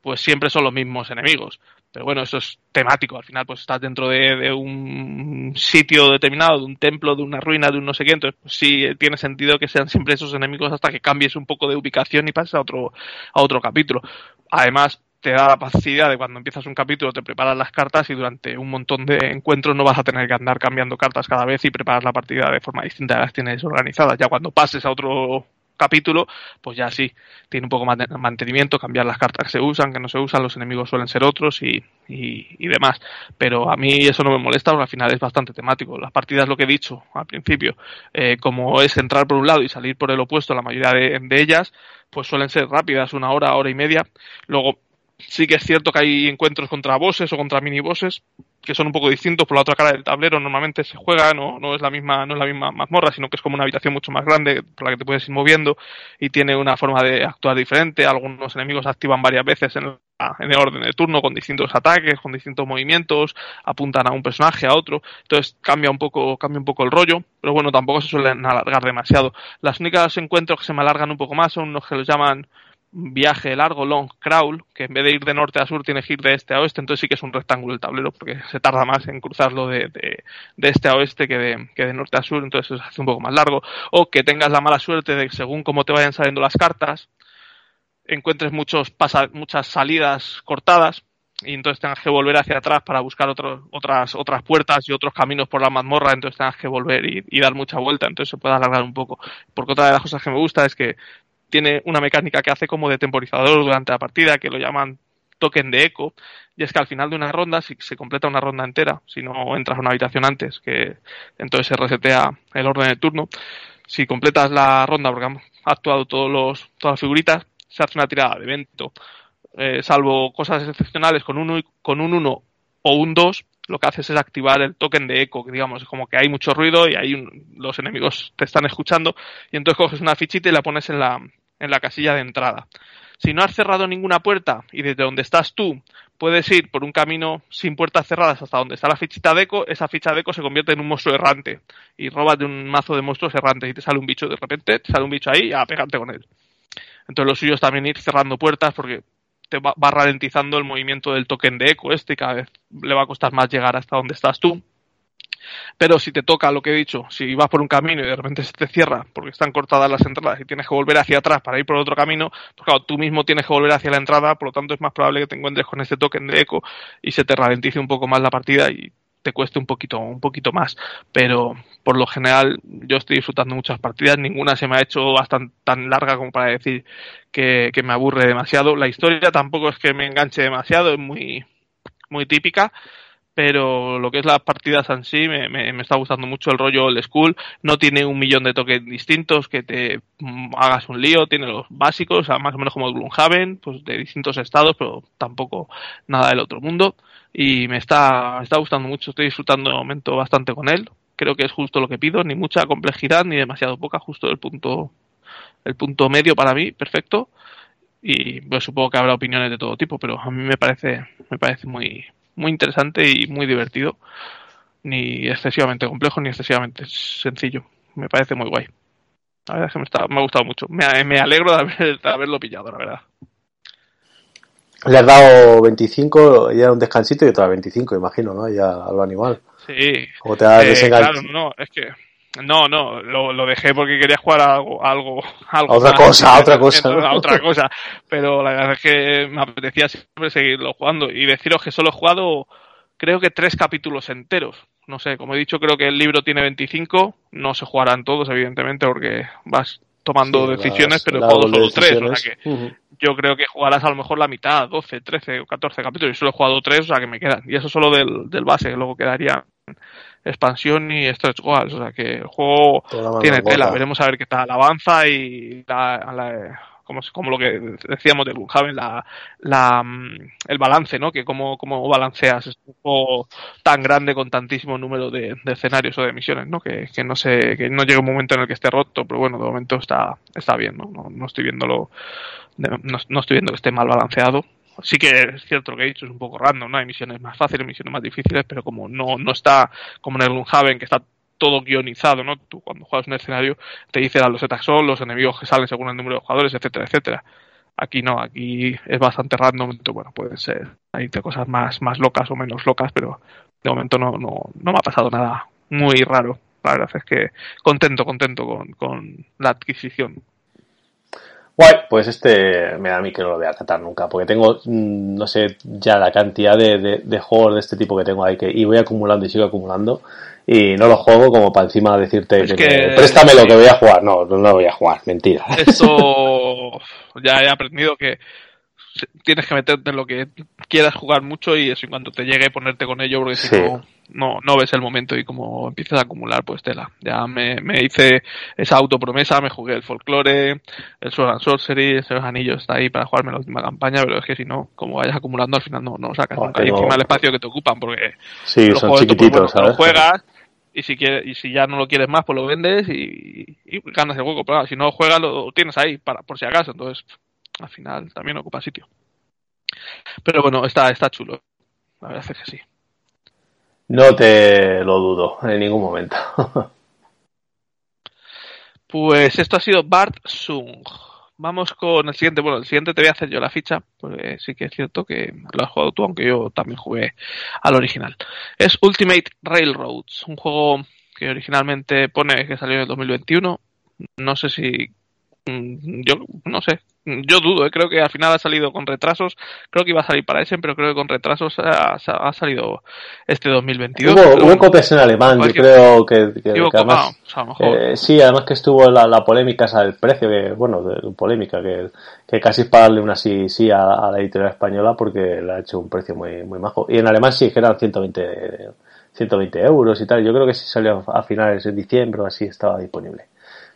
pues siempre son los mismos enemigos. Pero bueno, eso es temático. Al final, pues estás dentro de, de, un sitio determinado, de un templo, de una ruina, de un no sé qué. Entonces, pues sí tiene sentido que sean siempre esos enemigos hasta que cambies un poco de ubicación y pases a otro, a otro capítulo. Además, te da la facilidad de cuando empiezas un capítulo te preparas las cartas y durante un montón de encuentros no vas a tener que andar cambiando cartas cada vez y preparar la partida de forma distinta, las tienes organizadas. Ya cuando pases a otro capítulo, pues ya sí, tiene un poco más de mantenimiento, cambiar las cartas que se usan, que no se usan, los enemigos suelen ser otros y, y, demás. Pero a mí eso no me molesta porque al final es bastante temático. Las partidas, lo que he dicho al principio, eh, como es entrar por un lado y salir por el opuesto, la mayoría de, de ellas, pues suelen ser rápidas, una hora, hora y media. Luego, sí que es cierto que hay encuentros contra bosses o contra mini bosses que son un poco distintos por la otra cara del tablero normalmente se juega no, no es la misma no es la misma mazmorra sino que es como una habitación mucho más grande por la que te puedes ir moviendo y tiene una forma de actuar diferente. Algunos enemigos activan varias veces en, en el orden de turno con distintos ataques con distintos movimientos apuntan a un personaje a otro. Entonces cambia un poco cambia un poco el rollo pero bueno tampoco se suelen alargar demasiado. Las únicas encuentros que se me alargan un poco más son los que los llaman viaje largo, long crawl, que en vez de ir de norte a sur tiene que ir de este a oeste, entonces sí que es un rectángulo el tablero, porque se tarda más en cruzarlo de, de, de este a oeste que de, que de norte a sur, entonces se hace un poco más largo. O que tengas la mala suerte de que según cómo te vayan saliendo las cartas, encuentres muchos pasa, muchas salidas cortadas, y entonces tengas que volver hacia atrás para buscar otro, otras, otras puertas y otros caminos por la mazmorra, entonces tengas que volver y, y, dar mucha vuelta, entonces se puede alargar un poco. Porque otra de las cosas que me gusta es que tiene una mecánica que hace como de temporizador durante la partida, que lo llaman token de eco, y es que al final de una ronda, si se completa una ronda entera, si no entras a una habitación antes, que entonces se resetea el orden de turno, si completas la ronda porque han actuado todos los, todas las figuritas, se hace una tirada de evento. Eh, salvo cosas excepcionales con, uno, con un 1 o un 2, lo que haces es activar el token de eco, que digamos, es como que hay mucho ruido y hay un, los enemigos te están escuchando, y entonces coges una fichita y la pones en la, en la casilla de entrada. Si no has cerrado ninguna puerta y desde donde estás tú puedes ir por un camino sin puertas cerradas hasta donde está la fichita de eco, esa ficha de eco se convierte en un monstruo errante y robas de un mazo de monstruos errantes y te sale un bicho de repente, te sale un bicho ahí a pegarte con él. Entonces lo suyo es también ir cerrando puertas porque te va, va ralentizando el movimiento del token de eco este y cada vez le va a costar más llegar hasta donde estás tú. Pero si te toca lo que he dicho, si vas por un camino y de repente se te cierra porque están cortadas las entradas y tienes que volver hacia atrás para ir por otro camino, pues claro, tú mismo tienes que volver hacia la entrada, por lo tanto es más probable que te encuentres con este token de eco y se te ralentice un poco más la partida y te cueste un poquito, un poquito más. Pero por lo general yo estoy disfrutando muchas partidas, ninguna se me ha hecho bastante tan larga como para decir que, que me aburre demasiado. La historia tampoco es que me enganche demasiado, es muy, muy típica pero lo que es las partidas en sí me, me, está gustando mucho el rollo el school. No tiene un millón de toques distintos que te mm, hagas un lío tiene los básicos más o menos como Gloomhaven pues de distintos estados pero tampoco nada del otro mundo. Y me está, me está gustando mucho estoy disfrutando de momento bastante con él. Creo que es justo lo que pido ni mucha complejidad ni demasiado poca justo el punto el punto medio para mí perfecto. Y pues supongo que habrá opiniones de todo tipo pero a mí me parece me parece muy muy interesante y muy divertido. Ni excesivamente complejo ni excesivamente sencillo. Me parece muy guay. La verdad es que me, está, me ha gustado mucho. Me, me alegro de, haberlo pillado, la verdad. Le has dado 25, ya un descansito y otra 25, imagino, ¿no? Ya algo animal. Sí. ¿Cómo te has eh, Claro, no, es que no, no, lo, lo, dejé porque quería jugar a algo, algo, algo otra cosa, a otra cosa. A otra cosa. Pero la verdad es que me apetecía siempre seguirlo jugando. Y deciros que solo he jugado, creo que tres capítulos enteros. No sé, como he dicho, creo que el libro tiene 25. No se jugarán todos, evidentemente, porque vas tomando decisiones, pero he jugado solo tres. O sea que yo creo que jugarás a lo mejor la mitad, 12, 13 o 14 capítulos. Y solo he jugado tres, o sea que me quedan. Y eso solo del, del base, luego quedaría expansión y stretch goals. O sea que el juego tiene tela. Veremos a ver qué tal avanza y la, como, como, lo que decíamos de Gloomhaven, la, la, mm, el balance, ¿no? Que cómo, cómo balanceas este juego tan grande con tantísimo número de, escenarios o de misiones, ¿no? Que, que, no sé, que no llegue un momento en el que esté roto, pero bueno, de momento está, está bien, ¿no? No, no estoy viéndolo, no, no estoy viendo que esté mal balanceado sí que es cierto que he dicho, es un poco random, ¿no? Hay misiones más fáciles, misiones más difíciles, pero como no, no está como en el Gloomhaven, que está todo guionizado, ¿no? Tú cuando juegas un escenario te dice a los son los enemigos que salen según el número de jugadores, etcétera, etcétera. Aquí no, aquí es bastante random, bueno, puede ser, hay cosas más, más locas o menos locas, pero de momento no, no, no me ha pasado nada muy raro. La verdad es que contento, contento con, con la adquisición. Guay, pues este me da a mí que no lo voy a catar nunca, porque tengo, mm, no sé, ya la cantidad de, de, juegos de este tipo que tengo ahí que y voy acumulando y sigo acumulando y no lo juego como para encima decirte que, préstame lo que voy a jugar. No, no lo voy a jugar, mentira. Eso ya he aprendido que tienes que meterte en lo que quieras jugar mucho y eso en cuanto te llegue ponerte con ello porque si no, no, no ves el momento y como empiezas a acumular pues tela. Ya me, me hice esa autopromesa, me jugué el folklore, el Sword and Sorcery, esos anillos está ahí para jugarme la última campaña, pero es que si no, como vayas acumulando al final no, no sacas nunca. Y encima el espacio que te ocupan porque sí, son pues, chiquititos, Lo juegas y si quieres, y si ya no lo quieres más pues lo vendes y, y ganas el juego, pero si no juegas lo tienes ahí para por si acaso, entonces al final también ocupa sitio. Pero bueno, está, está chulo. La verdad es que sí. No te lo dudo en ningún momento. pues esto ha sido Bart Sung. Vamos con el siguiente. Bueno, el siguiente te voy a hacer yo la ficha, porque sí que es cierto que lo has jugado tú, aunque yo también jugué al original. Es Ultimate Railroads, un juego que originalmente pone que salió en el 2021. No sé si Mm, yo no sé, yo dudo, ¿eh? creo que al final ha salido con retrasos, creo que iba a salir para ese, pero creo que con retrasos ha, salido este 2022. Hubo, copias en alemán, yo creo que, además, eh, sí, además que estuvo la, polémica esa del precio, que bueno, de, polémica, que, que casi es pagarle una sí, sí a, la editorial española porque le ha hecho un precio muy, muy majo. Y en alemán sí, que eran 120, 120 euros y tal, yo creo que si salió a finales de diciembre o así estaba disponible.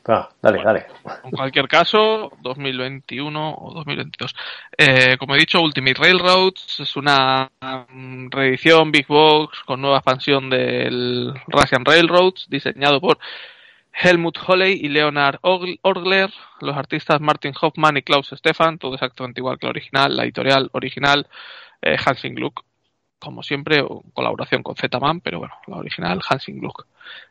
Ah, dale, dale. En cualquier caso, 2021 o 2022. Eh, como he dicho, Ultimate Railroads es una mm, reedición Big Box con nueva expansión del Russian Railroads, diseñado por Helmut Holley y Leonard Orgler, los artistas Martin Hoffman y Klaus Stefan, todo exactamente igual que el original, la editorial original eh, Hansing Gluck, como siempre, colaboración con Z-Man, pero bueno, la original Hansing Gluck.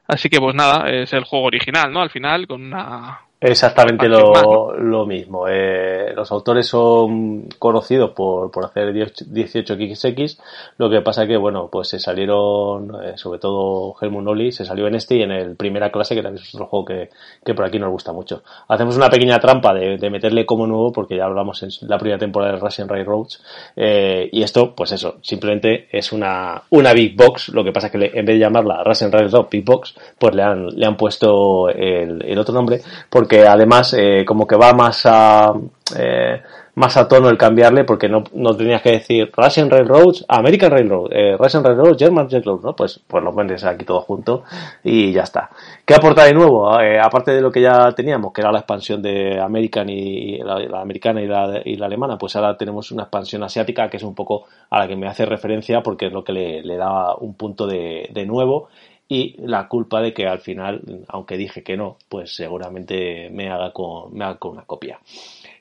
Así que pues nada, es el juego original, ¿no? Al final, con una, Exactamente lo, mismo. Eh, los autores son conocidos por, por hacer 18XX. Lo que pasa que, bueno, pues se salieron, eh, sobre todo Helmut Nolly, se salió en este y en el primera clase, que también es otro juego que, que por aquí nos gusta mucho. Hacemos una pequeña trampa de, de meterle como nuevo, porque ya hablamos en la primera temporada de Russian Railroads. Eh, y esto, pues eso, simplemente es una, una Big Box. Lo que pasa que en vez de llamarla Russian Railroad Big Box, pues le han, le han puesto el, el otro nombre, porque que además eh, como que va más a eh, más a tono el cambiarle porque no, no tenías que decir Russian Railroads, American Railroad, eh, Russian Railroad, German Railroad, ¿no? Pues, pues lo vendes aquí todo junto y ya está. ¿Qué aporta de nuevo? Eh, aparte de lo que ya teníamos, que era la expansión de American y la, americana y la, y la, alemana, pues ahora tenemos una expansión asiática que es un poco a la que me hace referencia porque es lo que le, le da un punto de, de nuevo y la culpa de que al final, aunque dije que no, pues seguramente me haga con, me haga con una copia.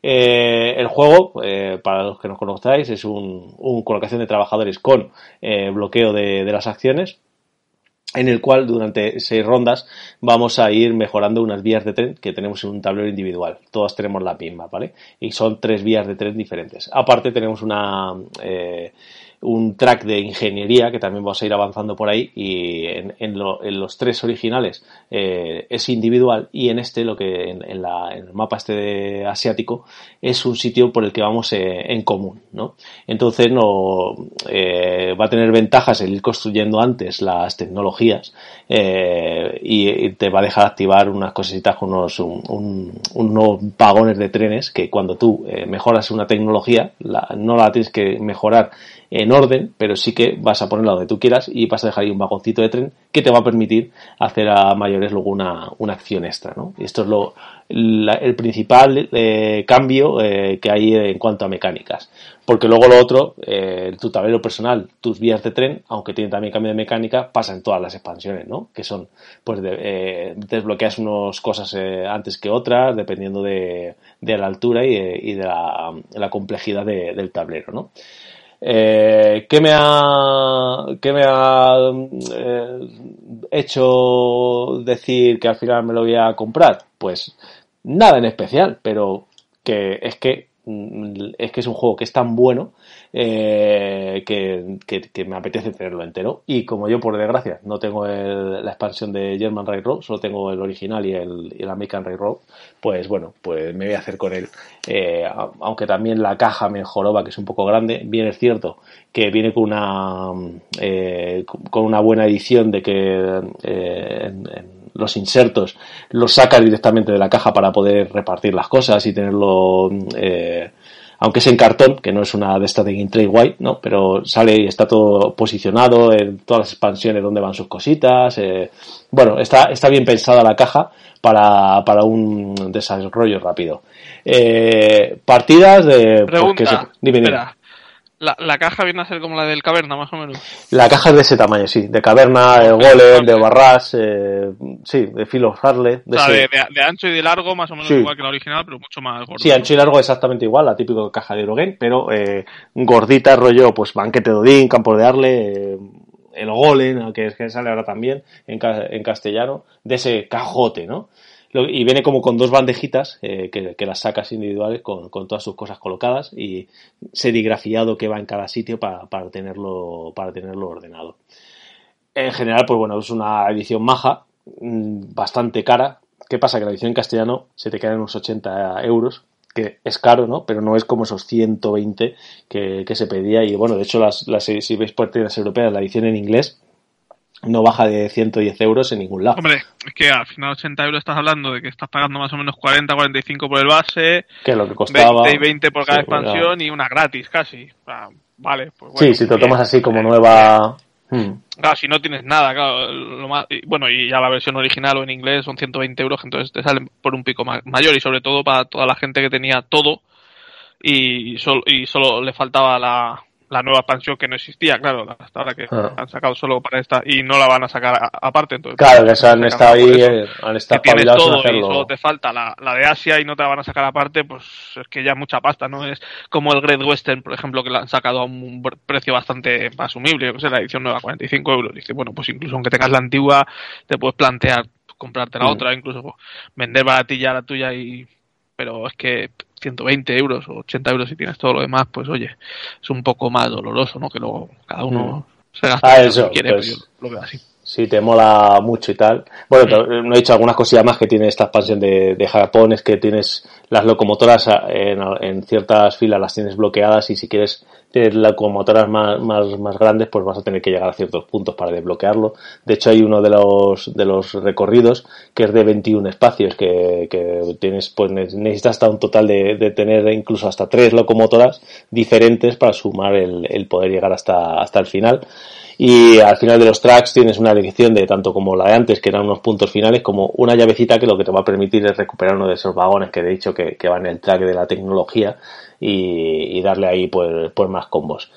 Eh, el juego, eh, para los que no conozcáis, es un, colocación de trabajadores con eh, bloqueo de, de, las acciones, en el cual durante seis rondas vamos a ir mejorando unas vías de tren que tenemos en un tablero individual. Todas tenemos la misma, ¿vale? Y son tres vías de tren diferentes. Aparte tenemos una un track de ingeniería que también vamos a ir avanzando por ahí y en, los tres originales eh, es individual y en este lo que en, el mapa este asiático es un sitio por el que vamos eh, en común ¿no? entonces no eh, va a tener ventajas el ir construyendo antes las tecnologías y, te va a dejar activar unas cositas con unos, un, unos vagones de trenes que cuando tú mejoras una tecnología no la tienes que mejorar en orden, pero sí que vas a ponerla donde tú quieras y vas a dejar ahí un vagoncito de tren que te va a permitir hacer a mayores luego una, una acción extra, ¿no? Esto es lo, el principal eh, cambio eh, que hay en cuanto a mecánicas. Porque luego lo otro, eh, tu tablero personal, tus vías de tren, aunque tienen también cambio de mecánica, pasa en todas las expansiones, ¿no? Que son, pues, de, desbloqueas unas cosas antes que otras, dependiendo de, de la altura y, de la, la complejidad del tablero, ¿no? Eh, ¿Qué me ha, qué me ha eh, hecho decir que al final me lo voy a comprar? Pues nada en especial, pero que es que es que es un juego que es tan bueno eh, que, que, me apetece tenerlo entero. Y como yo, por desgracia, no tengo la expansión de German Railroad, solo tengo el original y el, y el American Railroad, pues bueno, pues me voy a hacer con él. Eh, aunque también la caja me joroba, que es un poco grande, bien es cierto que viene con una, eh, con una buena edición de que eh, los insertos los sacas directamente de la caja para poder repartir las cosas y tenerlo eh, aunque es en cartón, que no es una de estas de Game Trade White, ¿no? Pero sale y está todo posicionado en todas las expansiones donde van sus cositas. Eh, bueno, está, está bien pensada la caja para, para un desarrollo rápido. Eh, partidas de... Pregunta, dime, dime. La, la, caja viene a ser como la del caverna, más o menos. La caja es de ese tamaño, sí. De caverna, de golem, de barras, eh, sí, de filo Harley. De, o sea, de, de, ancho y de largo, más o menos igual que la original, pero mucho más gordo. Sí, ancho y largo exactamente igual, la típica caja de Eurogame, pero eh, gordita, rollo, pues banquete de Odín, campo de Arle, eh, el golem, que es que sale ahora también en, en castellano, de ese cajote, ¿no? Y viene como con dos bandejitas eh, que, las sacas individuales con, con, todas sus cosas colocadas y serigrafiado que va en cada sitio para, para, tenerlo, para tenerlo ordenado. En general, pues bueno, es una edición maja, mm, bastante cara. ¿Qué pasa? Que la edición en castellano se te queda en unos 80 euros, que es caro, ¿no? Pero no es como esos 120 que, que se pedía. Y bueno, de hecho, las, las si veis por tiendas europeas, la edición en inglés no baja de 110 euros en ningún lado. Hombre, es que al final 80 euros estás hablando de que estás pagando más o menos 40, 45 por el base, que lo que costaba 20 y 20 por cada expansión y una gratis casi. vale, pues bueno, Sí, si te lo tomas así como nueva... Hmm. Claro, si no tienes nada, claro, lo más, bueno, y ya la versión original o en inglés son 120 euros, entonces te salen por un pico mayor y sobre todo para toda la gente que tenía todo y solo, y solo le faltaba la, la nueva expansión que no existía, claro, hasta ahora que ah. han sacado solo para esta y no la van a sacar aparte. Entonces, claro, que han estado ahí, eh, han estado tienes todo y solo te falta la, la, de Asia y no te la van a sacar aparte, pues es que ya mucha pasta, ¿no? Es como el Great Western, por ejemplo, que la han sacado a un precio bastante asumible, yo que sé, la edición nueva, 45 euros. Dice, bueno, pues incluso aunque tengas la antigua, te puedes plantear comprarte la mm. otra, incluso vender baratilla la tuya y pero es que 120 euros o 80 euros si tienes todo lo demás, pues oye, es un poco más doloroso, ¿no? Que luego cada uno mm. se gasta ah, eso, lo que quiere, pues, yo lo veo así. Si te mola mucho y tal. Bueno, mm. no he dicho algunas cosillas más que tiene esta expansión de, de Japón, es que tienes las locomotoras en, en, ciertas filas las tienes bloqueadas y si quieres locomotoras más, más, más grandes pues vas a tener que llegar a ciertos puntos para desbloquearlo. De hecho hay uno de los, de los recorridos que es de 21 espacios que, que tienes pues necesitas hasta un total de, de tener incluso hasta tres locomotoras diferentes para sumar el, el poder llegar hasta, hasta el final y al final de los tracks tienes una dirección de tanto como la de antes, que eran unos puntos finales, como una llavecita que lo que te va a permitir es recuperar uno de esos vagones que he dicho que, que va en el track de la tecnología y, y darle ahí pues, pues más combos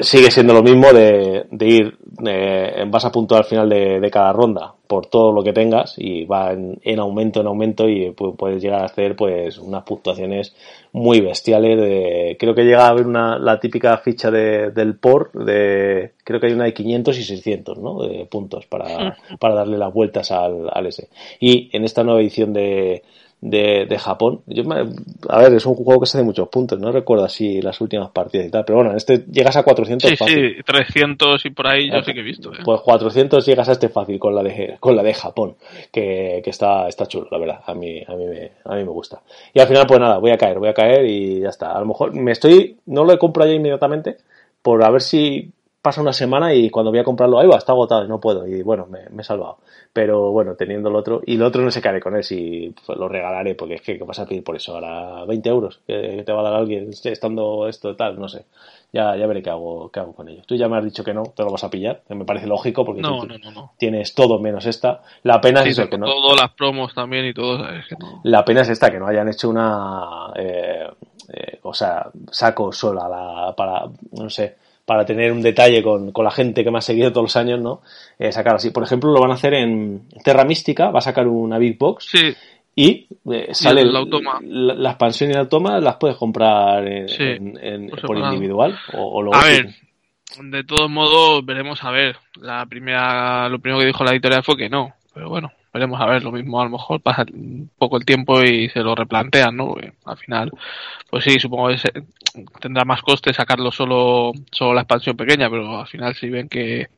sigue siendo lo mismo de, de ir, eh, vas a punto al final de, de, cada ronda por todo lo que tengas y va en, en aumento, en aumento y puedes llegar a hacer pues unas puntuaciones muy bestiales. De, creo que llega a haber una, la típica ficha de, del POR, de, creo que hay una de 500 y 600 ¿no? de puntos para, para darle las vueltas al, al ese. Y en esta nueva edición de, de, de Japón. Yo a ver, es un juego que se hace muchos puntos, no recuerdo así las últimas partidas y tal, pero bueno, este llegas a 400 sí, Sí, 300 y por ahí yo sí que he visto. ¿eh? Pues 400 llegas a este fácil con la de, con la de Japón, que, que está, está chulo, la verdad, a mí, a, mí me, a mí me gusta. Y al final, pues nada, voy a caer, voy a caer y ya está. A lo mejor me estoy, no lo he comprado ya inmediatamente, por a ver si pasa una semana y cuando voy a comprarlo, ahí va, está agotado y no puedo. Y bueno, me, me, he salvado. Pero bueno, teniendo el otro, y el otro no se cae con él si pues, lo regalaré, porque es que ¿qué vas a pedir por eso? Ahora 20 euros que te va a dar alguien estando esto tal, no sé. Ya, ya veré qué hago, qué hago con ello. Tú ya me has dicho que no, te lo vas a pillar, que me parece lógico porque no, tienes todo menos esta. La pena es que no. Todo, las promos también y todo. La pena es esta, que no hayan hecho una. Eh, eh, o sea, saco sola la, para, no sé, para tener un detalle con, con, la gente que me ha seguido todos los años, ¿no? Eh, sacar así. Por ejemplo, lo van a hacer en Terra Mística, va a sacar una Big Box. Sí. Y eh, sale el, automa. La, la, expansión y el automa las puedes comprar en, sí, en, por, individual. O, o lo a ver, de todos modos, veremos a ver. La primera, lo primero que dijo la editorial fue que no. Pero bueno, veremos a ver, lo mismo a lo mejor pasa un poco el tiempo y se lo replantean, ¿no? al final, pues sí, supongo que tendrá más coste sacarlo solo, solo la expansión pequeña, pero al final si ven que,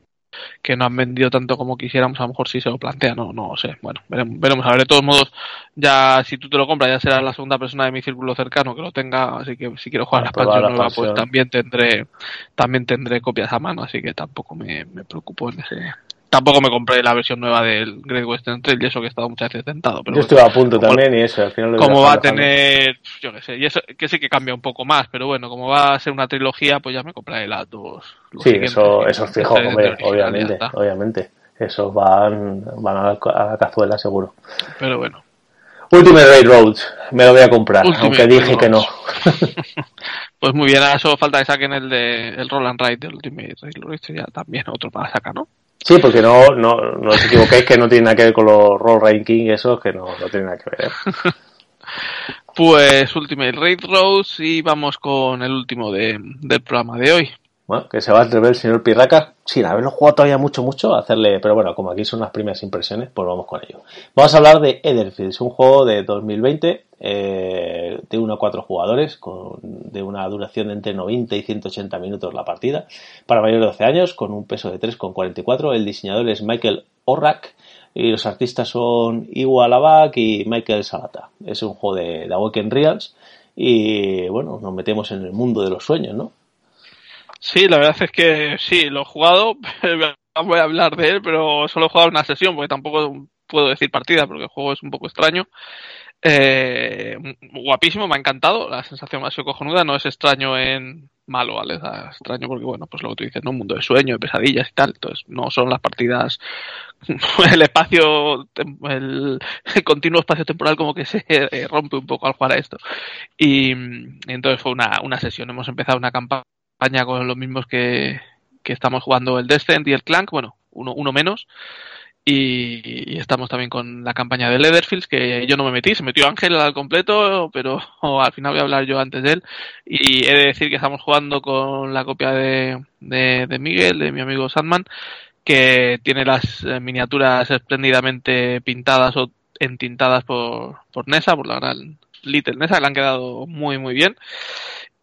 que no han vendido tanto como quisiéramos, a lo mejor sí se lo plantean, no, no sé, bueno, veremos, veremos. A ver, de todos modos, ya si tú te lo compras, ya serás la segunda persona de mi círculo cercano que lo tenga, así que si quiero jugar la expansión nueva, pues también tendré, también tendré copias a mano, así que tampoco me, me preocupo en ese, tampoco me compré la versión nueva del Great Western Trail y eso que he estado muchas veces tentado. Pero yo estuve a punto también y eso, al final Como va a tener, yo qué sé, y eso que sí que cambia un poco más, pero bueno, como va a ser una trilogía, pues ya me compraré las dos. Sí, eso, eso es fijo, hombre, obviamente, obviamente. Esos van, van a la, a la cazuela seguro. Pero bueno. Ultimate Raid Road, me lo voy a comprar, aunque dije que no. pues muy bien, ahora solo falta que saquen el de el Roland Ride del Ultimate Raid Road, ya también otro para sacar, ¿no? Sí, porque no, no, no os equivoquéis que no tiene nada que ver con los roll ranking, eso que no, no tiene nada que ver. ¿eh? pues Ultimate Raid Rose y vamos con el último de, del programa de hoy. Bueno, que se va a atrever el señor Pirraca, sin haberlo jugado todavía mucho, mucho, a hacerle, pero bueno, como aquí son las primeras impresiones, pues vamos con ello. Vamos a hablar de Etherfields, un juego de 2020, eh, de 1 a 4 jugadores, con, de una duración de entre 90 y 180 minutos la partida, para mayores de 12 años, con un peso de 3,44. El diseñador es Michael Orrak, y los artistas son Iwa Lavak y Michael Salata. Es un juego de, de Awaken Reals, y bueno, nos metemos en el mundo de los sueños, ¿no? Sí, la verdad es que sí, lo he jugado, voy a hablar de él, pero solo he jugado una sesión, porque tampoco puedo decir partida, porque el juego es un poco extraño. Eh, guapísimo, me ha encantado, la sensación sido cojonuda, no es extraño en malo, ¿vale? Extraño porque, bueno, pues lo que tú dices, ¿no? Un mundo de sueño, de pesadillas y tal, entonces no son las partidas, el espacio, el, el continuo espacio temporal como que se rompe un poco al jugar a esto. Y entonces fue una, una sesión, hemos empezado una campaña con los mismos que, que estamos jugando el Descent y el Clank, bueno, uno, uno menos. Y, y, estamos también con la campaña de Leatherfields, que yo no me metí, se metió Ángel al completo, pero al final voy a hablar yo antes de él. Y he de decir que estamos jugando con la copia de, de, de Miguel, de mi amigo Sandman, que tiene las eh, miniaturas espléndidamente pintadas o entintadas por, por Nessa, por la gran Little Nessa, que le han quedado muy muy bien.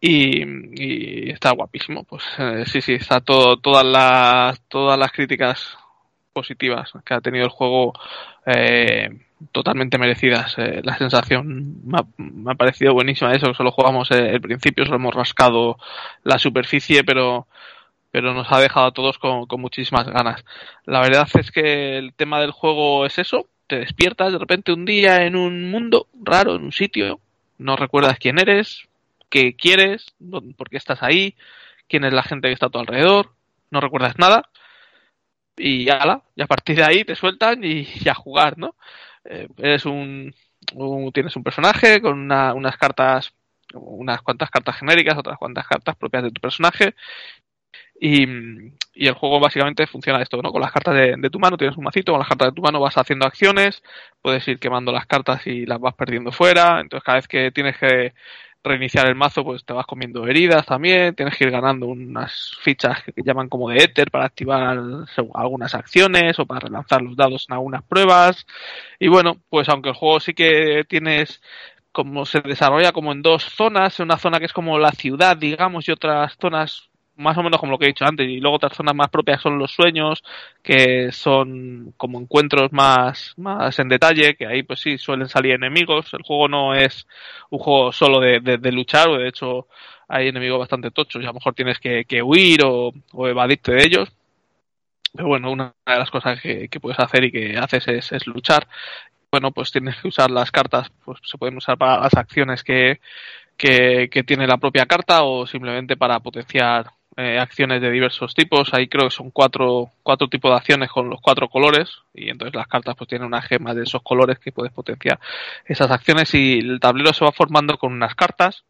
Y, está guapísimo, pues eh, sí, sí, está todo, todas las, todas las críticas positivas que ha tenido el juego eh, totalmente merecidas. Eh, la sensación me ha, parecido buenísima eso, solo jugamos el principio, solo hemos rascado la superficie, pero pero nos ha dejado a todos con, con, muchísimas ganas. La verdad es que el tema del juego es eso, te despiertas de repente un día en un mundo raro, en un sitio, no recuerdas quién eres, qué quieres, por qué estás ahí, quién es la gente que está a tu alrededor, no recuerdas nada, y ya, y a partir de ahí te sueltan y, a jugar, ¿no? Eh, eres un, tienes un personaje con unas cartas, unas cuantas cartas genéricas, otras cuantas cartas propias de tu personaje, y, el juego básicamente funciona esto, ¿no? Con las cartas de, tu mano tienes un macito, con las cartas de tu mano vas haciendo acciones, puedes ir quemando las cartas y las vas perdiendo fuera, entonces cada vez que tienes que reiniciar el mazo, pues te vas comiendo heridas también, tienes que ir ganando unas fichas que llaman como de éter para activar algunas acciones o para relanzar los dados en algunas pruebas. Y bueno, pues aunque el juego sí que tienes como se desarrolla como en dos zonas, una zona que es como la ciudad, digamos, y otras zonas más o menos como lo que he dicho antes, y luego otras zonas más propias son los sueños, que son como encuentros más, más en detalle, que ahí pues sí suelen salir enemigos. El juego no es un juego solo de, de, luchar, o de hecho hay enemigos bastante tochos, y a lo mejor tienes que, que huir o, evadirte de ellos. Pero bueno, una de las cosas que, que puedes hacer y que haces es, es luchar. Bueno, pues tienes que usar las cartas, pues se pueden usar para las acciones que, que, tiene la propia carta o simplemente para potenciar eh, acciones de diversos tipos. Ahí creo que son cuatro, cuatro tipos de acciones con los cuatro colores. Y entonces las cartas pues tienen una gema de esos colores que puedes potenciar esas acciones. Y el tablero se va formando con unas cartas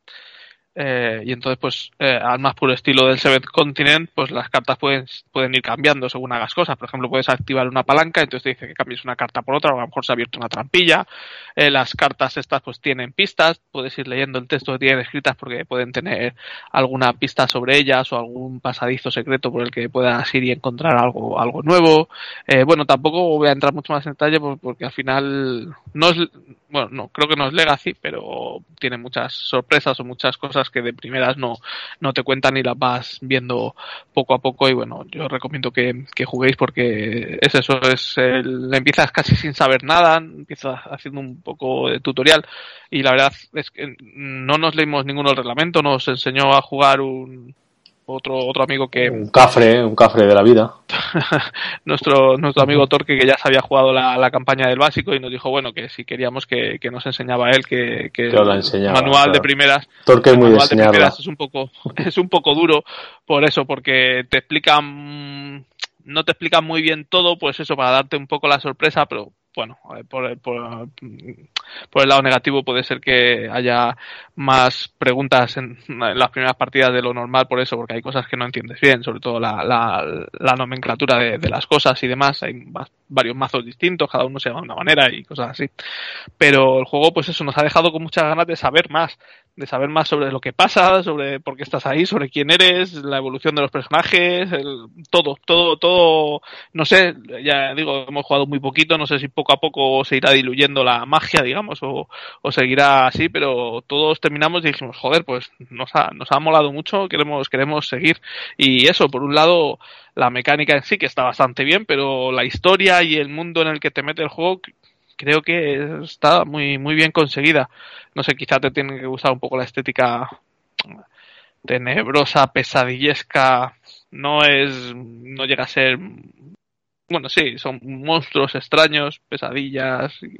eh, y entonces, pues, eh, al más puro estilo del Seventh Continent, pues las cartas pueden, pueden ir cambiando según hagas cosas. Por ejemplo, puedes activar una palanca, entonces te dice que cambies una carta por otra, o a lo mejor se ha abierto una trampilla. Eh, las cartas estas, pues, tienen pistas, puedes ir leyendo el texto que tienen escritas porque pueden tener alguna pista sobre ellas o algún pasadizo secreto por el que puedas ir y encontrar algo, algo nuevo. bueno, tampoco voy a entrar mucho más en detalle porque al final no es, bueno, no, creo que no es Legacy, pero tiene muchas sorpresas o muchas cosas que de primeras no, no te cuentan y las vas viendo poco a poco. Y bueno, yo recomiendo que, que juguéis porque es eso, es el, empiezas casi sin saber nada, empiezas haciendo un poco de tutorial y la verdad es que no nos leímos ninguno el reglamento, nos enseñó a jugar un, otro, otro amigo que... Un cafre, un cafre de la vida. nuestro, nuestro amigo Torque, que ya se había jugado la, la, campaña del básico y nos dijo, bueno, que si queríamos que, que nos enseñaba él, que, que el manual de primeras... Torque es muy manual de primeras es un poco, es un poco duro por eso, porque te explican no te explican muy bien todo, pues eso, para darte un poco la sorpresa, pero bueno, por, por, por, el lado negativo puede ser que haya más preguntas en, las primeras partidas de lo normal por eso, porque hay cosas que no entiendes bien, sobre todo la, la, la nomenclatura de, de, las cosas y demás. Hay varios mazos distintos, cada uno se llama de una manera y cosas así. Pero el juego, pues eso, nos ha dejado con muchas ganas de saber más de saber más sobre lo que pasa, sobre por qué estás ahí, sobre quién eres, la evolución de los personajes, el, todo, todo, todo, no sé, ya digo, hemos jugado muy poquito, no sé si poco a poco se irá diluyendo la magia, digamos, o, o seguirá así, pero todos terminamos y dijimos, joder, pues nos ha, nos ha molado mucho, queremos, queremos seguir. Y eso, por un lado, la mecánica en sí, que está bastante bien, pero la historia y el mundo en el que te mete el juego, creo que está muy, muy bien conseguida. No sé, quizá te tiene que gustar un poco la estética tenebrosa, pesadillesca. No es, no llega a ser, bueno, sí, son monstruos extraños, pesadillas, y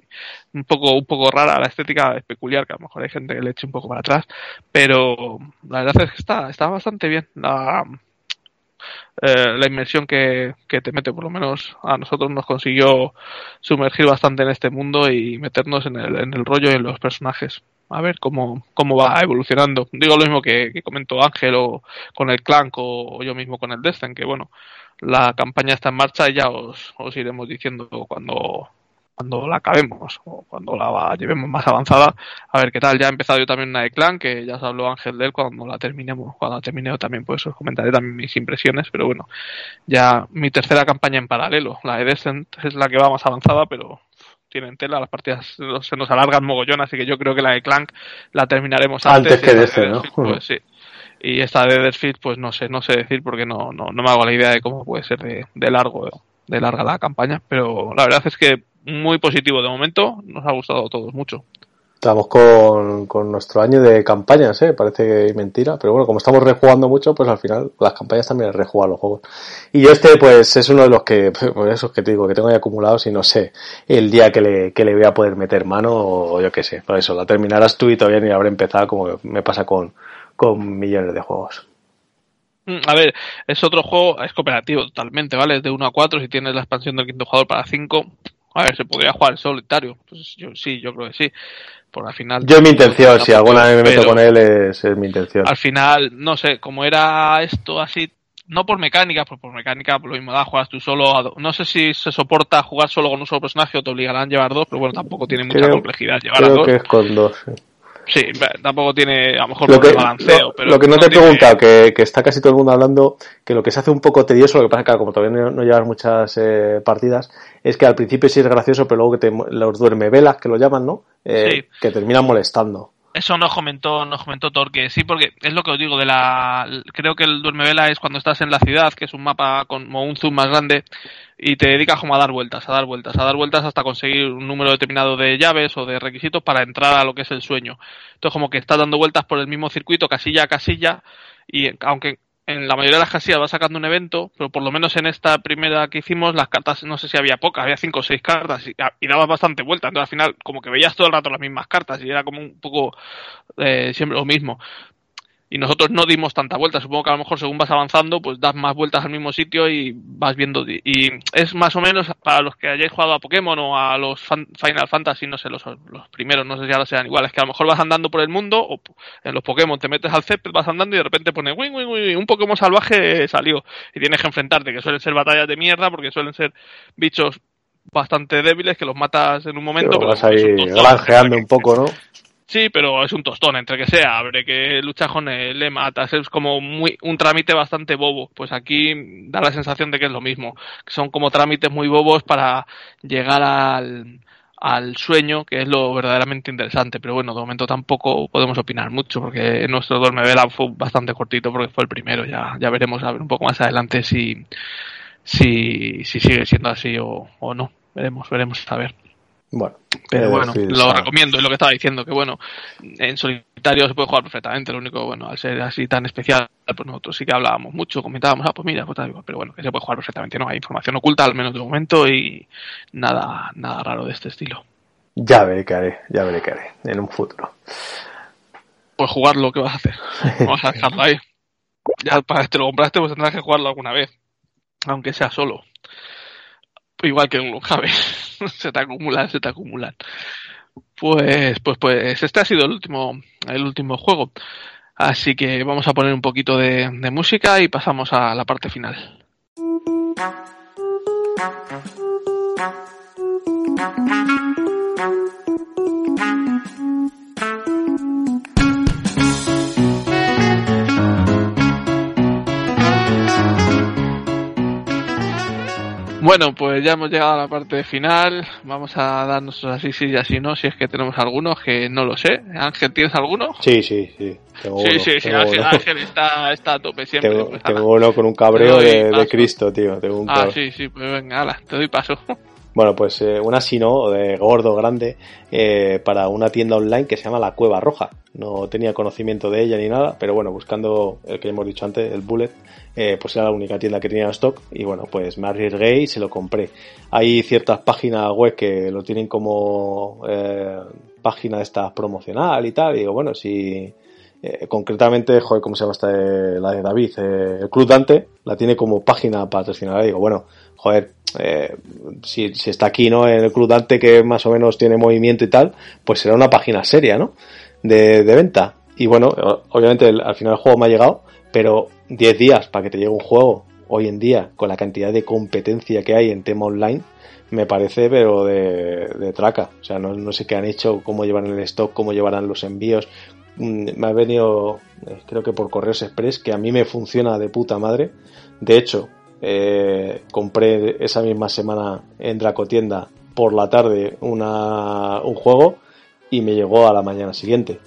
un poco, un poco rara la estética, es peculiar, que a lo mejor hay gente que le eche un poco para atrás, pero la verdad es que está, está bastante bien. La, eh, la inmersión que, que, te mete, por lo menos a nosotros nos consiguió sumergir bastante en este mundo y meternos en el, en el rollo y en los personajes. A ver cómo, cómo va evolucionando. Digo lo mismo que, que comentó Ángel o con el Clank o, yo mismo con el Descent, que bueno, la campaña está en marcha y ya os, os iremos diciendo cuando, cuando la acabemos o cuando la llevemos más avanzada, a ver qué tal. Ya he empezado yo también una de Clan, que ya se habló Ángel de él cuando la terminemos. Cuando la termine también, pues os comentaré también mis impresiones, pero bueno, ya mi tercera campaña en paralelo. La de Descent es la que va más avanzada, pero tienen tela, las partidas se nos alargan mogollón, así que yo creo que la de Clank la terminaremos antes. Antes que Descent, ¿no? Pues sí. Y esta de Deathfield, pues no sé, no sé decir porque no, no, no me hago la idea de cómo puede ser de, de largo, de larga la campaña, pero la verdad es que muy positivo de momento, nos ha gustado a todos mucho. Estamos con, con nuestro año de campañas, ¿eh? parece mentira, pero bueno, como estamos rejugando mucho, pues al final las campañas también es rejugar los juegos. Y este, pues es uno de los que, pues esos que te digo, que tengo ahí acumulados y no sé el día que le, que le voy a poder meter mano o, yo qué sé. Por eso, la terminarás tú y todavía ni habré empezado como me pasa con, con millones de juegos. Mm, a ver, es otro juego, es cooperativo totalmente, ¿vale? Es de 1 a 4, si tienes la expansión del quinto jugador para 5, a ver, se podría jugar solitario. Pues yo sí, yo creo que sí. Por al final. Yo mi intención, si alguna vez me meto con él, es, mi intención. Al final, no sé, como era esto así, no por mecánica, pues por mecánica, por lo mismo da, juegas tú solo. no sé si se soporta jugar solo con un solo personaje o te obligarán a llevar dos, pero bueno, tampoco tiene mucha complejidad llevar creo a dos. que es con dos. Sí. Sí, tampoco tiene a lo mejor lo que, balanceo. Lo, pero lo que no, te he preguntado, que, que, está casi todo el mundo hablando, que lo que se hace un poco tedioso, lo que pasa que como todavía no, llevas muchas eh, partidas, es que al principio sí es gracioso, pero luego que te, los duerme velas, que lo llaman, ¿no? Eh, que terminan molestando. Eso nos comentó, nos comentó Torque, sí, porque es lo que os digo de la, creo que el duerme vela es cuando estás en la ciudad, que es un mapa como un zoom más grande y te dedicas como a dar vueltas, a dar vueltas, a dar vueltas hasta conseguir un número determinado de llaves o de requisitos para entrar a lo que es el sueño. Entonces como que estás dando vueltas por el mismo circuito, casilla a casilla, y aunque en la mayoría de las casillas va sacando un evento, pero por lo menos en esta primera que hicimos, las cartas, no sé si había pocas, había cinco o seis cartas y, y dabas bastante vuelta. Entonces al final, como que veías todo el rato las mismas cartas y era como un poco eh, siempre lo mismo y nosotros no dimos tanta vuelta. Supongo que a lo mejor según vas avanzando, pues das más vueltas al mismo sitio y vas viendo. Y es más o menos para los que hayáis jugado a Pokémon o a los Final Fantasy, no sé, los, los primeros, no sé si ahora sean iguales, que a lo mejor vas andando por el mundo o en los Pokémon te metes al césped, vas andando y de repente pone wing, wing, wing, un Pokémon salvaje salió y tienes que enfrentarte, que suelen ser batallas de mierda porque suelen ser bichos bastante débiles que los matas en un momento. Pero, vas ahí granjeando un poco, ¿no? Sí, pero es un tostón, entre que sea, abre que luchas con él, le matas, es como muy, un trámite bastante bobo. Pues aquí da la sensación de que es lo mismo, son como trámites muy bobos para llegar al, al sueño, que es lo verdaderamente interesante. Pero bueno, de momento tampoco podemos opinar mucho, porque nuestro Duerme Vela fue bastante cortito, porque fue el primero. Ya, ya veremos a ver un poco más adelante si, si, si sigue siendo así o, o no. Veremos, veremos a ver. Bueno, pero bueno, lo recomiendo, es lo que estaba diciendo, que bueno, en solitario se puede jugar perfectamente, lo único, bueno, al ser así tan especial, pues nosotros sí que hablábamos mucho, comentábamos, ah, pues mira, pues tal, pero bueno, que se puede jugar perfectamente, no hay información oculta, al menos de momento, y nada, nada raro de este estilo. Ya veré qué haré, ya veré qué haré, en un futuro. Pues jugarlo, ¿qué vas a hacer? Vamos a dejarlo ahí. Ya para que te lo compraste, pues tendrás que jugarlo alguna vez, aunque sea solo igual que un Jave. se te acumulan, se te acumulan. Pues, pues, pues, este ha sido el último, el último juego. Así que vamos a poner un poquito de, de música y pasamos a la parte final. Bueno, pues ya hemos llegado a la parte final. Vamos a darnos así sí y así no, si es que tenemos algunos, que no lo sé. Ángel, ¿tienes alguno? Sí, sí, sí. Tengo sí, sí, sí, Ángel, está, está, a tope siempre. Tengo, pues, tengo uno con un cabreo de, de, Cristo, tío. Tengo un ah, sí, sí, pues venga, ala, te doy paso. Bueno, pues eh, una sino de gordo, grande, eh, para una tienda online que se llama La Cueva Roja. No tenía conocimiento de ella ni nada, pero bueno, buscando el que hemos dicho antes, el Bullet, eh, pues era la única tienda que tenía en stock y bueno, pues me arriesgué y se lo compré. Hay ciertas páginas web que lo tienen como eh, página esta promocional y tal, y digo, bueno, si eh, concretamente, joder, ¿cómo se llama esta de, la de David? Eh, el Club Dante la tiene como página patrocinada. Digo, bueno, joder, eh, si, está aquí, ¿no? En el Club Dante que más o menos tiene movimiento y tal, pues será una página seria, ¿no? De, de venta. Y bueno, obviamente al final el juego me ha llegado, pero 10 días para que te llegue un juego hoy en día, con la cantidad de competencia que hay en tema online, me parece, pero de, traca. O sea, no, sé qué han hecho, cómo llevan el stock, cómo llevarán los envíos. Mm, me ha venido, eh, creo que por correos express, que a mí me funciona de puta madre. De hecho, eh, compré esa misma semana en Dracotienda por la tarde una, un juego y me llegó a la mañana siguiente.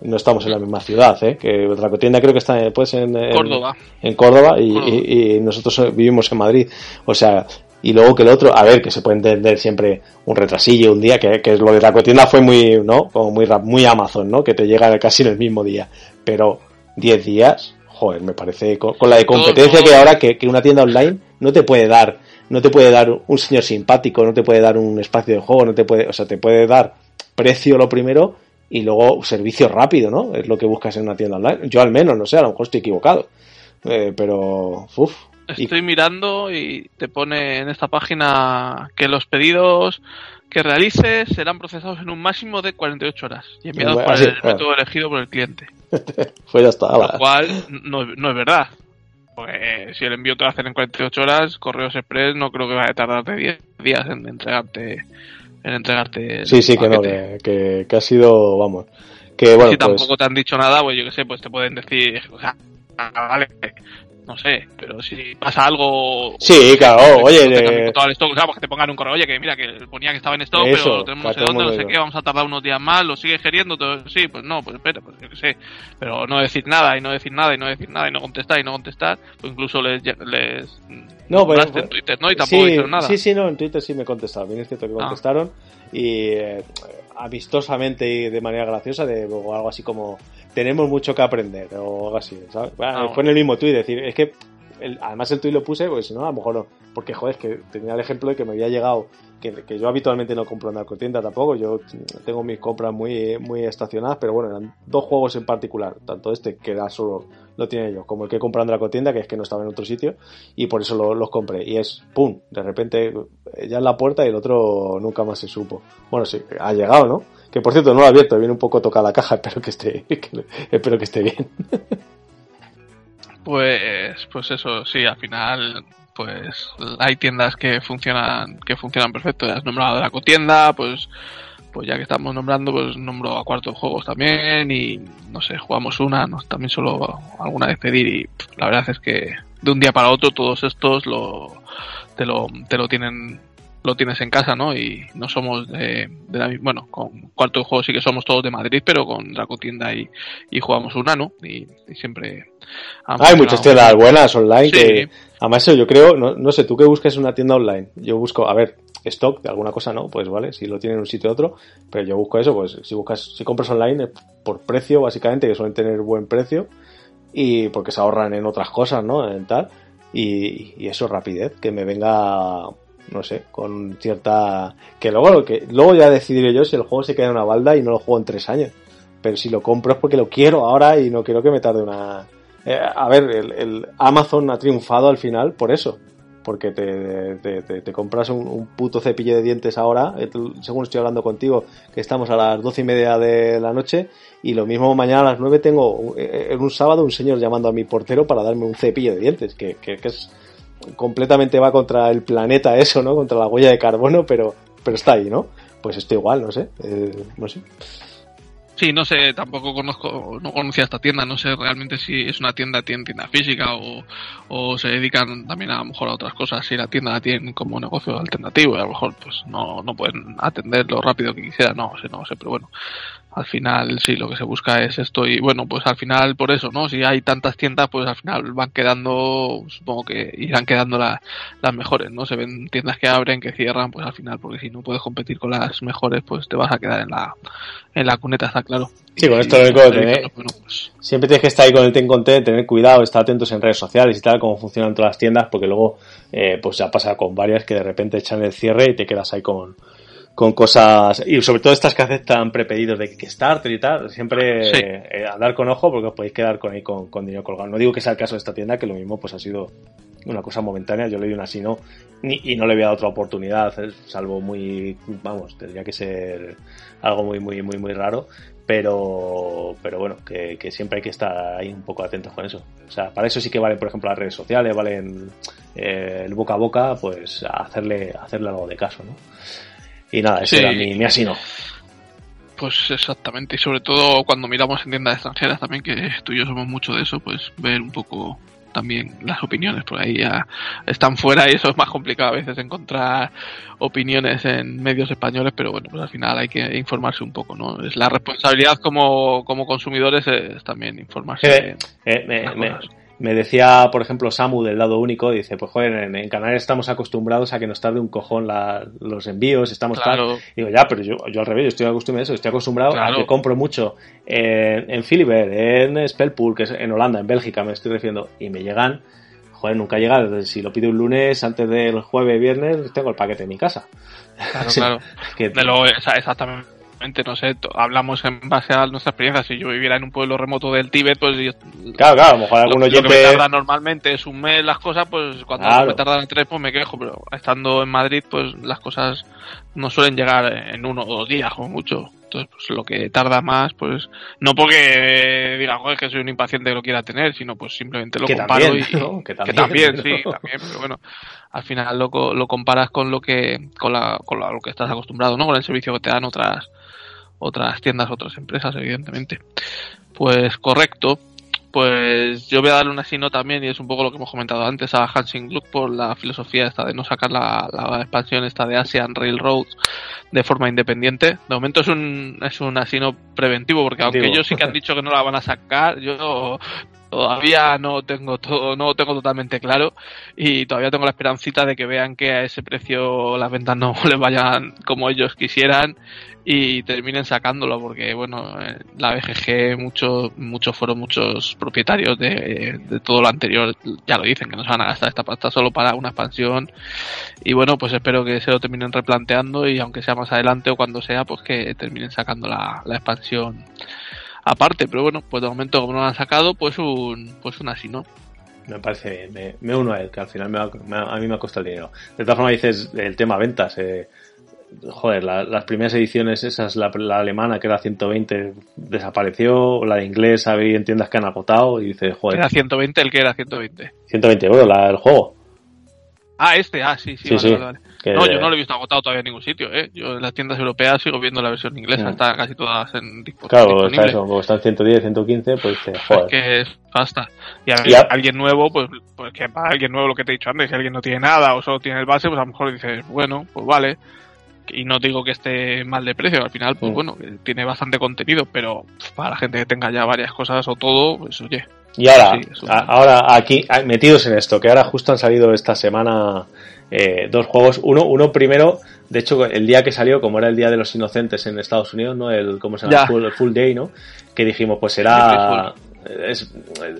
No estamos en la misma ciudad, ¿eh? que Dracotienda creo que está pues, en, Córdoba, en Córdoba, y, nosotros vivimos en Madrid. O sea, y luego que el otro, a ver, que se puede entender siempre un retrasillo, un día, que, que lo de Dracotienda fue muy, ¿no? Como muy, muy Amazon, ¿no? Que te llega casi en el mismo día. Pero 10 días, joder, me parece con, la de competencia que ahora que, que, una tienda online no te puede dar, no te puede dar un señor simpático, no te puede dar un espacio de juego, no te puede, o sea, te puede dar precio lo primero y luego servicio rápido, ¿no? Es lo que buscas en una tienda online. Yo al menos, no sé, a lo mejor estoy equivocado. Eh, pero, uff. Estoy mirando y te pone en esta página que los pedidos que realices serán procesados en un máximo de 48 horas y enviados por el método elegido por el cliente. pues ya está. Lo cual no, no, es verdad. Pues si el envío te lo hacen en 48 horas, Correos Express no creo que vaya a tardarte 10 días en entregarte en entregarte. Sí, sí, que no, que, que, ha sido, vamos. Que bueno, si tampoco pues te han dicho nada, pues yo qué sé, pues te pueden decir, o sea, ah, vale, no sé, pero si pasa algo. Sí, claro, oye. De... Todo el stock, o sea, pues que te pongan un correo, oye, que mira, que ponía que estaba en stock, pero lo tenemos no sé dónde, no sé qué, vamos a tardar unos días más, lo sigue geriendo, todo, sí, pues no, pues espera, pues yo qué sé. Pero no decir nada, y no decir nada, y no decir nada, y no contestar, y no contestar, pues incluso les. les no, pues, en Twitter, ¿no? Y tampoco sí, nada. Sí, sí, no, en Twitter sí me contestaron, bien es cierto que ah. contestaron, y. Eh, amistosamente y de manera graciosa, de o algo así como tenemos mucho que aprender o algo así, ¿sabes? Ah, fue en el mismo tuit, decir, es que además el tuit lo puse, porque si no, a lo mejor no. Porque, joder, es que tenía el ejemplo de que me había llegado, que, que yo habitualmente no compro en narcotienda tampoco, yo tengo mis compras muy, muy estacionadas, pero bueno, eran dos juegos en particular, tanto este, que era solo lo tiene yo, como el que he comprado en Dracotienda, que es que no estaba en otro sitio, y por eso los compré. Y es, ¡pum! De repente ya en la puerta y el otro nunca más se supo. Bueno, sí, ha llegado, ¿no? Que por cierto no lo he abierto, viene un poco tocada la caja, espero que esté, espero que esté bien. Pues, pues eso, sí, al final, pues hay tiendas que funcionan, que funcionan perfecto. Has nombrado la cotienda, pues, pues ya que estamos nombrando, pues nombro a cuarto juegos también y no sé, jugamos una, no, también solo alguna vez pedir y la verdad es que de un día para otro todos estos lo, te lo, te lo tienen lo tienes en casa, ¿no? Y no somos de, la misma, bueno, con cuarto juego sí que somos todos de Madrid, pero con Dracotienda y, y jugamos una, ¿no? Y, siempre... Hay muchas tiendas buenas online que... Además yo creo, no, no sé, tú que busques una tienda online, yo busco, a ver, stock de alguna cosa no, pues vale, si lo tienen en un sitio u otro, pero yo busco eso, pues si buscas, si compras online por precio básicamente, que suelen tener buen precio, y porque se ahorran en otras cosas, ¿no? En tal, y, y eso, rapidez, que me venga no sé, con cierta... Que luego, que luego ya decidiré yo si el juego se queda en una balda y no lo juego en tres años. Pero si lo compro es porque lo quiero ahora y no quiero que me tarde una... Eh, a ver, el, Amazon ha triunfado al final por eso. Porque te, te, compras un, puto cepillo de dientes ahora, eh, según estoy hablando contigo, que estamos a las doce y media de la noche, y lo mismo mañana a las nueve tengo eh, en un sábado un señor llamando a mi portero para darme un cepillo de dientes, que, que, que es completamente va contra el planeta eso, ¿no? Contra la huella de carbono, pero, pero está ahí, ¿no? Pues esto igual, no sé, eh, no sé. Sí, no sé, tampoco conozco, no conocía esta tienda, no sé realmente si es una tienda, tiene tienda física o, o se dedican también a lo mejor a otras cosas, si la tienda la tienen como negocio alternativo y a lo mejor pues no, no pueden atender lo rápido que quisiera, no sé, no sé, pero bueno, al final sí lo que se busca es esto y bueno pues al final por eso no si hay tantas tiendas pues al final van quedando supongo que irán quedando las mejores no se ven tiendas que abren que cierran pues al final porque si no puedes competir con las mejores pues te vas a quedar en la en la cuneta está claro. Sí con esto lo único tener pues siempre tienes que estar ahí con el ten con tener cuidado estar atentos en redes sociales y tal cómo funcionan todas las tiendas porque luego eh, pues ya pasa con varias que de repente echan el cierre y te quedas ahí con con cosas, y sobre todo estas que aceptan prepedidos de Kickstarter y tal, siempre eh, andar con ojo porque os podéis quedar con ahí con, dinero colgado. No digo que sea el caso de esta tienda, que lo mismo pues ha sido una cosa momentánea, yo le di una así no, y no le había dado otra oportunidad, salvo muy, vamos, tendría que ser algo muy, muy, muy, muy raro, pero, pero bueno, que, siempre hay que estar ahí un poco atentos con eso. O sea, para eso sí que valen, por ejemplo, las redes sociales, valen eh, el boca a boca, pues hacerle, hacerle algo de caso, ¿no? Y nada, ese era mi, mi así no. Pues exactamente, y sobre todo cuando miramos en tiendas extranjeras también, que tú y yo somos mucho de eso, pues ver un poco también las opiniones, por ahí ya están fuera y eso es más complicado a veces encontrar opiniones en medios españoles, pero bueno, pues al final hay que informarse un poco, ¿no? Es la responsabilidad como, como consumidores es también informarse. Eh, me decía, por ejemplo, Samu del lado único, dice, pues joder, en, Canarias estamos acostumbrados a que nos tarde un cojón los envíos, estamos claro. Digo, ya, pero yo, yo al revés, yo estoy acostumbrado a eso, estoy acostumbrado a que compro mucho en, en Philibert, en Spellpool, que es en Holanda, en Bélgica me estoy refiriendo, y me llegan, joder, nunca llega, si lo pido un lunes antes del jueves, viernes, tengo el paquete en mi casa. Claro, claro. que, de lo, exactamente no sé, hablamos en base a nuestra experiencia. Si yo viviera en un pueblo remoto del Tíbet, pues claro, claro, a lo mejor oyente... Lo que me tarda normalmente es un mes las cosas, pues cuando me tardan tres, pues me quejo, pero estando en Madrid, pues las cosas no suelen llegar en uno o dos días, como mucho. Entonces, pues lo que tarda más, pues no porque diga, joder, que soy un impaciente que lo quiera tener, sino pues simplemente lo comparo y que también, sí, también, pero bueno, al final lo, lo comparas con lo que con, la, con lo que estás acostumbrado, ¿no? Con el servicio que te dan otras otras tiendas, otras empresas, evidentemente. Pues correcto. Pues yo voy a darle una sino también, y es un poco lo que hemos comentado antes, a Hansing Gluck por la filosofía esta de no sacar la, la expansión esta de Asian Railroads de forma independiente. De momento es un, es un asino preventivo, porque aunque ellos sí que han dicho que no la van a sacar, yo todavía no tengo todo, no tengo totalmente claro y todavía tengo la esperancita de que vean que a ese precio las ventas no les vayan como ellos quisieran y terminen sacándolo porque bueno eh, la BGG muchos muchos fueron muchos propietarios de, todo lo anterior ya lo dicen que no se van a gastar esta pasta solo para una expansión y bueno pues espero que se lo terminen replanteando y aunque sea más adelante o cuando sea pues que terminen sacando la, expansión aparte pero bueno pues de momento como no lo han sacado pues un pues un así no me parece bien, me, uno a él, que al final a mí me ha costado el dinero. De todas formas dices el tema ventas, eh, joder, las primeras ediciones, esas, la, la, alemana que era 120 desapareció, la de inglés había en tiendas que han agotado y dices, joder. ¿Era 120 el que era 120? 120 euros la, el juego. Ah, este, ah, sí, sí, vale, vale, No, yo no lo he visto agotado todavía en ningún sitio, ¿eh? Yo en las tiendas europeas sigo viendo la versión inglesa, está casi todas en Claro, está eso, como están 110, 115, pues joder. Es que es basta. Y, alguien nuevo, pues, pues que para alguien nuevo lo que te he dicho antes, si alguien no tiene nada o solo tiene el base, pues a lo mejor dices, bueno, pues vale y no digo que esté mal de precio, al final, pues mm. bueno, tiene bastante contenido, pero para la gente que tenga ya varias cosas o todo, pues oye. Y ahora, ahora aquí, metidos en esto, que ahora justo han salido esta semana eh, dos juegos. Uno, uno primero, de hecho, el día que salió, como era el Día de los Inocentes en Estados Unidos, ¿no? El, ¿cómo se llama? El full, Day, ¿no? Que dijimos, pues será... Es,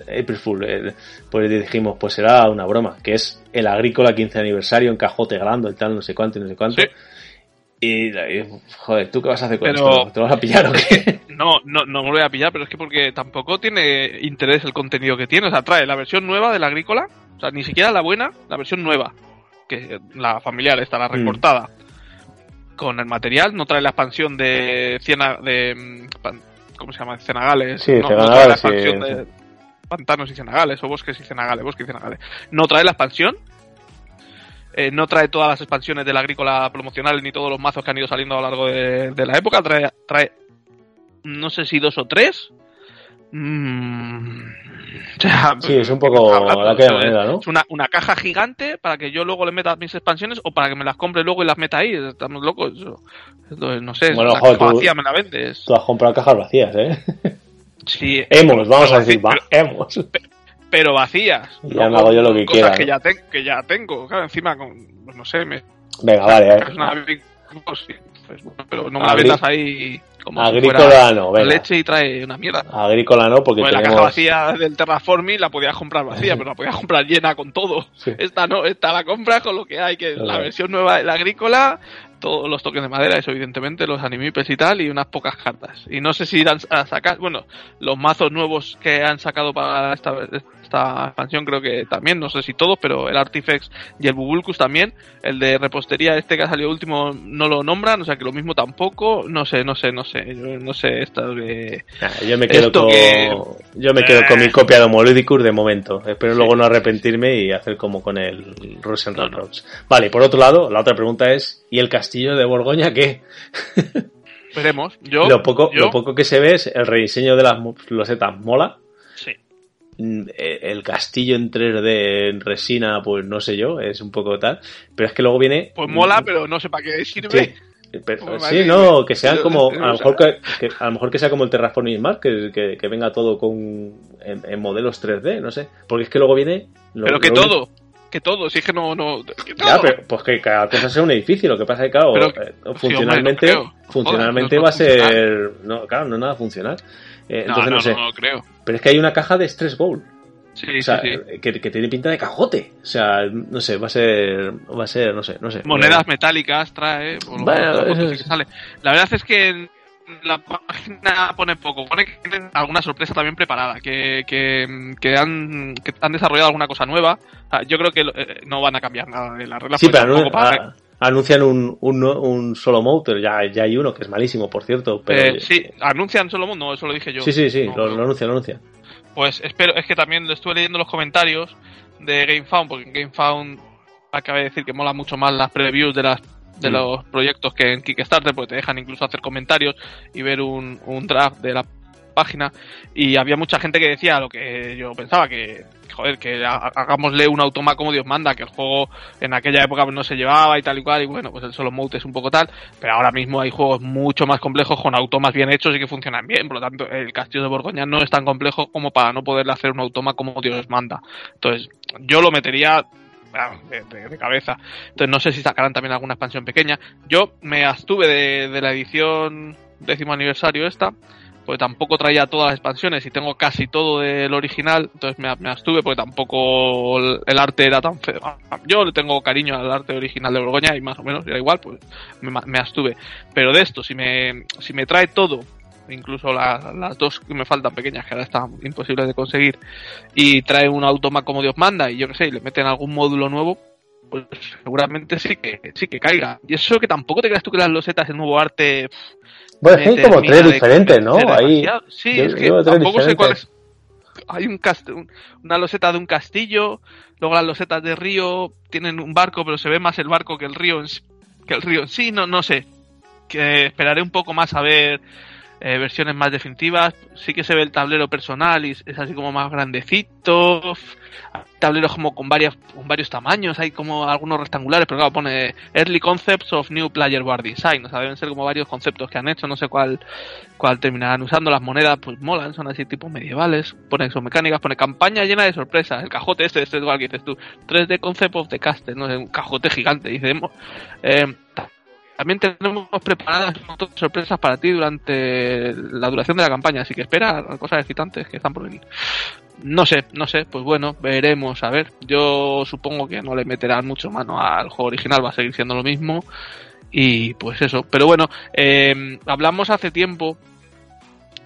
April Fool, eh, pues dijimos, pues será una broma, que es el Agrícola 15 aniversario en cajote grande, el tal, no sé cuánto y no sé cuánto. Y, joder, ¿tú qué vas a hacer con esto? ¿Te vas a pillar o qué? No, no, no me lo voy a pillar, pero es que porque tampoco tiene interés el contenido que tiene. O sea, trae la versión nueva de la agrícola, o sea, ni siquiera la buena, la versión nueva, que la familiar está, la mm. recortada. Con el material, no trae la expansión de Ciena, de mm, ¿cómo se llama? Cenagales. Sí, no, trae la expansión de pantanos y cenagales, o bosques y cenagales, bosques y cenagales. No trae la expansión, eh, no trae todas las expansiones de la agrícola promocional ni todos los mazos que han ido saliendo a lo largo de, la época. Trae, trae, no sé si dos o tres. Mm, sí, es un poco la que manera, ¿no? Es una, una, caja gigante para que yo luego le meta mis expansiones o para que me las compre luego y las meta ahí. Estamos locos. no sé, bueno, la caja vacía me la vendes. Tú has comprado cajas vacías, ¿eh? Sí. Hemos, vamos a decir, hemos pero vacías. Ya me hago yo lo que quiera. Que, ya que ya tengo, claro, encima, con, pues no sé, me. Venga, vale, eh. pues, pues, pero no me la vendas ahí como Agrícola no, venga. leche y trae una mierda. Agrícola no, porque pues la caja vacía del Terraforming la podías comprar vacía, pero la podías comprar llena con todo. Esta no, esta la compras con lo que hay, que es la versión nueva de la agrícola, todos los toques de madera, eso evidentemente, los animipes y tal, y unas pocas cartas. Y no sé si irán a sacar, bueno, los mazos nuevos que han sacado para esta, esta expansión creo que también, no sé si todos, pero el Artifex y el Bubulcus también. El de repostería este que ha salido último no lo nombran, o sea que lo mismo tampoco. No sé, no sé, no sé. Yo no sé esto de... yo me quedo, con, yo me quedo con mi copia de Homoludicus de momento. Espero luego no arrepentirme y hacer como con el Russian no, Vale, por otro lado, la otra pregunta es, ¿y el castillo de Borgoña qué? Veremos. Yo, lo, poco, lo poco que se ve es el rediseño de las losetas mola. Sí. Mm, eh, el castillo en 3D en resina, pues no sé yo, es un poco tal. Pero es que luego viene. Pues mola, pero no sé para qué sirve. Sí. sí, no, que sean como, a lo mejor que, a lo mejor que sea como el Terraforming Mars, que, que, venga todo con en, modelos 3D, no sé, porque es que luego viene. pero que todo, que todo, si es que no. no Ya, pero pues que cada cosa sea un edificio, lo que pasa es que, claro, eh, funcionalmente, funcionalmente va a ser. No, claro, no es nada funcional. Eh, entonces no, sé. creo. Pero es que hay una caja de Stress Bowl. Sí, o sea, sí, Que, que, tiene pinta de cajote. O sea, no sé, va a ser. Va a ser, no sé, no sé. Monedas metálicas trae. bueno, que sale. La verdad es que la página pone poco, pone que tienen alguna sorpresa también preparada, que, que, que, han, que han desarrollado alguna cosa nueva. yo creo que eh, no van a cambiar nada de la regla. Sí, pero anuncian un, un, un, solo motor, ya, ya hay uno que es malísimo, por cierto. Pero... Eh, sí, anuncian solo mode, no, eso lo dije yo. Sí, sí, sí, lo, lo, anuncian, lo anuncian. Pues espero, es que también estuve leyendo los comentarios de GameFound, porque en GameFound acabé de decir que mola mucho más las previews de las de mm. los proyectos que en Kickstarter, porque te dejan incluso hacer comentarios y ver un, un draft de la página. Y había mucha gente que decía lo que yo pensaba, que joder, que hagámosle un automa como Dios manda, que el juego en aquella época no se llevaba y tal y cual, y bueno, pues el solo mode es un poco tal, pero ahora mismo hay juegos mucho más complejos con automas bien hechos y que funcionan bien, por lo tanto el Castillo de Borgoña no es tan complejo como para no poderle hacer un automa como Dios manda. Entonces, yo lo metería de, cabeza. Entonces no sé si sacarán también alguna expansión pequeña. Yo me abstuve de, la edición décimo aniversario esta, porque tampoco traía todas las expansiones y tengo casi todo del original, entonces me, me abstuve porque tampoco el, arte era tan feo. Yo le tengo cariño al arte original de Borgoña y más o menos era igual, pues me, abstuve. Pero de esto, si me, si me trae todo incluso las dos que me faltan pequeñas, que ahora están imposibles de conseguir, y trae un automa como Dios manda, y yo que sé, y le meten algún módulo nuevo, pues seguramente sí que sí que caiga. Y eso que tampoco te creas tú que las losetas, el nuevo arte. Bueno, hay como tres diferentes, ¿no? Ahí, sí, es que tampoco sé cuál es. Hay un una loseta de un castillo, luego las losetas de río tienen un barco, pero se ve más el barco que el río en, que el río sí, no, no sé. Que esperaré un poco más a ver eh, versiones más definitivas. Sí que se ve el tablero personal y es así como más grandecito. Tableros como con, varias, con varios tamaños, hay como algunos rectangulares, pero claro, pone Early Concepts of New Player Board Design. O sea, deben ser como varios conceptos que han hecho, no sé cuál, cuál terminarán usando. Las monedas, pues molan, son así tipo medievales. Pone son mecánicas, pone campaña llena de sorpresas. El cajote este, este es igual que dices tú. 3D Concept of the Caster, no sé, un cajote gigante. Dice, eh, también tenemos preparadas sorpresas para ti durante la duración de la campaña, así que espera cosas excitantes que están por venir. No sé, no sé, pues bueno, veremos, a ver. Yo supongo que no le meterán mucho mano al juego original, va a seguir siendo lo mismo. Y pues eso, pero bueno, eh, hablamos hace tiempo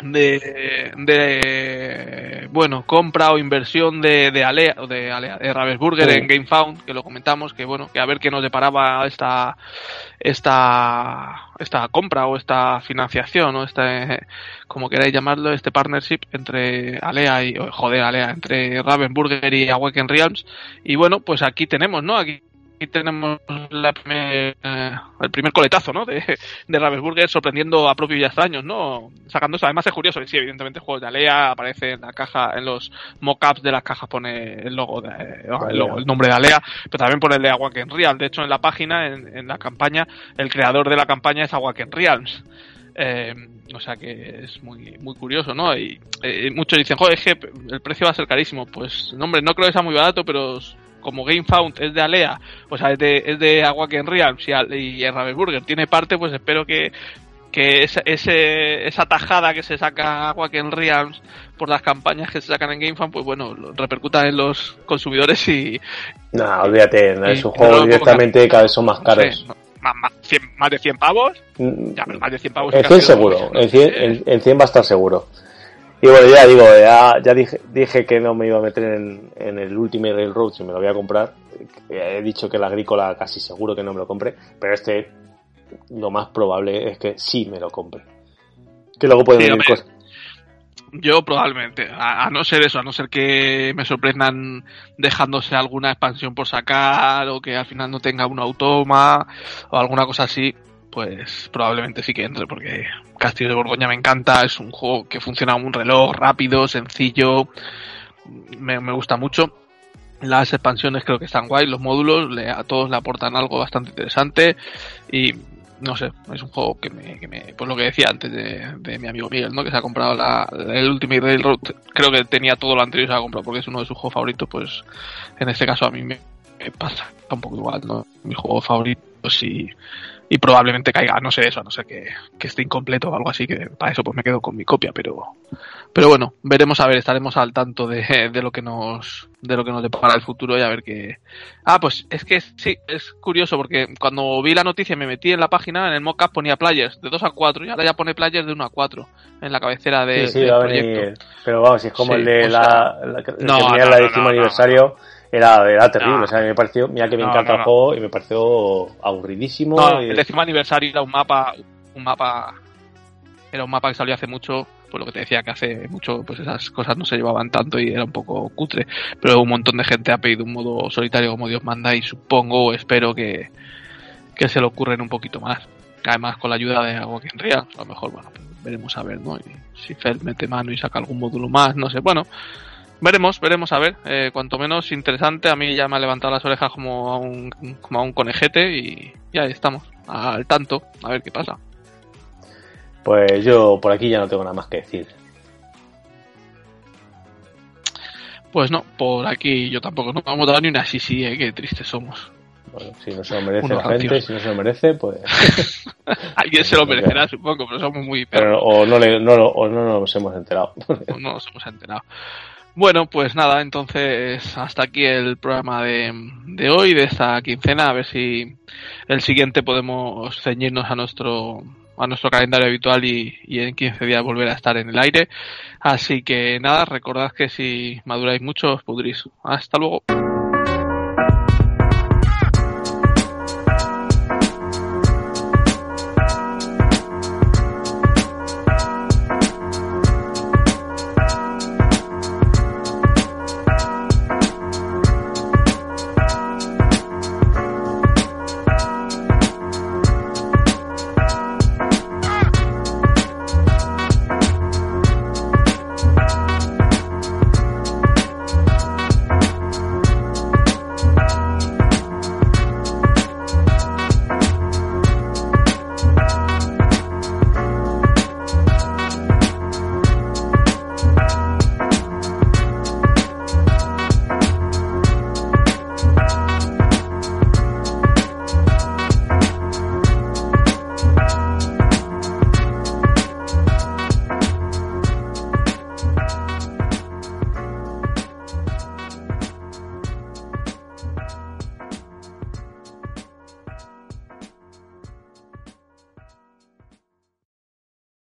de, de bueno compra o inversión de, de Alea de Alea de Ravensburger en GameFound que lo comentamos que bueno que a ver qué nos deparaba esta esta esta compra o esta financiación o este como queráis llamarlo este partnership entre Alea y joder Alea entre Ravensburger y Awaken Realms. Y bueno pues aquí tenemos no aquí aquí tenemos la primer, eh, el primer coletazo ¿no? de, de Ravensburger sorprendiendo a propios y extraños, ¿no? Sacando eso. Además es curioso, sí, evidentemente juegos de Alea, aparece en la caja, en los mockups de las cajas pone el logo, de, el, nombre de Alea, pero también pone el de Awaken Real. De hecho, en la página, en, la campaña, el creador de la campaña es Awaken Realms. Eh, o sea que es muy muy curioso, ¿no? Y eh, muchos dicen, joder, es que el precio va a ser carísimo. Pues, hombre, no creo que sea muy barato, pero como GameFound es de Alea, o sea, es de, es de Awaken Realms y, y Ravensburger tiene parte, pues espero que, que esa, ese, esa tajada que se saca Awaken Realms por las campañas que se sacan en GameFound, pues bueno, repercutan en los consumidores y... No, olvídate, en esos juegos directamente cada vez son más caros. más, de 100 pavos. Mm, ya, más de 100 pavos. 100 seguro, en 100, en 100 va a estar seguro. Y bueno, ya digo, ya, dije, dije, que no me iba a meter en, en el Ultimate Railroad si me lo voy a comprar. He dicho que el agrícola casi seguro que no me lo compre, pero este lo más probable es que sí me lo compre. Que luego puede venir cosas. Yo probablemente, a, no ser eso, a no ser que me sorprendan dejándose alguna expansión por sacar o que al final no tenga un automa o alguna cosa así, pues probablemente sí que entre porque Castillo de Borgoña me encanta, es un juego que funciona un reloj rápido, sencillo, me, gusta mucho. Las expansiones creo que están guay, los módulos a todos le aportan algo bastante interesante y no sé, es un juego que me, que me pues lo que decía antes de, mi amigo Miguel, ¿no? Que se ha comprado la, el Ultimate Railroad, creo que tenía todo lo anterior y se ha comprado porque es uno de sus juegos favoritos, pues en este caso a mí me, pasa un poco igual, ¿no? Mi juego favorito y y probablemente caiga, no sé eso, a no sé que, que, esté incompleto o algo así, que para eso pues me quedo con mi copia, pero pero bueno, veremos a ver, estaremos al tanto de, de lo que nos de lo que nos depara el futuro y a ver qué. Ah, pues es que sí, es curioso porque cuando vi la noticia me metí en la página, en el mockup ponía players de 2 a 4 y ahora ya pone players de 1 a 4 en la cabecera de, sí, sí, del proyecto. pero vamos, si es como el de la, la, que no, el décimo aniversario era, era terrible. O sea, me pareció, mira que me encanta el juego y me pareció aburridísimo. No, el décimo aniversario era un mapa, un mapa, era un mapa que salió hace mucho, pues lo que te decía que hace mucho, pues esas cosas no se llevaban tanto y era un poco cutre. Pero un montón de gente ha pedido un modo solitario como Dios manda y supongo, espero que, que se le ocurren un poquito más. Además, con la ayuda de Joaquín Real, a lo mejor, bueno, pues veremos a ver, ¿no? Y si Fel mete mano y saca algún módulo más, no sé, bueno, Veremos, veremos a ver. Eh, cuanto menos interesante, a mí ya me ha levantado las orejas como a un, como a un conejete y, ya estamos, al tanto, a ver qué pasa. Pues yo por aquí ya no tengo nada más que decir. Pues no, por aquí yo tampoco. No vamos a dar ni una sí, sí, eh, qué tristes somos. Bueno, si no se lo merece la gente, si no se lo merece, pues. Alguien se lo merecerá, supongo, pero somos muy. Pero, o, no le, no, o no nos hemos enterado. o no nos hemos enterado. Bueno, pues nada, entonces hasta aquí el programa de, de, hoy, de esta quincena, a ver si el siguiente podemos ceñirnos a nuestro a nuestro calendario habitual y, y en 15 días volver a estar en el aire. Así que nada, recordad que si maduráis mucho os pudrís. Hasta luego.